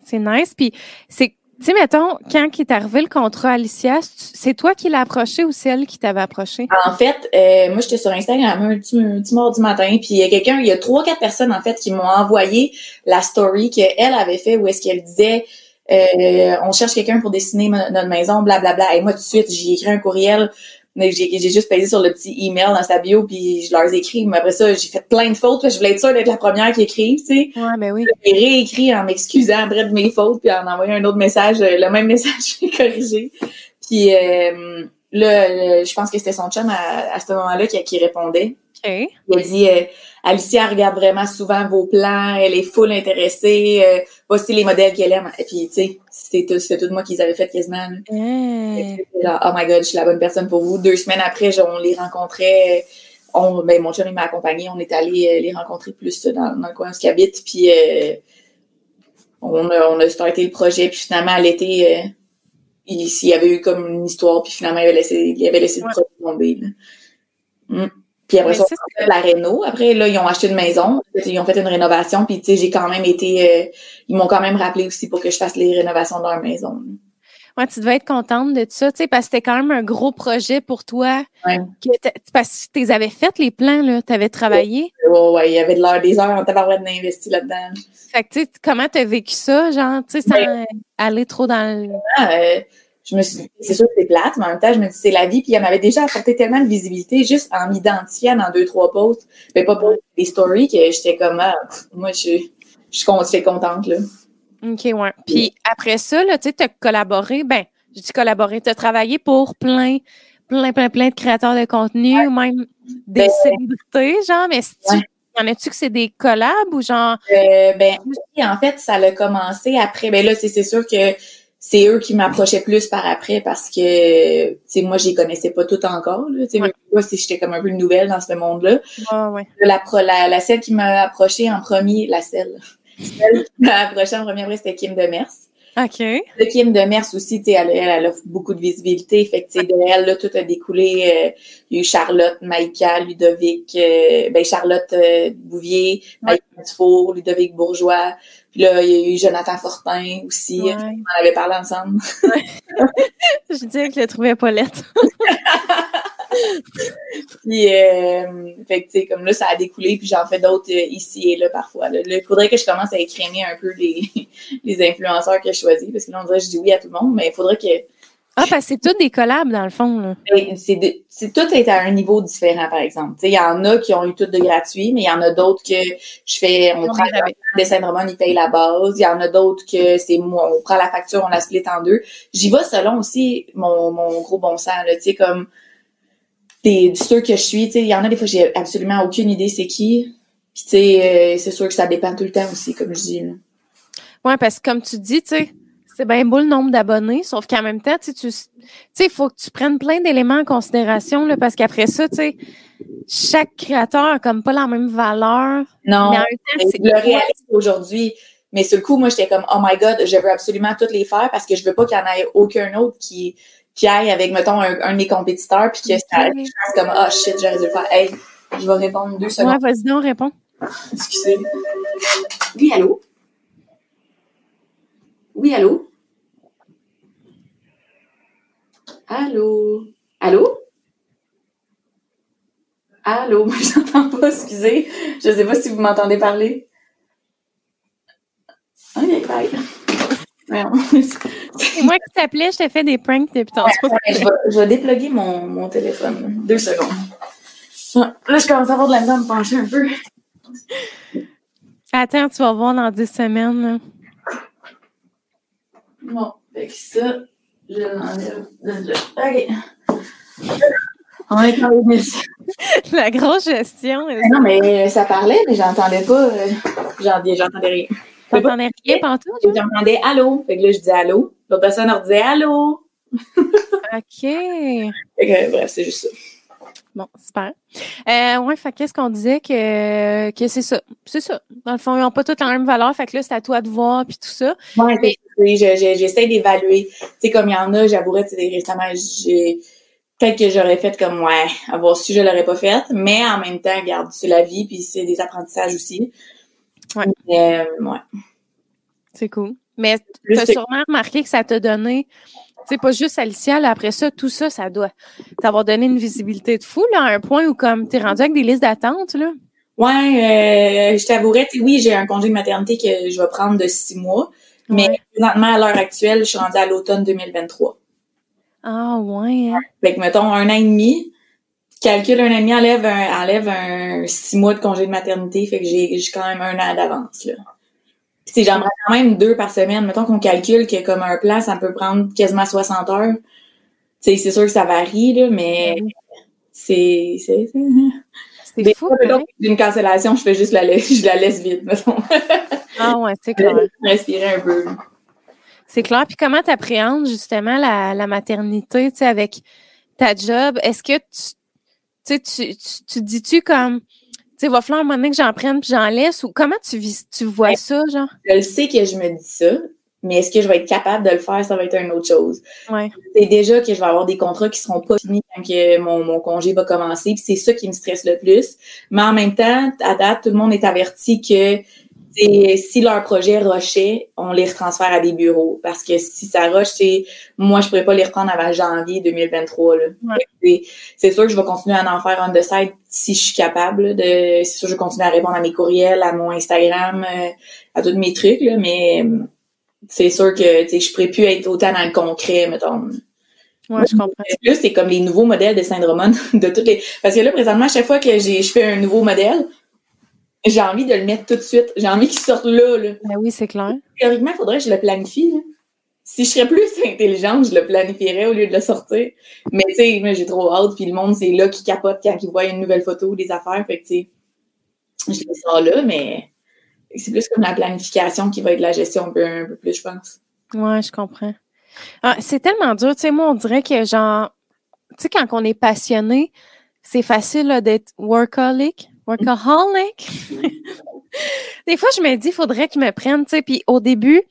C'est nice. Puis c'est tu sais, mettons, quand il est arrivé le contrat Alicia, c'est toi qui l'as approché ou c'est elle qui t'avait approché? En fait, euh, moi, j'étais sur Instagram un petit, un petit mardi matin, puis il y a quelqu'un, il y a trois, quatre personnes, en fait, qui m'ont envoyé la story qu'elle avait fait où est-ce qu'elle disait euh, on cherche quelqu'un pour dessiner notre maison, blablabla. Bla, bla. Et moi, tout de suite, j'ai écrit un courriel mais j'ai juste pesé sur le petit email dans sa bio, puis je leur ai écrit. Mais après ça, j'ai fait plein de fautes. je voulais être sûre d'être la première qui écrive, tu sais. Ouais, mais oui. J'ai réécrit en m'excusant après de mes fautes, puis en envoyant un autre message, euh, le même message corrigé. Puis, euh, là, je pense que c'était son chum à, ce moment-là qui, qui répondait. Il a dit euh, Alicia regarde vraiment souvent vos plans, elle est full intéressée, euh, voici les modèles qu'elle aime. Et puis, tu sais, c'était tout, tout moi qu'ils avaient fait quasiment. oh my god, je suis la bonne personne pour vous. Deux semaines après, on les rencontrait. On, ben, mon chum il m'a accompagné, on est allé euh, les rencontrer plus dans, dans le coin où ils habitent. Puis on, a, on a starté le projet, puis finalement, à l'été, il, il, y avait eu comme une histoire, puis finalement, il avait laissé, il avait laissé le projet tomber. Mm. Puis après ça, on a fait la réno. Après, là, ils ont acheté une maison. Ils ont fait une rénovation. Puis, tu sais, j'ai quand même été... Euh, ils m'ont quand même rappelé aussi pour que je fasse les rénovations de leur maison. Ouais, tu devais être contente de ça, tu sais, parce que c'était quand même un gros projet pour toi. Ouais. parce que tu avais fait les plans, là, tu avais travaillé. Ouais, ouais, il y avait de l'heure, des heures en tabarouette d'investi là-dedans. Fait que, tu sais, comment tu as vécu ça, genre, tu sais, sans aller trop dans le... Euh, je me suis c'est sûr que c'est plate, mais en même temps, je me dis, c'est la vie, puis elle m'avait déjà apporté tellement de visibilité juste en m'identifiant dans deux, trois posts, mais pas pour des stories, que j'étais comme, ah, moi, je, je suis contente, là. OK, ouais. Puis après ça, là, tu sais, tu as collaboré, ben, je dis collaboré, tu as travaillé pour plein, plein, plein, plein de créateurs de contenu, même des ben, célébrités, genre, mais tu y en a-tu que c'est des collabs ou genre? Euh, ben, en fait, ça a commencé après. Ben là, c'est sûr que c'est eux qui m'approchaient plus par après parce que tu sais moi je les connaissais pas toutes encore là tu sais. Moi j'étais comme un peu nouvelle dans ce monde là ouais. la, la, la celle qui m'a approché en premier la celle celle qui m'a approché en premier après c'était Kim Demers OK. Le Kim Demers aussi, tu sais, elle, elle, a beaucoup de visibilité. Fait que, de elle, là, tout a découlé. Euh, il y a eu Charlotte, Maïka, Ludovic, euh, ben, Charlotte euh, Bouvier, Maïka Dufour, Ludovic Bourgeois. Puis là, il y a eu Jonathan Fortin aussi. On en avait parlé ensemble. je disais que je le trouvais pas lettre. puis, euh, fait que, tu sais, comme là, ça a découlé, puis j'en fais d'autres euh, ici et là parfois. Il faudrait que je commence à écrémer un peu les, les influenceurs que je choisis, parce que là, on dirait que je dis oui à tout le monde, mais il faudrait que ah, parce que c'est tout des collabs, dans le fond. C'est tout est à un niveau différent, par exemple. Il y en a qui ont eu tout de gratuit, mais il y en a d'autres que je fais, on prend le dessin de roman, ils payent la base. Il y en a d'autres que c'est moi, on prend la facture, on la split en deux. J'y vais selon aussi mon, mon gros bon sens, tu sais, comme des, ceux que je suis, tu sais, il y en a des fois, j'ai absolument aucune idée c'est qui. Puis, tu sais, euh, c'est sûr que ça dépend tout le temps aussi, comme je dis. Là. Ouais, parce que comme tu dis, tu sais, c'est bien beau le nombre d'abonnés, sauf qu'en même temps, tu sais, il faut que tu prennes plein d'éléments en considération, là, parce qu'après ça, tu sais, chaque créateur a comme pas la même valeur. Non, mais en même temps, c'est le réalisme aujourd'hui. Mais sur le coup, moi, j'étais comme, oh my God, je veux absolument toutes les faire parce que je veux pas qu'il y en ait aucun autre qui, qui aille avec, mettons, un, un de mes compétiteurs puis que ça fasse comme, oh shit, j'aurais dû le faire. Hey, je vais répondre deux secondes. Ouais, vas-y, on répond. Excusez. Oui, allô? Oui, allô? Allô? Allô? Allô? Moi, je n'entends pas, excusez. Je ne sais pas si vous m'entendez parler. Ok, bye. C'est moi qui t'appelais, je t'ai fait des pranks depuis tantôt. je, vais, je vais déploguer mon, mon téléphone. Deux secondes. Là, je commence à avoir de la misère à me pencher un peu. Attends, tu vas voir dans 10 semaines. Là. Bon, fait que ça, je l'enlève. OK. On est dans le La grosse gestion. Non, mais ça parlait, mais j'entendais pas. Euh, j'entendais rien. T'entendais rien pantoute? J'entendais allô. Fait que là, je disais allô. L'autre personne leur disait allô. OK. Que, bref, c'est juste ça. Bon, super. Euh, ouais, fait qu'est-ce qu'on disait que, que c'est ça? C'est ça. Dans le fond, ils n'ont pas toutes la même valeur. Fait que là, c'est à toi de voir puis tout ça. Ouais, mais... j'essaie d'évaluer. Tu sais, comme il y en a, j'avouerais, tu sais, récemment, j'ai peut-être que j'aurais fait comme ouais, avoir su, je l'aurais pas fait, mais en même temps, garde, c'est la vie, puis c'est des apprentissages aussi. Ouais. Euh, ouais. C'est cool. Mais tu as sûrement remarqué que ça t'a donné c'est pas juste Alicia, là, après ça, tout ça, ça doit t'avoir donné une visibilité de fou, là, à un point où, comme, t'es rendu avec des listes d'attente, là. Ouais, euh, je t'avouerais, oui, j'ai un congé de maternité que je vais prendre de six mois, mais présentement, à l'heure actuelle, je suis rendue à l'automne 2023. Ah, ouais. Hein. Fait que, mettons, un an et demi, calcule un demi, enlève un, enlève un six mois de congé de maternité, fait que j'ai quand même un an d'avance, là. C'est j'en prends quand même deux par semaine. Mettons qu'on calcule que comme un plan, ça peut prendre quasiment 60 heures. c'est sûr que ça varie, là, mais c'est. C'est c'est fou. Hein? Une cancellation, je fais juste la laisse, je la laisse vide, mettons. ah ouais, c'est clair. Respirer un peu. C'est clair. Puis comment tu appréhendes justement la, la maternité, tu sais, avec ta job? Est-ce que tu, tu, tu, tu dis-tu comme tu sais, va falloir un moment donné que j'en prenne puis j'en laisse ou comment tu vis, tu vois ça, genre? Je sais que je me dis ça, mais est-ce que je vais être capable de le faire, ça va être une autre chose. Ouais. C'est déjà que je vais avoir des contrats qui seront pas finis quand que mon, mon congé va commencer, puis c'est ça qui me stresse le plus. Mais en même temps, à date, tout le monde est averti que si leur projet rushait, on les retransfère à des bureaux. Parce que si ça rush, moi, je pourrais pas les reprendre avant janvier 2023. C'est sûr que je vais continuer à en faire un de site si je suis capable. de C'est sûr que je vais continuer à répondre à mes courriels, à mon Instagram, euh, à tous mes trucs, là, mais c'est sûr que je pourrais plus être autant dans le concret, mettons. Ouais, je comprends. Plus, c'est comme les nouveaux modèles de syndrome de toutes les. Parce que là, présentement, à chaque fois que je fais un nouveau modèle, j'ai envie de le mettre tout de suite. J'ai envie qu'il sorte là. là. Ben oui, c'est clair. Théoriquement, il faudrait que je le planifie. Si je serais plus intelligente, je le planifierais au lieu de le sortir. Mais tu sais, j'ai trop hâte, puis le monde, c'est là qui capote quand il voit une nouvelle photo ou des affaires. Fait que tu sais, je les sors là, mais c'est plus comme la planification qui va être la gestion un peu, un peu plus, je pense. Ouais, je comprends. Ah, c'est tellement dur. Tu sais, moi, on dirait que genre, tu sais, quand on est passionné, c'est facile d'être workaholic. Workaholic. Des fois, je me dis, il faudrait que je me prenne, tu sais, puis au début,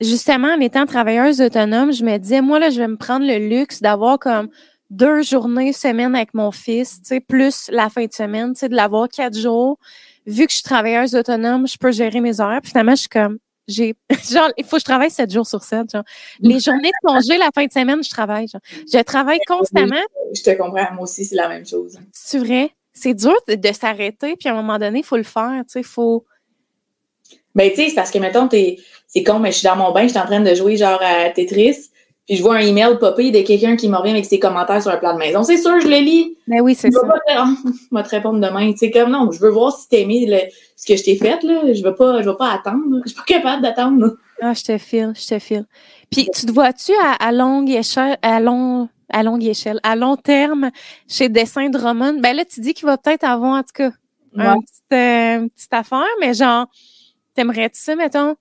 justement, en étant travailleuse autonome, je me disais, moi, là, je vais me prendre le luxe d'avoir comme deux journées semaine avec mon fils, tu sais, plus la fin de semaine, tu sais, de l'avoir quatre jours vu que je suis travailleuse autonome, je peux gérer mes heures. Puis finalement, je suis comme, j'ai, genre, il faut que je travaille sept jours sur sept. Genre. Les journées de congé, la fin de semaine, je travaille. Genre. Je travaille constamment. Je te comprends, moi aussi, c'est la même chose. C'est vrai? C'est dur de, s'arrêter, puis à un moment donné, il faut le faire. Tu sais, il faut. Ben, tu sais, c'est parce que, mettons, c'est con, mais je suis dans mon bain, je suis en train de jouer genre à Tetris puis je vois un email popper de quelqu'un qui me revient avec ses commentaires sur un plan de maison. C'est sûr, je le lis. Ben oui, c'est ça. Je vais te répondre demain. Tu sais, comme non, je veux voir si t'as aimé ce que je t'ai fait, là. Je veux pas, je veux pas attendre. Je suis pas capable d'attendre. Ah, je te file, je te file. Puis tu te vois-tu à, longue échelle, à long, à longue échelle, à long terme, chez Dessin de Roman? Ben là, tu dis qu'il va peut-être avoir, en tout cas, euh, une, petite, affaire, mais genre, t'aimerais-tu ça, mettons?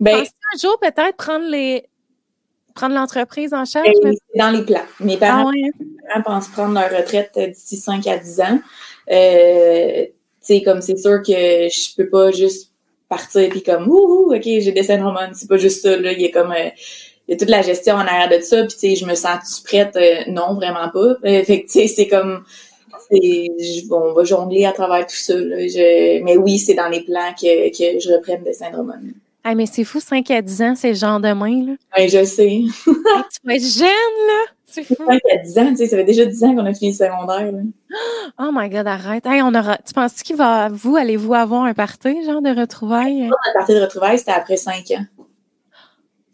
Ben, un jour peut-être prendre les, prendre l'entreprise en charge? C'est dans les plans. Mes parents, ah pensent prendre leur retraite euh, d'ici 5 à 10 ans. Euh, comme c'est sûr que je peux pas juste partir puis comme ouh, ok j'ai des scènes hormones c'est pas juste ça là il y a comme euh, il y a toute la gestion en arrière de ça puis tu sais je me sens prête? Euh, non vraiment pas fait tu sais c'est comme on va jongler à travers tout ça là. mais oui c'est dans les plans que, que je reprenne des syndromes ah, mais c'est fou, 5 à 10 ans, c'est le genre de main, là. Oui, je sais. tu vas être jeune, là. C'est fou. 5 à 10 ans, tu sais, ça fait déjà 10 ans qu'on a fini le secondaire, là. Oh my God, arrête. Hey, on aura... Tu penses qu'il va, vous, allez-vous avoir un party, genre, de retrouvailles? Un party de retrouvailles, c'était après 5 ans.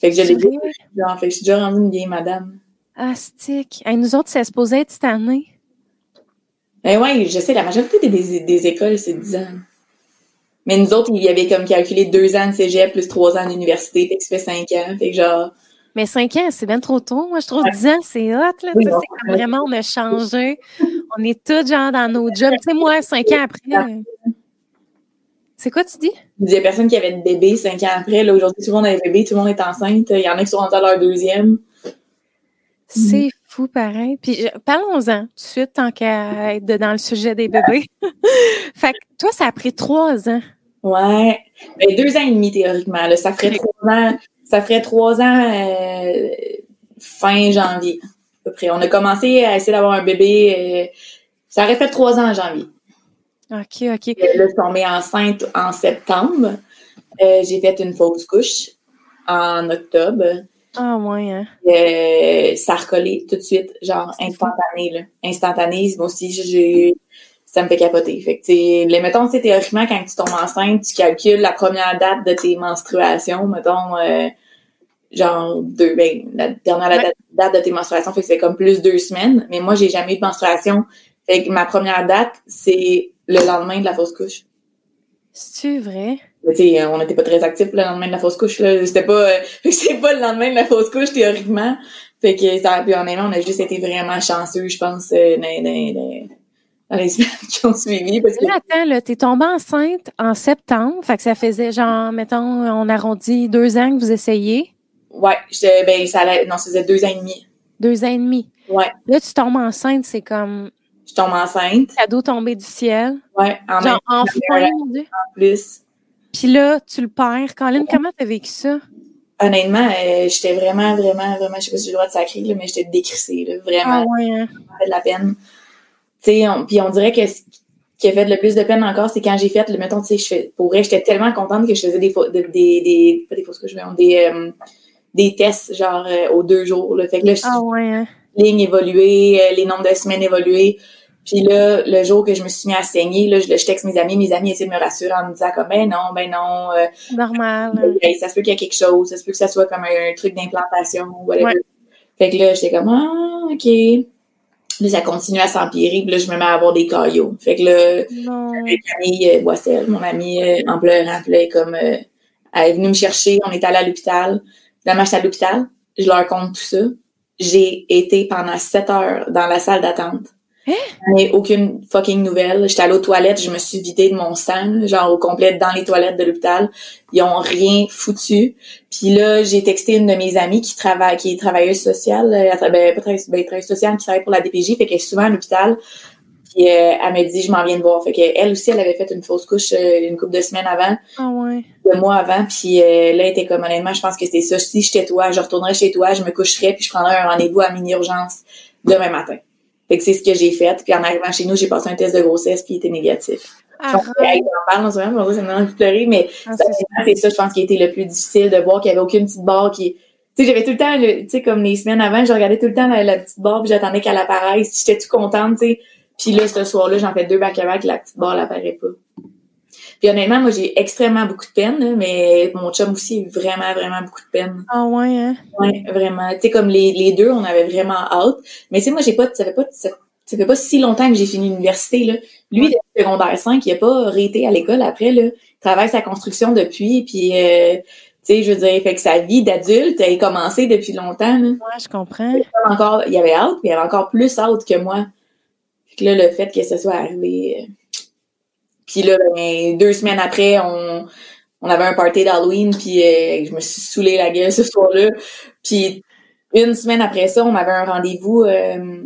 Fait que je l'ai dit, genre, fait que je suis déjà rendue une vieille madame. Ah, stick. Hey, nous autres, c'est supposé être cette année. Eh ouais, je sais, la majorité des, des écoles, c'est 10 ans. Mais nous autres, il y avait comme calculé deux ans de cégep plus trois ans d'université, fait que ça fait cinq ans. Fait que genre. Mais cinq ans, c'est bien trop tôt. Moi, je trouve dix ans, c'est hot, là. c'est comme vraiment, on a changé. On est tous, genre, dans nos jobs. Tu sais, moi, cinq ans après. C'est quoi, tu dis? Il y a personne qui avait de bébé cinq ans après. Là, aujourd'hui, tout le monde a un bébé, tout le monde est enceinte. Il y en a qui sont rendus à leur deuxième. C'est fou, pareil. Puis parlons-en tout de suite, tant qu'à être dans le sujet des bébés. fait que toi, ça a pris trois ans Ouais. Ben, deux ans et demi théoriquement. Là. Ça ferait trois ans. Ça ferait trois ans euh, fin janvier, à peu près. On a commencé à essayer d'avoir un bébé. Euh, ça aurait fait trois ans en janvier. OK, OK. là, je suis tombée enceinte en septembre. Euh, j'ai fait une fausse couche en octobre. Ah, ouais, hein? ça a recollé tout de suite, genre instantané. Là. Instantané. Moi aussi, j'ai ça me fait capoter. Fait que, les, mettons, théoriquement, quand tu tombes enceinte, tu calcules la première date de tes menstruations, mettons, euh, genre, deux, ben, la dernière date, de tes menstruations, fait que c'est comme plus deux semaines. Mais moi, j'ai jamais eu de menstruation. Fait que ma première date, c'est le lendemain de la fausse couche. C'est vrai? Mais on n'était pas très actifs le lendemain de la fausse couche. C'était pas, euh, c'est pas le lendemain de la fausse couche théoriquement, Fait que ça, puis honnêtement, on a juste été vraiment chanceux, je pense, euh, dans, dans, dans, les semaines qui ont suivi. Parce que... Là, attends, là, t'es tombée enceinte en septembre, fait que ça faisait genre, mettons, on arrondit deux ans que vous essayez. Ouais, ben, ça allait, non, ça faisait deux ans et demi. Deux ans et demi. Ouais. Là, tu tombes enceinte, c'est comme. Je tombe enceinte. Cadeau tombé du ciel. Ouais, en Genre, même enfin, mon Dieu. En plus. Puis là, tu le perds. Colin, comment t'as vécu ça? Honnêtement, euh, j'étais vraiment, vraiment, vraiment, je sais pas si j'ai le droit de sacrer, là, mais j'étais décrissée, là, vraiment. Ah ouais, hein? Ça fait de la peine. Tu sais, on- puis on dirait que ce qui a fait le plus de peine encore, c'est quand j'ai fait, le mettons, tu sais, pour vrai, j'étais tellement contente que je faisais des, faux- de- des, des, pas des fausses couches, mais des, euh, des tests, genre, euh, aux deux jours, là. Fait que là, je Ah ouais, hein? ligne évoluée, les nombres de semaines évolués. Puis là, le jour que je me suis mis à saigner, là, je, je texte mes amis, mes amis essaient de me rassurer en me disant comme ben non, ben non, euh, Normal. hein. ben, ça se peut qu'il y ait quelque chose, ça se peut que ça soit comme un, truc d'implantation ou whatever. Ouais. Fait que là, j'étais comme ah, ok. Là, ça continue à s'empirer, puis là, je me mets à avoir des caillots. Fait que là, Non. avec Camille euh, Boissel, mon amie, euh, en pleurant, puis là, elle est comme, euh, elle est venue me chercher, on est allé à l'hôpital. Finalement, j'étais à l'hôpital, je leur compte tout ça. J'ai été pendant sept heures dans la salle d'attente. Hein? Mais aucune fucking nouvelle. J'étais allée aux toilettes, je me suis vidée de mon sang, genre au complet dans les toilettes de l'hôpital. Ils ont rien foutu. Puis là, j'ai texté une de mes amies qui travaille, qui est travailleuse sociale, euh, ben, pas travailleuse, ben, travailleuse sociale, qui travaille pour la DPJ, fait qu'elle est souvent à l'hôpital. Puis euh, elle me dit, je m'en viens de voir. Fait qu'elle aussi, elle avait fait une fausse couche euh, une couple de semaines avant, Ah ouais. deux mois avant. Puis euh, là, elle était comme, honnêtement, je pense que c'est ça. Si j'étais toi, je retournerais chez toi, je me coucherais, puis je prendrais un rendez-vous à mini-urgence demain matin. Fait que c'est ce que j'ai fait. Puis en arrivant chez nous, j'ai passé un test de grossesse, il était négatif. Donc, Arrête. hey, j'en parle ce moment, pour ça, me donne envie de pleurer, mais Ah, c'est ça. c'est ça, je pense, qui a été le plus difficile de voir qu'il n'y avait aucune petite barre qui. Tu sais, j'avais tout le temps, tu sais, comme les semaines avant, je regardais tout le temps la, la petite barre, puis j'attendais qu'elle apparaisse. J'étais tout contente, tu sais. Puis là, ce soir-là, j'en fais deux back à back, la petite barre n'apparaît pas. Puis honnêtement, moi, j'ai extrêmement beaucoup de peine, là, mais mon chum aussi vraiment, vraiment beaucoup de peine. Ah ouais, hein? Ouais, vraiment. Tu sais, comme les, les deux, on avait vraiment hâte. Mais tu sais, moi, j'ai pas, ça fait pas, ça, ça fait pas si longtemps que j'ai fini l'université, là. Lui, depuis secondaire 5, il a pas arrêté à l'école après, là. Il travaille sa construction depuis, puis, euh, tu sais, je veux dire, fait que sa vie d'adulte a commencé depuis longtemps, là. Ouais, je comprends. Comme encore, il avait hâte, puis il avait encore plus hâte que moi. Fait que là, le fait que ça soit arrivé. Puis là, ben, deux semaines après, on, on avait un party d'Halloween, puis euh, je me suis saoulée la gueule ce soir-là. Puis une semaine après ça, on avait un rendez-vous. Euh,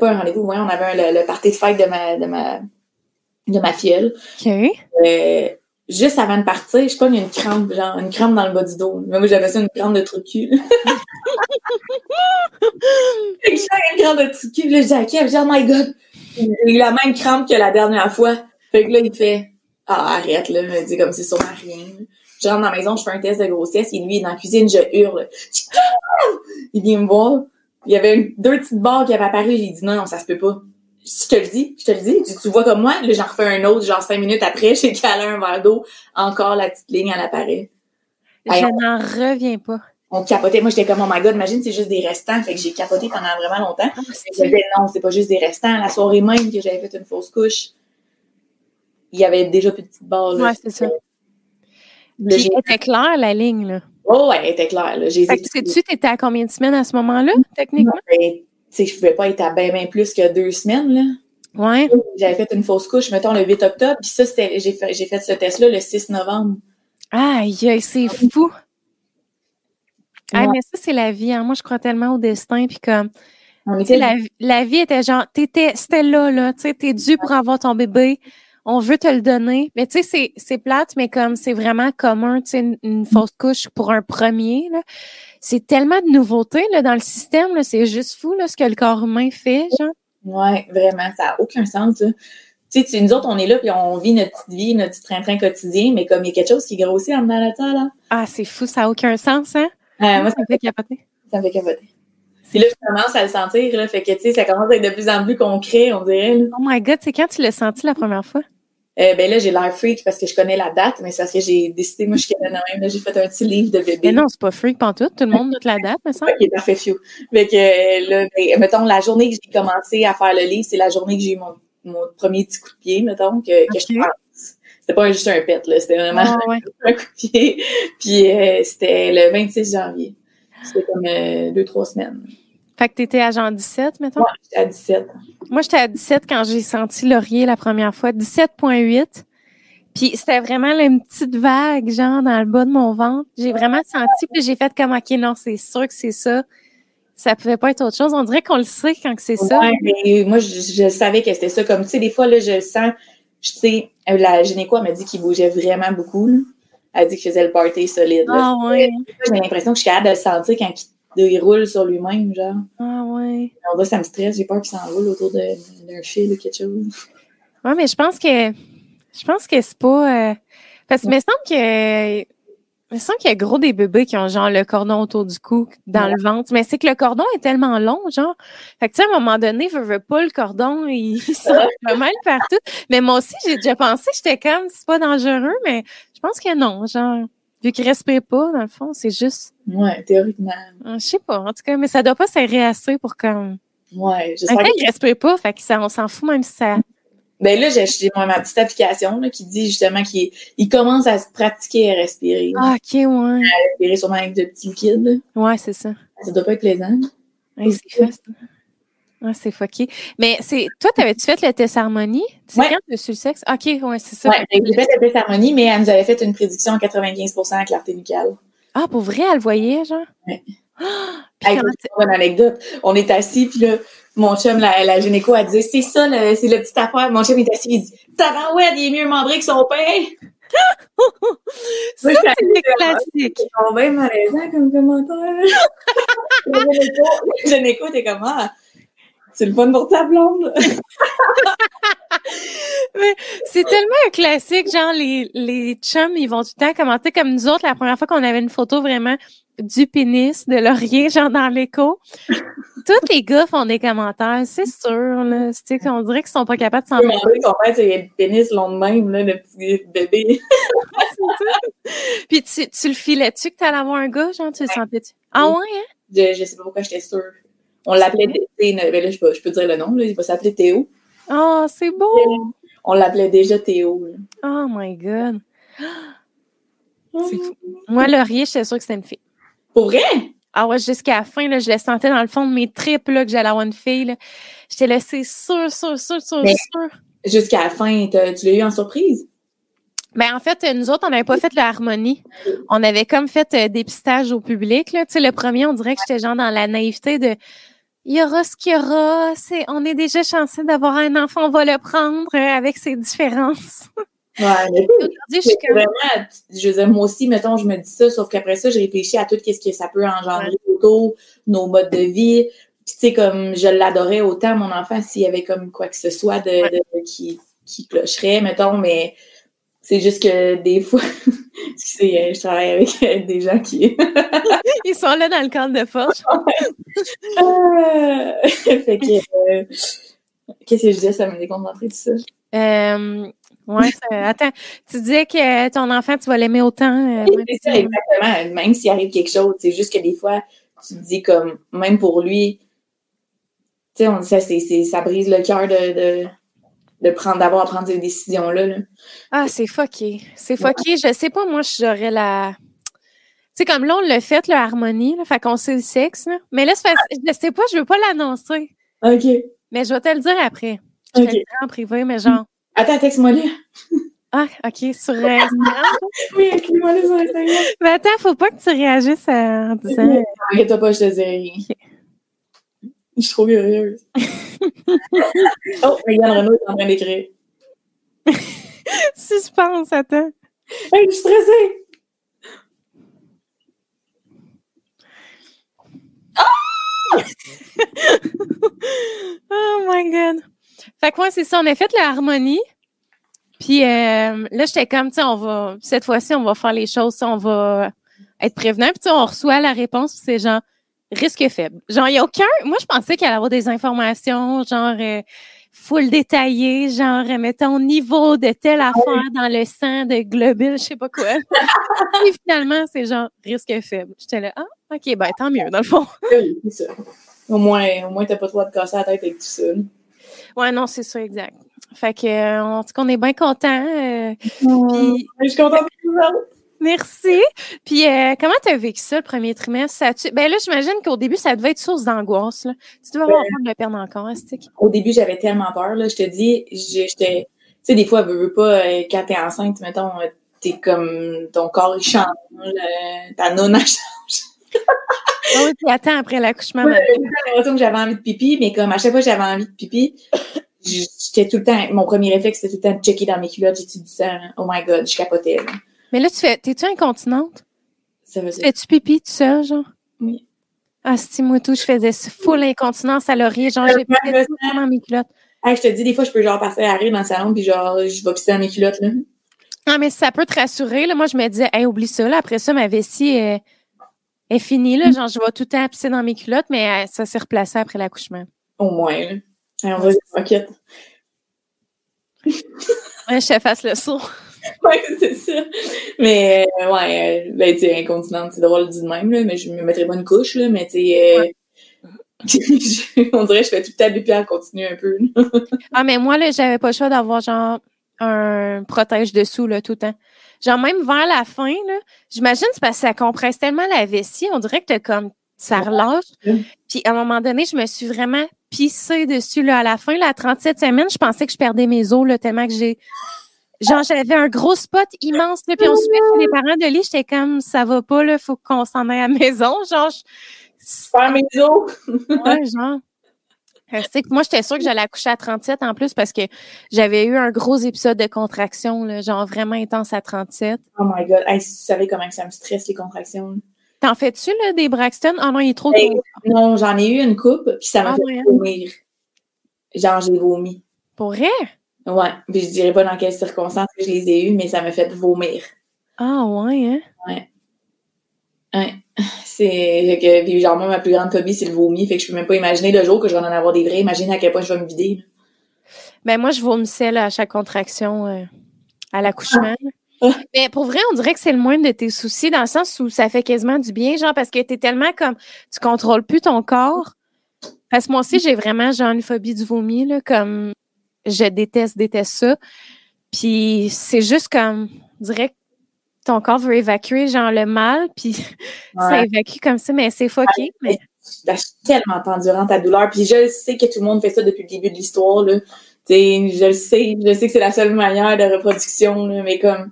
pas un rendez-vous, ouais, on avait un- le, le party de fête de ma de ma de ma filleule. OK. Euh, juste avant de partir, je pogne une crampe, genre une crampe dans le bas du dos. Mais moi, j'avais ça une crampe de trou de cul. Fait que j'ai une crampe de trou de cul, là, je dis à Kev, oh my god, j'ai eu la même crampe que la dernière fois. Fait que là, il fait, ah, arrête, là, il me dit comme c'est sûrement rien. Je rentre dans la maison, je fais un test de grossesse, et lui, il est dans la cuisine, je hurle. Ah! Il vient me voir. Il y avait deux petites barres qui avaient apparu, j'ai dit, non, non, ça se peut pas. Je te le dis, je te le dis. Tu vois comme moi, là, j'en refais un autre, genre cinq minutes après, j'ai calé un verre d'eau, encore la petite ligne, elle apparaît. Hey, Je n'en reviens pas. On capotait. Moi, j'étais comme, oh my god, imagine, c'est juste des restants. Fait que j'ai capoté pendant vraiment longtemps. Ah, Je disais, non, c'est pas juste des restants. La soirée même que j'avais fait une fausse couche, il y avait déjà plus de petites barres. là. Ouais, c'est ça. Là, Puis était claire, la ligne, là? Oh, ouais, elle était claire. Là. J'ai Fait que sais-tu, t'étais à combien de semaines à ce moment-là, techniquement? Ben, tu sais, je pouvais pas être à bien, bien plus que deux semaines, là. Ouais. J'avais fait une fausse couche, mettons, le 8 octobre, puis ça, c'était, j'ai fait, j'ai fait ce test-là le 6 novembre. Aïe, aïe, c'est fou. Ah, Ouais. mais ça, c'est la vie. Hein. Moi, je crois tellement au destin. Puis comme, était la, la vie était genre, t'étais, c'était là, là. Tu sais, t'es dû pour avoir ton bébé. On veut te le donner. Mais tu sais, c'est, plate, mais comme c'est vraiment commun, tu sais, une, une fausse couche pour un premier, là. C'est tellement de nouveautés, là, dans le système, là. C'est juste fou, là, ce que le corps humain fait, genre. Ouais, vraiment, ça n'a aucun sens, ça. Tu sais, tu- nous autres, on est là, puis on vit notre petite vie, notre petit train-train quotidien, mais comme il y a quelque chose qui grossit en dedans de ça, là. Ah, c'est fou, ça n'a aucun sens, hein? Euh, moi, ça me fait capoter. ça me fait capoter. Puis là, je commence à le sentir, là, fait que, tu sais, ça commence à être de plus en plus concret, on dirait, là. Oh my God, c'est quand tu l'as senti la première fois? Euh, ben là, j'ai l'air freak parce que je connais la date, mais c'est parce que j'ai décidé, moi, je suis même, j'ai fait un petit livre de bébé. Mais non, c'est pas freak pantoute. Tout le monde note la date, me semble. Ok, parfait, fiu. Fait que, euh, là, ben, mettons, la journée que j'ai commencé à faire le livre, c'est la journée que j'ai eu mon, mon premier petit coup de pied, mettons, que, que je pense. C'était pas juste un pet, là, c'était vraiment Ah, ouais. un coup de pied. Puis euh, c'était le 26 janvier. C'était comme euh, deux, trois semaines. Fait que tu étais à genre 17, mettons? Moi, j'étais à 17. Moi, j'étais à 17 quand j'ai senti Laurier la première fois. 17,8. Puis c'était vraiment là, une petite vague, genre, dans le bas de mon ventre. J'ai vraiment senti, puis j'ai fait comme, OK, non, c'est sûr que c'est ça. Ça pouvait pas être autre chose. On dirait qu'on le sait quand c'est ça. Ouais, mais moi, je, je savais que c'était ça. Comme, tu sais, des fois, là, je le sens, je sais, la gynéco, m'a dit qu'il bougeait vraiment beaucoup. là. Elle a dit qu'il faisait le party solide. Ah ouais. J'ai l'impression que je suis capable de le sentir quand il, il roule sur lui-même, genre. Ah ouais. On va, ça me stresse, j'ai peur qu'il s'enroule autour de- d'un fil ou quelque chose. Ouais, mais je pense que je pense que c'est pas euh, parce que il me semble que il me semble qu'il y a gros des bébés qui ont genre le cordon autour du cou dans le ventre, mais c'est que le cordon est tellement long, genre. Fait que tu sais, à un moment donné, veut, veut pas le cordon, il, il sort pas mal partout. Mais moi aussi, j'ai déjà pensé, j'étais comme c'est pas dangereux, mais je pense que non, genre vu qu'il respire pas, dans le fond, c'est juste Ouais, théoriquement. euh, je sais pas, en tout cas, mais ça doit pas serrer assez pour comme. Ouais, En j'espère fait, que il respire pas, fait que ça, on s'en fout même si ça. Ben là, j'ai ma petite application là, qui dit justement qu'il il commence à se pratiquer à respirer. Ah, ok, ouais. Respirer sûrement avec de petits liquides. là. Ouais, c'est ça. Ça doit pas être plaisant. Ouais, c'est fast. Ah, c'est fucké. Mais c'est toi, t'avais-tu fait le test harmonie? C'est Ouais. quand le sexe? OK, ouais, c'est ça. Ouais, ben, j'ai fait le test harmonie, mais elle nous avait fait une prédiction à 95 à clarté nucale. Ah, pour vrai, elle le voyait, genre? Ouais. Ah! Puis Hey, comment c'est une bonne anecdote. On est assis, puis là, mon chum, la, la gynéco, elle disait, c'est ça, c'est le petit affaire. Mon chum est assis, il dit, tabarouette, il est mieux membré que son père. Ça, c'est classique. C'est même malaisant comme commentaire. le gynéco, t'es comme, ah, c'est le fun pour ta blonde. C'est tellement un classique, genre les, les chums, ils vont tout le temps commenter comme nous autres, la première fois qu'on avait une photo vraiment du pénis de Laurier, genre dans l'écho. Tous les gars font des commentaires, c'est sûr, là. Sais, qu'on dirait qu'ils sont pas capables de s'en J'ai demandé son père, il a le pénis long de même, là, le petit bébé. Puis tu, tu le filais-tu que t'allais avoir un gars, genre, tu le sentais-tu? Ah ouais, hein? Je, je sais pas pourquoi j'étais sûre. On l'appelait, ben là, je peux, je peux dire le nom, là, il va s'appeler Théo. Oh, c'est beau! On l'appelait déjà Théo. là. Oh my God! C'est fou. Moi, Laurier, j'étais sûre que c'était une fille. Pour vrai? Ah ouais, jusqu'à la fin, là, je le sentais dans le fond de mes tripes là, que j'allais avoir une fille. J'étais là, c'est sûr, sûr, sûr, sûr, Mais- sûr. Jusqu'à la fin, tu l'as eu en surprise? Ben, en fait, nous autres, on n'avait pas fait le harmonie. On avait comme fait euh, des pistages au public. Là. Tu sais, le premier, on dirait que j'étais genre dans la naïveté de il y aura ce qu'il y aura. C'est, on est déjà chanceux d'avoir un enfant, on va le prendre euh, avec ses différences. Ouais, mais Aujourd'hui, je suis comme vraiment, je veux dire, moi aussi, mettons, je me dis ça, sauf qu'après ça, je réfléchis à tout ce que ça peut engendrer autour, nos modes de vie. Puis, tu sais, comme je l'adorais autant, mon enfant, s'il y avait comme quoi que ce soit de, de- qui, qui clocherait, mettons, mais c'est juste que des fois, excusez, je travaille avec euh, des gens qui. ils sont là dans le cadre de fait que. euh, Qu'est-ce que je disais, ça m'a déconcentré tout ça. Euh, ouais, ça- attends, tu disais que ton enfant, tu vas l'aimer autant. euh, C'est ça, exactement. Même s'il arrive quelque chose, c'est juste que des fois, tu te dis comme, même pour lui, tu sais, on dit ça, ça brise le cœur de, de, de prendre, d'avoir à prendre ces décisions-là. là. Ah, c'est fucké. C'est fucké. Je sais pas, moi, j'aurais la. Tu sais, comme là, on l'a fait, le harmonie, là, fait qu'on sait le sexe, là. Mais là, je sais pas, je veux pas l'annoncer. OK. Mais je vais te le dire après. Je te OK. le dirai en privé, mais genre. Attends, texte-moi là. Ah, OK, sur Instagram. Oui, écris-moi là sur Instagram. mais attends, faut pas que tu réagisses en disant. Inquiète-toi pas, je te dis rien. Je suis trop curieuse. oh, Mégane Renaud est en train d'écrire. Suspense, attends. Hey, je suis stressée. Oh my God. Fait que moi, c'est ça. On a fait la harmonie. Puis euh, là, j'étais comme, tu sais, on va, cette fois-ci, on va faire les choses, on va être prévenant. Puis tu sais, on reçoit la réponse, c'est genre, risque faible. Genre, il n'y a aucun. Moi, je pensais qu'il allait avoir des informations, genre, euh, full détaillé, genre, euh, mettons, niveau de telle affaire dans le sang, de globules, je sais pas quoi. Et finalement, c'est genre, risque faible. J'étais là, ah, OK, ben, tant mieux, dans le fond. Oui, c'est ça. Au moins, au moins t'as pas trop à te casser la tête avec tout ça. Ouais, non, c'est ça, exact. Fait que, euh, en tout cas, on est bien contents. euh, je suis contente de vous. Merci. Puis, euh, comment tu as vécu ça le premier trimestre? Ça ben là, j'imagine qu'au début, ça devait être source d'angoisse. Là. Tu devais avoir peur de le perdre encore, hein, Au début, j'avais tellement peur. Là. Je te dis, j'étais. Tu sais, des fois, veux, veux pas, euh, quand t'es enceinte, mettons, euh, t'es comme. Ton corps, il change. ta nonna change. ah oui, puis attends, après l'accouchement. Ouais, que j'avais envie de pipi, mais comme à chaque fois que j'avais envie de pipi, j'étais tout le temps. Mon premier réflexe, c'était tout le temps de checker dans mes culottes. J'ai-tu du sang? Oh my god, je capotais. Là. Mais là, tu fais, t'es-tu incontinente? Ça veut dire. Fais-tu pipi tout seul, genre? Oui. Ah, si moi tout, je faisais full incontinence à laurier, genre, j'ai pissé dans mes culottes. Ah, je te dis, des fois, je peux genre passer à rire dans le salon, puis genre, je vais pisser dans mes culottes, là. Ah, mais ça peut te rassurer, là. Moi, je me disais, hey, oublie ça, là. Après ça, ma vessie est, est finie, là. Genre, je vais tout le temps pisser dans mes culottes, mais euh, ça s'est replacé après l'accouchement. Au moins, là. on va se Ouais, je te fasse le saut. ouais, c'est ça. Mais, euh, ouais, euh, ben, tu sais, incontinente, c'est drôle dire de même, là, mais je me mettrais pas une couche, là, mais tu sais, euh, on dirait que je fais tout le temps pipi en continu un peu. ah, mais moi, là, j'avais pas le choix d'avoir, genre, un protège dessous, là, tout le temps. Genre, même vers la fin, là, j'imagine c'est parce que ça compresse tellement la vessie, on dirait que t'as comme, ça relâche. Puis, à un moment donné, je me suis vraiment pissée dessus, là, à la fin, à 37 semaines, je pensais que je perdais mes os, là, tellement que j'ai Genre, j'avais un gros spot immense, là, puis fait les parents de lit, j'étais comme, ça va pas, là, faut qu'on s'en aille à la maison. Genre, Faire mes os! ouais, genre. Que moi, j'étais sûre que j'allais accoucher à 37 en plus parce que j'avais eu un gros épisode de contraction, là, genre vraiment intense à 37. Oh my god. Hey, si tu savais comment ça me stresse, les contractions. T'en fais-tu, là, des Braxton? Oh non, il est trop tôt. non, j'en ai eu une coupe, puis ça m'a ah fait hein? vomir. Genre, j'ai vomi. Pour vrai? Ouais, puis je dirais pas dans quelles circonstances que je les ai eues, mais ça m'a fait vomir. Ah ouais, hein? Ouais. Ouais. C'est que puis genre moi ma plus grande phobie c'est le vomi, fait que je peux même pas imaginer le jour que je vais en avoir des vrais, imagine à quel point je vais me vider. Ben moi je vomissais là, à chaque contraction euh, à l'accouchement. Ah. Mais pour vrai, on dirait que c'est le moins de tes soucis dans le sens où ça fait quasiment du bien, genre parce que t'es tellement comme tu contrôles plus ton corps. Parce que moi aussi, j'ai vraiment genre une phobie du vomi, là, comme je déteste, déteste ça. Puis c'est juste comme, on dirait que ton corps veut évacuer genre le mal, puis ça évacue comme ça, mais c'est fucké. mais... Je suis tellement pendurant ta douleur, puis je sais que tout le monde fait ça depuis le début de l'histoire, là. je le sais, je sais que c'est la seule manière de reproduction, là, mais comme,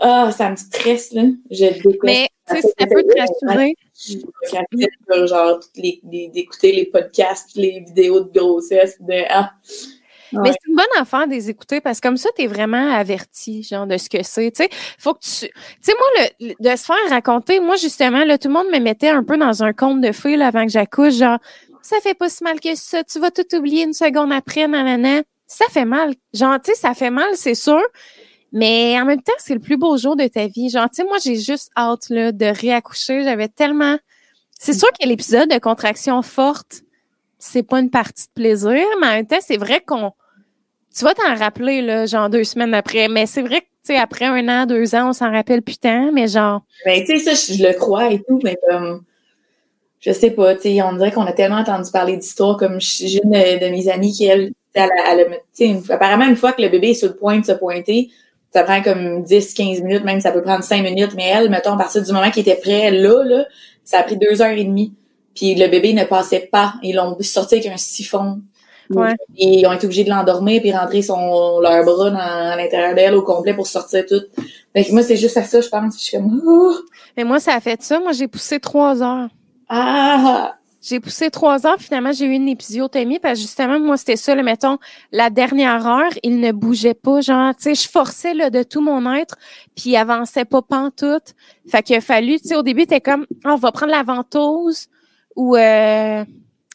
ah, ça me stresse, là. Je Mais, tu sais, ça peut te rassurer. Je genre, d'écouter les podcasts, les vidéos de grossesse, de, ah, mais c'est une bonne affaire de les écouter parce que comme ça, tu es vraiment averti, genre, de ce que c'est. Tu sais, faut que tu. Tu sais, moi, le, de se faire raconter, moi, justement, là, tout le monde me mettait un peu dans un conte de feu avant que j'accouche, genre, ça fait pas si mal que ça, tu vas tout oublier une seconde après, nanana. Ça fait mal. Genre, tu sais, ça fait mal, c'est sûr. Mais en même temps, c'est le plus beau jour de ta vie. Genre, tu sais, moi, j'ai juste hâte, là, de réaccoucher. J'avais tellement. C'est sûr que l'épisode de contraction forte, c'est pas une partie de plaisir, mais en même temps, c'est vrai qu'on tu vas t'en rappeler, là, genre deux semaines après. Mais c'est vrai que, tu sais, après un an, deux ans, on s'en rappelle plus tant, mais genre. Ben, tu sais, ça, je, le crois et tout, mais comme. Je sais pas, tu sais, on dirait qu'on a tellement entendu parler d'histoires comme j'ai une de, mes amies qui, elle, elle, elle, apparemment, une fois que le bébé est sur le point de se pointer, ça prend comme 10, 15 minutes, même ça peut prendre 5 minutes, mais elle, mettons, à partir du moment qu'il était prêt là, là, ça a pris deux heures et demie. Puis le bébé ne passait pas. Ils l'ont sorti avec un siphon Ouais. Ils ont été obligés de l'endormir puis rentrer son, leur bras dans, à l'intérieur d'elle au complet pour sortir tout. Fait moi, c'est juste à ça, je pense. Je suis comme, oh! Mais moi, ça a fait ça. Moi, j'ai poussé trois heures. Ah! J'ai poussé trois heures, finalement, j'ai eu une épisiotomie parce que justement, moi, c'était ça, le mettons, la dernière heure, il ne bougeait pas, genre, tu sais, je forçais là, de tout mon être, puis il avançait pas pantoute. Fait qu'il a fallu, tu sais, au début, t'es comme, ah, on va prendre la ventouse ou euh,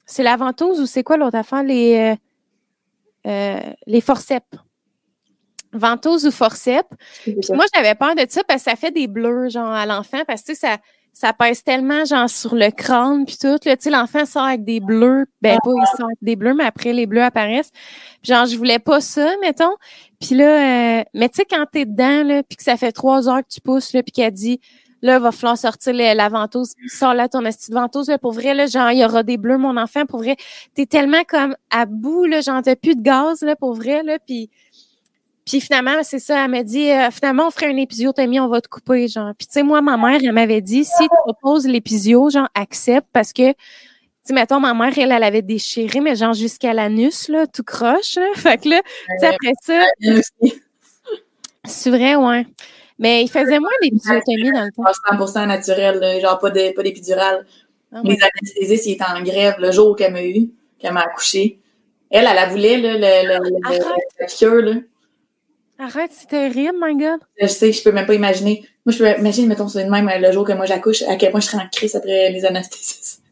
c'est la ventouse ou c'est quoi l'autre affaire? Les, euh, euh, les forceps. Ventouse ou forceps. Puis moi, j'avais peur de ça parce que ça fait des bleus, genre, à l'enfant, parce que ça, ça pèse tellement, genre, sur le crâne, puis tout. Tu sais, l'enfant sort avec des bleus. Ben, pas, il sort avec des bleus, mais après, les bleus apparaissent. Puis genre, je voulais pas ça, mettons. Puis là, euh, mais tu sais, quand t'es dedans, là, puis que ça fait trois heures que tu pousses, là, puis qu'elle dit Là, il va falloir sortir la ventouse. Sors là ton astuce de ventouse. Là, pour vrai, là, genre, il y aura des bleus, mon enfant. Pour vrai, t'es tellement comme à bout, là, genre, t'as plus de gaz, là, pour vrai, là. Puis Puis finalement, c'est ça, elle m'a dit, euh, finalement, on ferait une épisiotomie, on va te couper, genre. Puis tu sais, moi, ma mère, elle m'avait dit, si tu proposes l'épisio, genre, accepte, parce que, tu sais, mettons, ma mère, elle, elle avait déchiré, mais genre jusqu'à l'anus, là, tout croche. Là. Fait que là, tu sais, après ça... C'est vrai, ouais. Mais il faisait moins d'épisiotomie dans le temps. 100% naturel, genre pas d'épidural. Ah, Les anesthésistes, ils étaient en grève le jour qu'elle m'a eu, qu'elle m'a accouché. Elle, elle, a voulu, là, le, le, le, là. Arrête, c'est terrible, my God. Je sais, je peux même pas imaginer. Moi, je peux imaginer, mettons, c'est même le jour que moi j'accouche, à quel point je serais en crise après les anesthésistes.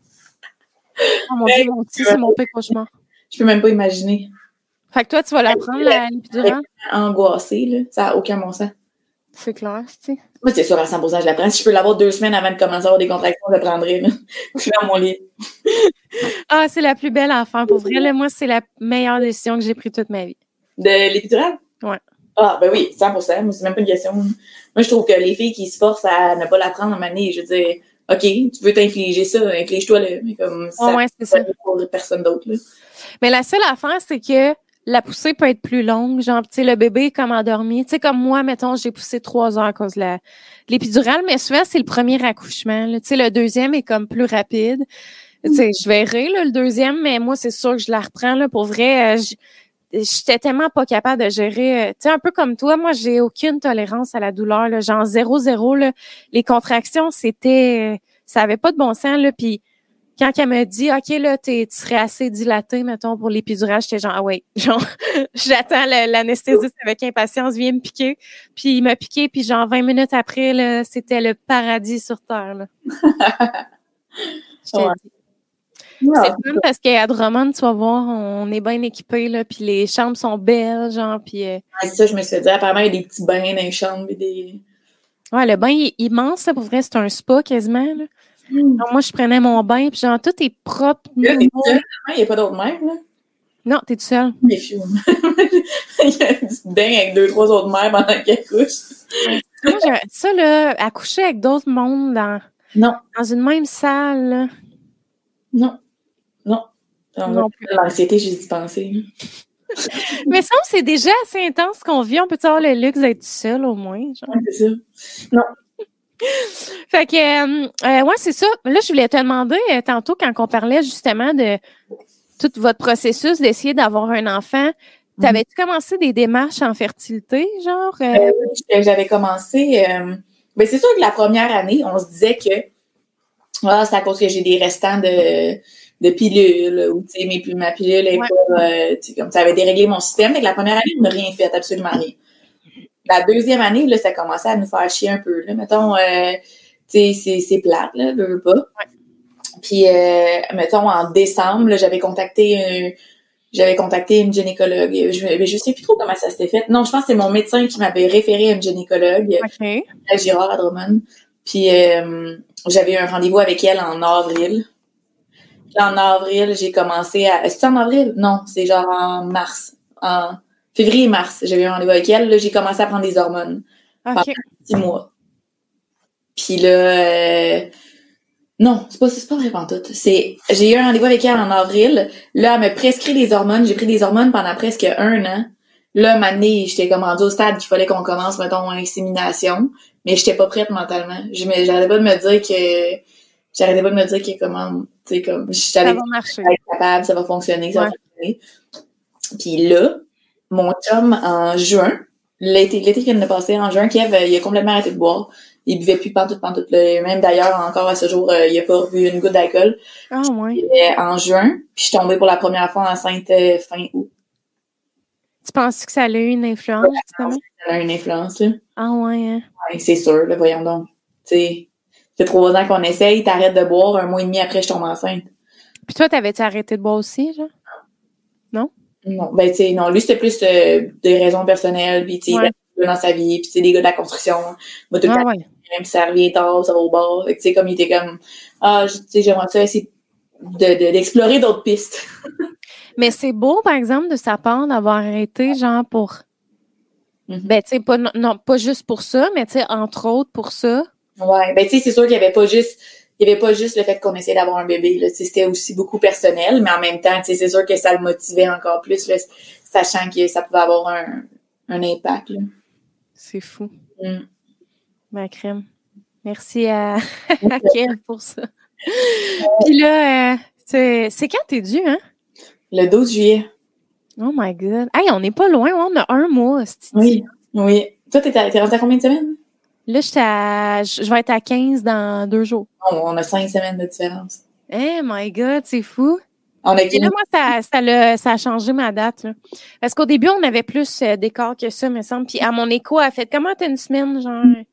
Oh mon dieu, mon petit, c'est mon pire cauchemar. Je peux même pas imaginer. Fait que toi, tu vas la prendre, l'épidurale? Angoissée, là. Ça n'a aucun bon sens. C'est clair, tu sais. Moi, c'est sûr, à 100%, je la prends. Si je peux l'avoir deux semaines avant de commencer à avoir des contractions, je la prendrai, là. Je suis dans mon lit. ah, c'est la plus belle affaire. Pour vrai, là, moi, c'est la meilleure décision que j'ai prise toute ma vie. De l'épidurale? Ouais. Ah, ben oui, 100%. c'est même pas une question. Moi, je trouve que les filles qui se forcent à ne pas la prendre en année, je veux dire, OK, tu veux t'infliger ça, inflige-toi là. Mais comme ça, ouais, c'est ça. pour personne d'autre, là. Mais la seule affaire, c'est que la poussée peut être plus longue. Genre, tu sais, le bébé est comme endormi. Tu sais, comme moi, mettons, j'ai poussé trois heures à cause de l'épidurale, mais souvent, c'est le premier accouchement. Tu sais, le deuxième est comme plus rapide. Tu sais, je verrai, le deuxième, mais moi, c'est sûr que je la reprends, là. Pour vrai, euh, j'étais tellement pas capable de gérer. Euh, tu sais, un peu comme toi, moi, j'ai aucune tolérance à la douleur, là. Genre, zéro, zéro, là. Les contractions, c'était... Ça avait pas de bon sens, là. Puis quand elle m'a dit OK, là, tu serais assez dilaté, mettons, pour l'épidurage, j'étais genre Ah ouais, genre, j'attends l'anesthésiste avec impatience, viens me piquer. Puis il m'a piqué, puis genre 20 minutes après, là, c'était le paradis sur Terre. Là. C'est fun parce qu'à Drummond, tu vas voir, on est bien équipés, là, puis les chambres sont belles, genre, puis... Euh, c'est ça, je me suis dit, apparemment, il y a des petits bains dans les chambres et des... Ouais, le bain est immense, pour vrai, c'est un spa quasiment, là. Hmm. moi, je prenais mon bain, puis genre, tout est propre. Il n'y a pas d'autre mère, là? Non, t'es tout seul. Mais il y a un bain avec deux, trois autres mères pendant qu'elle couche. moi, ça, là, accoucher avec d'autres mondes dans, non. dans une même salle, Non. Non. Non L'anxiété, j'ai dispensé. Mais ça, c'est déjà assez intense qu'on vit. On peut avoir le luxe d'être seul au moins. Genre. c'est ça. Non, fait que, euh, euh, ouais, c'est ça. Là, je voulais te demander euh, tantôt quand on parlait justement de tout votre processus d'essayer d'avoir un enfant. Mhm. T'avais-tu commencé des démarches en fertilité, genre? J'avais commencé. Ben, c'est sûr que la première année, on se disait que ah, c'est à cause que j'ai des restants de, de pilules ou tu sais, ma pilule est pas. comme ça avait déréglé mon système. Mais la première année, je n'ai rien fait, absolument rien la deuxième année, là, ça commençait à nous faire chier un peu. Là. Mettons, euh, tu sais, c'est plate, là, veux, veux pas. Puis, euh, mettons, en décembre, j'avais contacté j'avais contacté une gynécologue. Je, je sais plus trop comment ça s'était fait. Non, je pense que c'est mon médecin qui m'avait référé à une gynécologue okay. à Girard à Drummond. Puis euh, j'avais eu un rendez-vous avec elle en avril. Puis en avril, j'ai commencé à. Est-ce en avril? Non, c'est genre en mars. En février-mars, j'avais un rendez-vous avec elle. Là, j'ai commencé à prendre des hormones pendant six mois. Puis là, euh, non, c'est pas, c'est pas vrai tout. C'est, j'ai eu un rendez-vous avec elle en avril. Là, elle me prescrit des hormones. J'ai pris des hormones pendant presque un an. Là, année, j'étais comme rendu au stade qu'il fallait qu'on commence, mettons, l'insémination. Mais j'étais pas prête mentalement. Je j'arrêtais pas de me dire que, j'arrêtais pas de me dire que comment, tu sais, comme, ça va marcher. être capable, ça va fonctionner, ça va fonctionner. Puis là, mon chum en juin, l'été, l'été qui vient de passer, en juin, Kev, il a complètement arrêté de boire. Il buvait plus pantoute, pantoute. Même d'ailleurs, encore à ce jour, euh, il a pas bu une goutte d'alcool. Ah, ouais. en juin, puis je suis tombée pour la première fois enceinte euh, fin août. Tu penses que ça a eu une influence, Ça a eu une influence, là. Ah, ouais, hein? Ouais, c'est sûr, là, voyons donc. Tu sais, fait trois ans qu'on essaye, t'arrêtes de boire, un mois et demi après, je tombe enceinte. Puis toi, t'avais-tu arrêté de boire aussi, genre? Non? Ben tu sais, non, lui c'était plus euh, des raisons personnelles, puis tu sais, dans sa vie, puis tu sais, des gars de la construction, moi tout le ah, temps, même si ça revient tard, ça va au bord, tu sais, comme il était comme, ah, tu sais, j'aimerais ça essayer de, d'explorer d'autres pistes. Mais c'est beau, par exemple, de sa part d'avoir arrêté, genre, pour, mm-hmm. ben tu sais, pas, non, pas juste pour ça, mais tu sais, entre autres pour ça. Ouais, ben tu sais, c'est sûr qu'il n'y avait pas juste il n'y avait pas juste le fait qu'on essayait d'avoir un bébé. C'était aussi beaucoup personnel, mais en même temps, c'est sûr que ça le motivait encore plus, là, sachant que ça pouvait avoir un, un impact. C'est fou. Mm. Ma crème. Merci à, à Kev pour ça. Puis là, euh, c'est quand t'es dû, hein? Le 12 juillet. Oh my God. Hey, on n'est pas loin, on a un mois. Oui, oui. Toi, t'es rendu à combien de semaines? Là, je je vais être à 15 dans deux jours. On, on a cinq semaines de différence. Eh my God, c'est fou. On a Et là, moi, ça, ça, a changé ma date. là. Parce qu'au début, on avait plus euh, d'écart que ça, me semble. Puis à mon écho, elle a fait comment t'as une semaine, genre une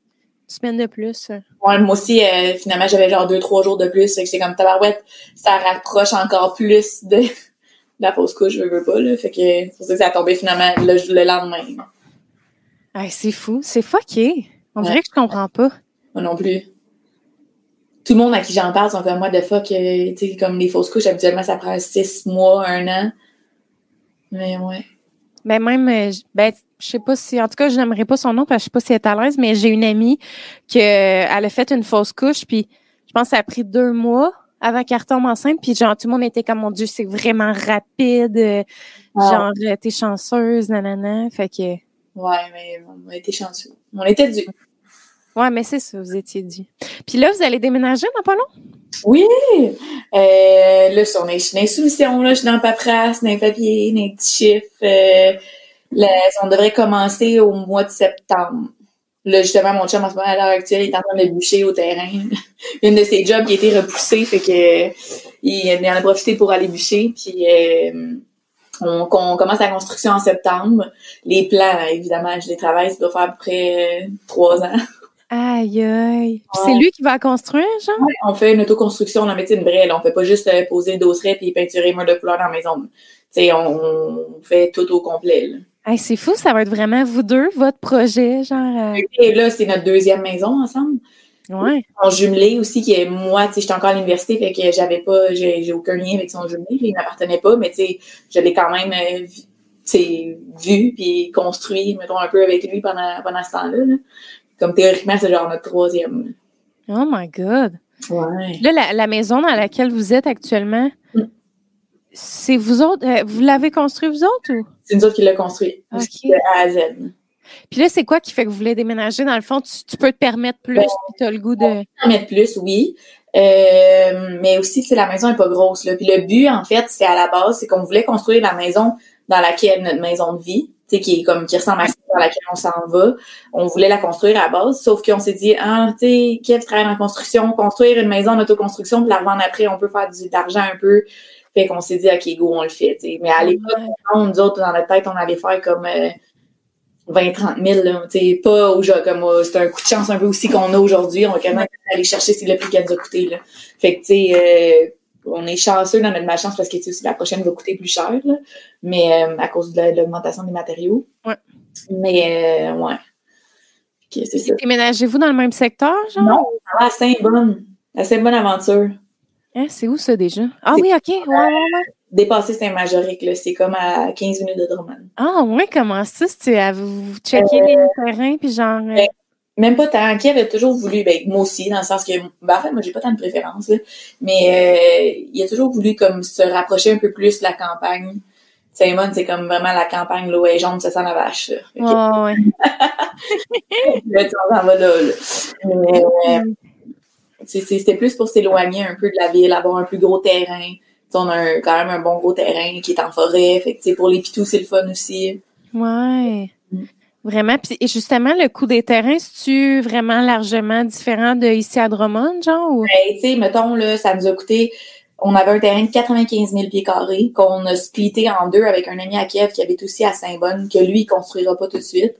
semaine de plus? Ouais, moi aussi, euh, finalement, j'avais genre deux, trois jours de plus. Fait que j'étais comme tabarouette, ça rapproche encore plus de, de la fausse couche, je veux pas, là. Fait que c'est pour ça que ça a tombé finalement le, le lendemain. Hey, c'est fou, c'est fucké. On dirait que je comprends pas. Moi non plus. Tout le monde à qui j'en parle sont comme moi de fuck, euh, tu sais, comme les fausses couches, habituellement, ça prend six mois, un an. Mais ouais. Ben même, euh, ben, je sais pas si, en tout cas, je n'aimerais pas son nom parce que je sais pas si elle est à l'aise, mais j'ai une amie que euh, elle a fait une fausse couche, puis je pense que ça a pris deux mois avant qu'elle retombe enceinte, puis genre tout le monde était comme mon Dieu, c'est vraiment rapide, Ah. genre t'es chanceuse, nanana, fait que Ouais, mais on a été chanceux. On était dû. Ouais, mais c'est ça, vous étiez dit. Puis là, vous allez déménager dans pas long? Oui! Euh, là, on est, dans les soumissions, là, je suis dans le paperasse, dans les papiers, dans les petits chiffres. Euh, on devrait commencer au mois de septembre. Là, justement, mon chum, en ce moment, à l'heure actuelle, il est en train de bûcher au terrain. Une de ses jobs qui a été repoussée, fait que il, en a profité pour aller bûcher. Puis euh, on, on commence la construction en septembre. Les plans, évidemment, je les travaille, ça doit faire à peu près trois ans. Aïe aïe. Puis Ouais. c'est lui qui va construire, genre? On fait une autoconstruction, on en met une vraie. Là. On fait pas juste euh, poser le dosseret puis peinturer mur de couleur dans la maison. Tu sais, on, on fait tout au complet. Là. Hey, c'est fou, ça va être vraiment vous deux, votre projet, genre. euh, Et là, c'est notre deuxième maison ensemble. Ouais. Son jumelé aussi, qui est moi, tu sais, j'étais encore à l'université, fait que j'avais pas, j'ai aucun lien avec son jumelé, il m'appartenait pas, mais tu sais, je l'ai quand même, euh, vi- tu sais, vu puis construit, mettons, un peu avec lui pendant, pendant ce temps-là. là. Comme théoriquement, c'est genre notre troisième. Oh my God. Ouais. Là, la, la maison dans laquelle vous êtes actuellement, Mm. c'est vous autres, euh, vous l'avez construit vous autres ou? C'est nous autres qui l'a construit. Ok. De A à Z. Puis là, c'est quoi qui fait que vous voulez déménager? Dans le fond, tu, tu peux te permettre plus, Ben, tu as le goût de. en mettre plus, oui. Euh, mais aussi, c'est la maison est pas grosse. Là. Puis le but, en fait, c'est à la base, c'est qu'on voulait construire la maison dans laquelle notre maison de vie, qui est comme qui ressemble à celle dans laquelle on s'en va. On voulait la construire à la base, sauf qu'on s'est dit, ah, tu sais, Kev travaille en construction, construire une maison en autoconstruction, puis la revendre après, on peut faire du, de l'argent un peu. Fait qu'on s'est dit, OK, go, on le fait. tu sais. Mais à l'époque, nous autres, dans notre tête, on allait faire comme euh, 20, 30 000, là. Pas au genre comme, euh, c'est un coup de chance un peu aussi qu'on a aujourd'hui. On va quand même aller chercher c'est le prix qu'elle nous a coûté, là. Fait que, tu sais, euh, on est chanceux dans notre malchance parce que, tu sais, aussi, la prochaine va coûter plus cher, là. Mais, euh, à cause de la- de l'augmentation des matériaux. Ouais. Mais, euh, ouais. Ok, c'est ça. Déménagez-vous dans le même secteur, genre? Non, à Saint-Bonne. À Saint-Bonne Aventure. Hein, c'est où ça déjà? Ah oui, OK. Ouais, ouais, ouais. Dépasser Saint-Majorique, là. C'est comme à 15 minutes de Drummond. Ah, ouais, comment ça? C'est à vous vous checker les terrains, puis genre. Même pas tant. Qui avait toujours voulu, ben, moi aussi, dans le sens que, ben, en fait, moi, j'ai pas tant de préférence, là, mais euh, il a toujours voulu, comme, se rapprocher un peu plus de la campagne. Saint-Mon, c'est comme vraiment la campagne, l'eau est jaune, ça sent la vache. Fait que, ouais, ouais. là, s'en. Mais, euh, c'est- c'est- c'était plus pour s'éloigner un peu de la ville, avoir un plus gros terrain. On a un- quand même un bon gros terrain qui est en forêt. Fait que, pour les pitous, c'est le fun aussi. Ouais. Mm. Vraiment. Puis justement, le coût des terrains, c'est-tu vraiment largement différent de ici à Drummond, genre? Ben, tu sais, mettons, là, ça nous a coûté, on avait un terrain de 95 000 pieds carrés qu'on a splitté en deux avec un ami à Kiev qui habite aussi à Saint-Bonne, que lui, il construira pas tout de suite.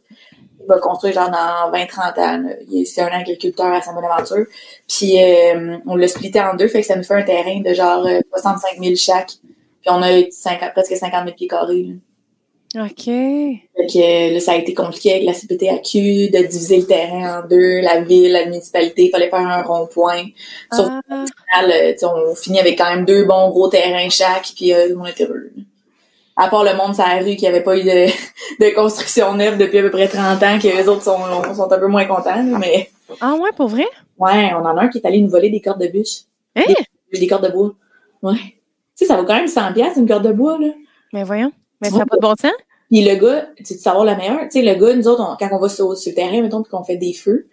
Il va construire genre dans 20-30 ans. C'est un agriculteur à Saint-Bonaventure. Puis, euh, on l'a splitté en deux, fait que ça nous fait un terrain de genre euh, 65 000 chaque. Puis, on a 50 presque 50 000 pieds carrés. là. OK. Fait que là, ça a été compliqué avec la CPTAQ de diviser le terrain en deux, la ville, la municipalité, il fallait faire un rond-point. Sauf Ah, euh, on finit avec quand même deux bons gros terrains chaque, puis euh, on était heureux. À part le monde sur la rue qui avait pas eu de, de construction neuve depuis à peu près 30 ans, que les autres sont, sont un peu moins contents, mais ah ouais, pour vrai? ouais, on en a un qui est allé nous voler des cordes de bûche. Hein? Des, des cordes de bois. Ouais. Tu sais, ça vaut quand même 100 pièces une corde de bois, là. Mais voyons. Mais ça n'a pas de bon sens? Puis le gars, tu sais, savoir la meilleure, tu sais, le gars, nous autres, quand on va sur, sur le terrain, mettons, puis qu'on fait des feux,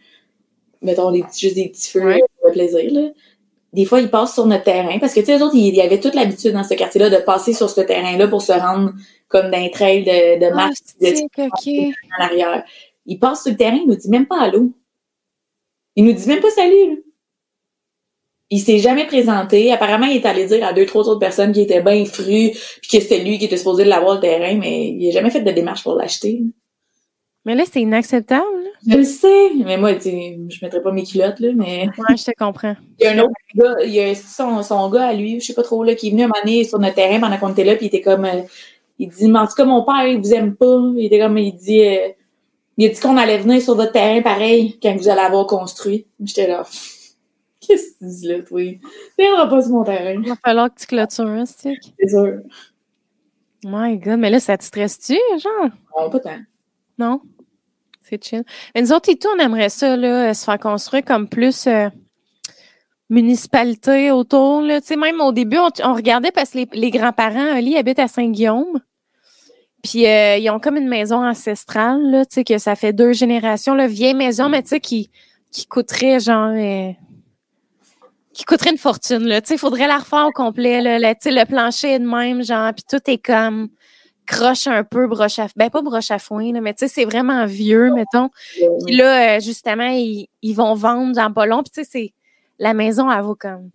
mettons des, juste des petits feux Ouais. pour le plaisir, là. Des fois, ils passent sur notre terrain parce que, tu sais, eux autres, ils, ils avaient toute l'habitude dans ce quartier-là de passer sur ce terrain-là pour se rendre comme d'un trail de, de Ah, marche de c'est OK. en arrière. Ils passent sur le terrain, ils nous disent même pas allô. Ils nous disent même pas salut, là. Il s'est jamais présenté. Apparemment, il est allé dire à deux, trois autres personnes qui étaient bien frus, puis que c'était lui qui était supposé l'avoir le terrain, mais il a jamais fait de démarche pour l'acheter. Mais là, c'est inacceptable. là. Je le sais, mais moi, je mettrais pas mes culottes, là, mais Ouais, je te comprends. il y a un autre gars, il y a son, son gars à lui, je sais pas trop, là, qui est venu un moment donné sur notre terrain pendant qu'on était là, puis il était comme, euh, il dit, mais en tout cas, mon père, il vous aime pas. Il était comme, il dit, euh, il a dit qu'on allait venir sur votre terrain pareil quand vous allez avoir construit. J'étais là, qu'est-ce que tu dis là, toi? Viendras pas sur mon terrain, Il va falloir que tu clôtures, hein, stick. c'est sûr. My God, mais là, ça te stresse-tu, genre? Non, pas tant. Non? C'est chill. Mais nous autres et tout, on aimerait ça, là, se faire construire comme plus euh, municipalité autour, là. Tu sais, même au début, on, on regardait parce que les, les grands-parents, Ali, habitent à Saint-Guillaume. Puis euh, ils ont comme une maison ancestrale, là, tu sais, que ça fait deux générations, là, vieille maison, mais tu sais, qui, qui coûterait genre... euh, qui coûterait une fortune, là. Tu sais, il faudrait la refaire au complet, là. là, tu sais, le plancher est de même, genre, puis tout est comme croche un peu, broche à... Ben, pas broche à foin, là, mais tu sais, c'est vraiment vieux, mettons. Puis là, euh, justement, ils, ils vont vendre dans pas long. Puis tu sais, c'est... La maison, elle vaut comme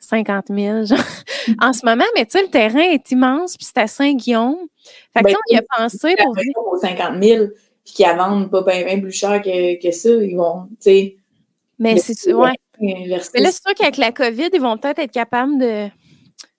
50 000, genre, en ce moment. Mais tu sais, le terrain est immense, puis c'est à Saint-Guillaume. Fait que tu sais, on y a pensé pour Après, aux 50 000, puis qu'ils la vendent pas bien bien plus cher que, que ça, ils vont, tu sais, Mais c'est... Ouais. Mais là, c'est sûr qu'avec la COVID, ils vont peut-être être capables de,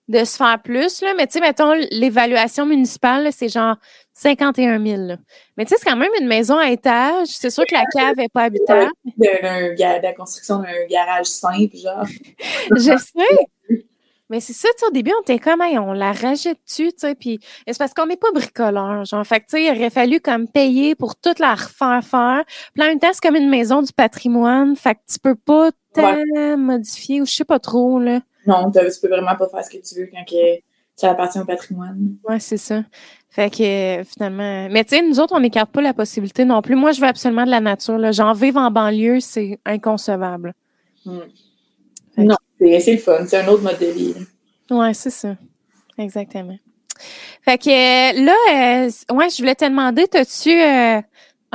de se faire plus, là. Mais tu sais, mettons, l'évaluation municipale, là, c'est genre 51 000. là. Mais tu sais, c'est quand même une maison à étage. C'est sûr que la cave n'est pas habitable. de, de la construction d'un garage simple, genre. Je sais. Mais c'est ça, tu sais, au début, on était comme, Hey, on la rachète dessus, tu sais, puis c'est parce qu'on n'est pas bricoleur, genre. Fait que, tu sais, il aurait fallu comme payer pour toute la refaire faire. Puis en même temps, c'est comme une maison du patrimoine, fait que tu peux pas tant modifier, ou je sais pas trop, là. Non, tu peux vraiment pas faire ce que tu veux quand que ça appartient au patrimoine. Ouais, c'est ça. Fait que, euh, finalement... Mais tu sais, nous autres, on n'écarte pas la possibilité non plus. Moi, je veux absolument de la nature, là. Genre, vivre en banlieue, c'est inconcevable. Hmm. Que- Non, c'est le fun. C'est un autre mode de vie. Ouais, c'est ça. Exactement. Fait que euh, là, euh, ouais, je voulais te demander, as-tu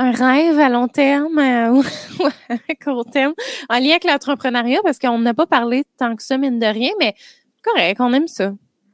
un rêve à long terme euh, ou à court terme en lien avec l'entrepreneuriat? Parce qu'on n'a pas parlé tant que ça, mine de rien, mais correct, on aime ça.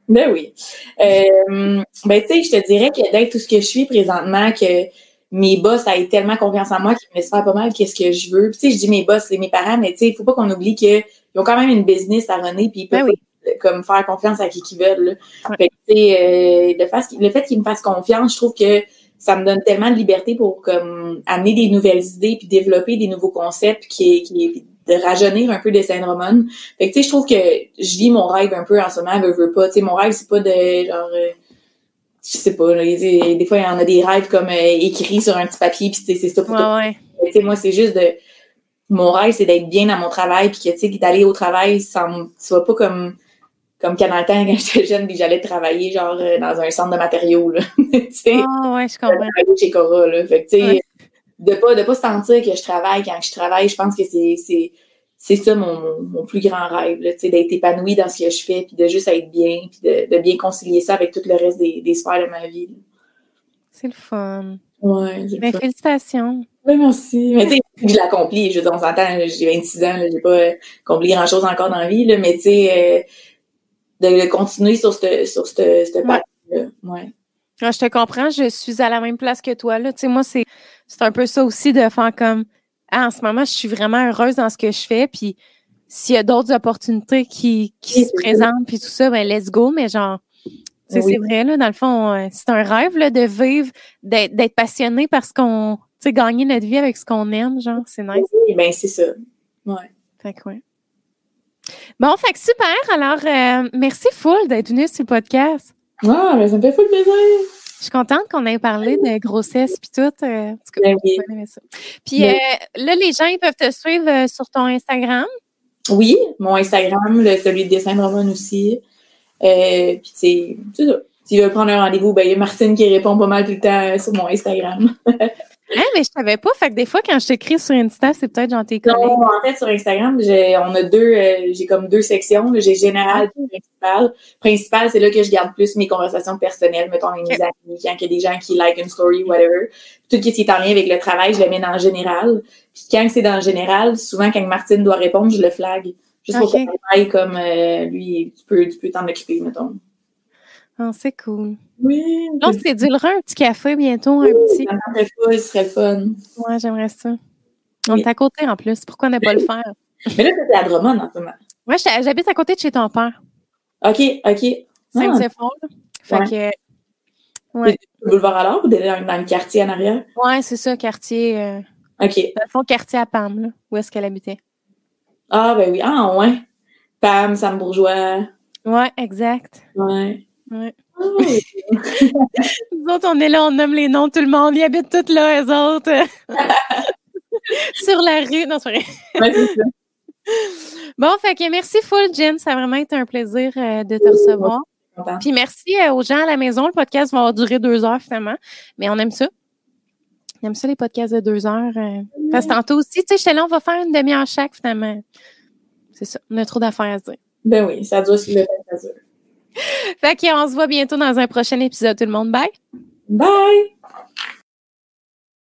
Ben oui. Euh, ben, tu sais, je te dirais que d'être tout ce que je suis présentement, que mes boss aient tellement confiance en moi qu'ils me laissent faire pas mal qu'est-ce que je veux. Puis, tu sais, je dis mes boss, c'est mes parents, mais tu sais, il faut pas qu'on oublie qu'ils ont quand même une business à runner, puis ils peuvent Ben oui. pas, comme faire confiance à qui qu'ils veulent. là. Ouais. Fait que, tu sais, euh, le, fait, le fait qu'ils me fassent confiance, je trouve que ça me donne tellement de liberté pour comme amener des nouvelles idées puis développer des nouveaux concepts qui, qui de rajeunir un peu des syndromes. Fait que tu sais, je trouve que je vis mon rêve un peu en ce moment, veux, veux pas. Tu sais, mon rêve, c'est pas de genre euh, je sais pas, là, des fois il y en a des rêves comme euh, écrits sur un petit papier, puis tu sais, c'est ça pour Ouais, ouais. tu sais, moi, c'est juste de. Mon rêve, c'est d'être bien dans mon travail, puis que, tu sais, d'aller au travail sans. Tu sois pas comme. Comme quand dans le temps, quand j'étais jeune, puis j'allais travailler, genre, euh, dans un centre de matériaux, là. Ah, ouais, je comprends. travailler chez Cora, là. Fait que, Ouais. de pas, de pas sentir que je travaille quand je travaille, je pense que c'est. c'est c'est ça mon, mon, plus grand rêve, d'être épanouie dans ce que je fais, puis de juste être bien, puis de, de bien concilier ça avec tout le reste des, des sphères de ma vie. C'est le fun. Ouais, Ben, pas- félicitations. Oui, merci. Mais tu sais, je l'accomplis. Je veux dire, on s'entend, j'ai 26 ans, j'ai pas accompli grand-chose encore dans la vie, là, mais tu sais, euh, de, continuer sur cette, sur cette, cette Ouais. là Ouais. Ah, je te comprends, je suis à la même place que toi. Là. Moi, c'est, c'est un peu ça aussi de faire comme ah, en ce moment, je suis vraiment heureuse dans ce que je fais. Puis s'il y a d'autres opportunités qui, qui Oui, se présentent, puis tout ça, ben let's go. Mais genre, Oui. c'est vrai, là, dans le fond, euh, c'est un rêve là, de vivre, d'être, d'être passionné parce qu'on, tu sais, gagner notre vie avec ce qu'on aime, genre, c'est nice. Oui, ben c'est ça. Ouais. Fait que ouais. Bon, fait que super. Alors, euh, merci full d'être venu sur le podcast. Ah, mais ça me fait full plaisir. Je suis contente qu'on ait parlé de grossesse puis tout. euh, en tout cas, Ben oui. ça. Puis Ben- euh, là, les gens, ils peuvent te suivre sur ton Instagram. Oui, mon Instagram, le, celui de Dessin Drummond aussi. Puis c'est c'est ça. s'ils veulent prendre un rendez-vous, ben, il y a Martine qui répond pas mal tout le temps sur mon Instagram. Hein, mais je savais pas. Fait que des fois, quand je t'écris sur Insta, c'est peut-être genre tes collègues. Non, en fait, sur Instagram, j'ai, on a deux, euh, j'ai comme deux sections. J'ai général et principal. Principal, c'est là que je garde plus mes conversations personnelles, mettons, avec mes amis, quand il y a des gens qui like une story, whatever. Tout ce qui est en lien avec le travail, je le mets dans le général. Puis quand c'est dans le général, souvent, quand Martine doit répondre, je le flag. Juste pour qu'on aille comme, euh, lui, tu peux, tu peux t'en occuper, mettons. Oh, c'est cool. Oui. On se cédulera un petit café bientôt, un petit. Ça serait serait fun. Ouais, j'aimerais ça. On est à côté en plus. Pourquoi ne pas le faire? Mais là, t'es à Drummond en ce moment. Ouais, j'habite à côté de chez ton père. OK, OK. Saint-Zéphore. Fait que. Ouais. Le boulevard alors ou dans, dans le quartier en arrière? Ouais, c'est ça, quartier. Euh, OK. Dans le fond, quartier à Pam, là, où est-ce qu'elle habitait. Ah, ben oui. Ah, ouais. Pam, Sam Bourgeois. Ouais, exact. Ouais. Ouais. Nous autres, on est là, on nomme les noms de tout le monde. Ils habitent tous là, eux autres. Sur la rue. Non, c'est vrai. Ouais, c'est ça. Bon, fait que merci full, Jen. Ça a vraiment été un plaisir euh, de te recevoir. Puis merci euh, aux gens à la maison. Le podcast va durer deux heures finalement. Mais on aime ça. On aime ça, les podcasts de deux heures. Euh, parce que tantôt aussi, tu sais, j'étais là, on va faire une demi-heure chaque finalement. C'est ça. On a trop d'affaires à se dire. Ben oui, ça doit suivre le ça dure. Fait qu'on se voit bientôt dans un prochain épisode, tout le monde. Bye! Bye!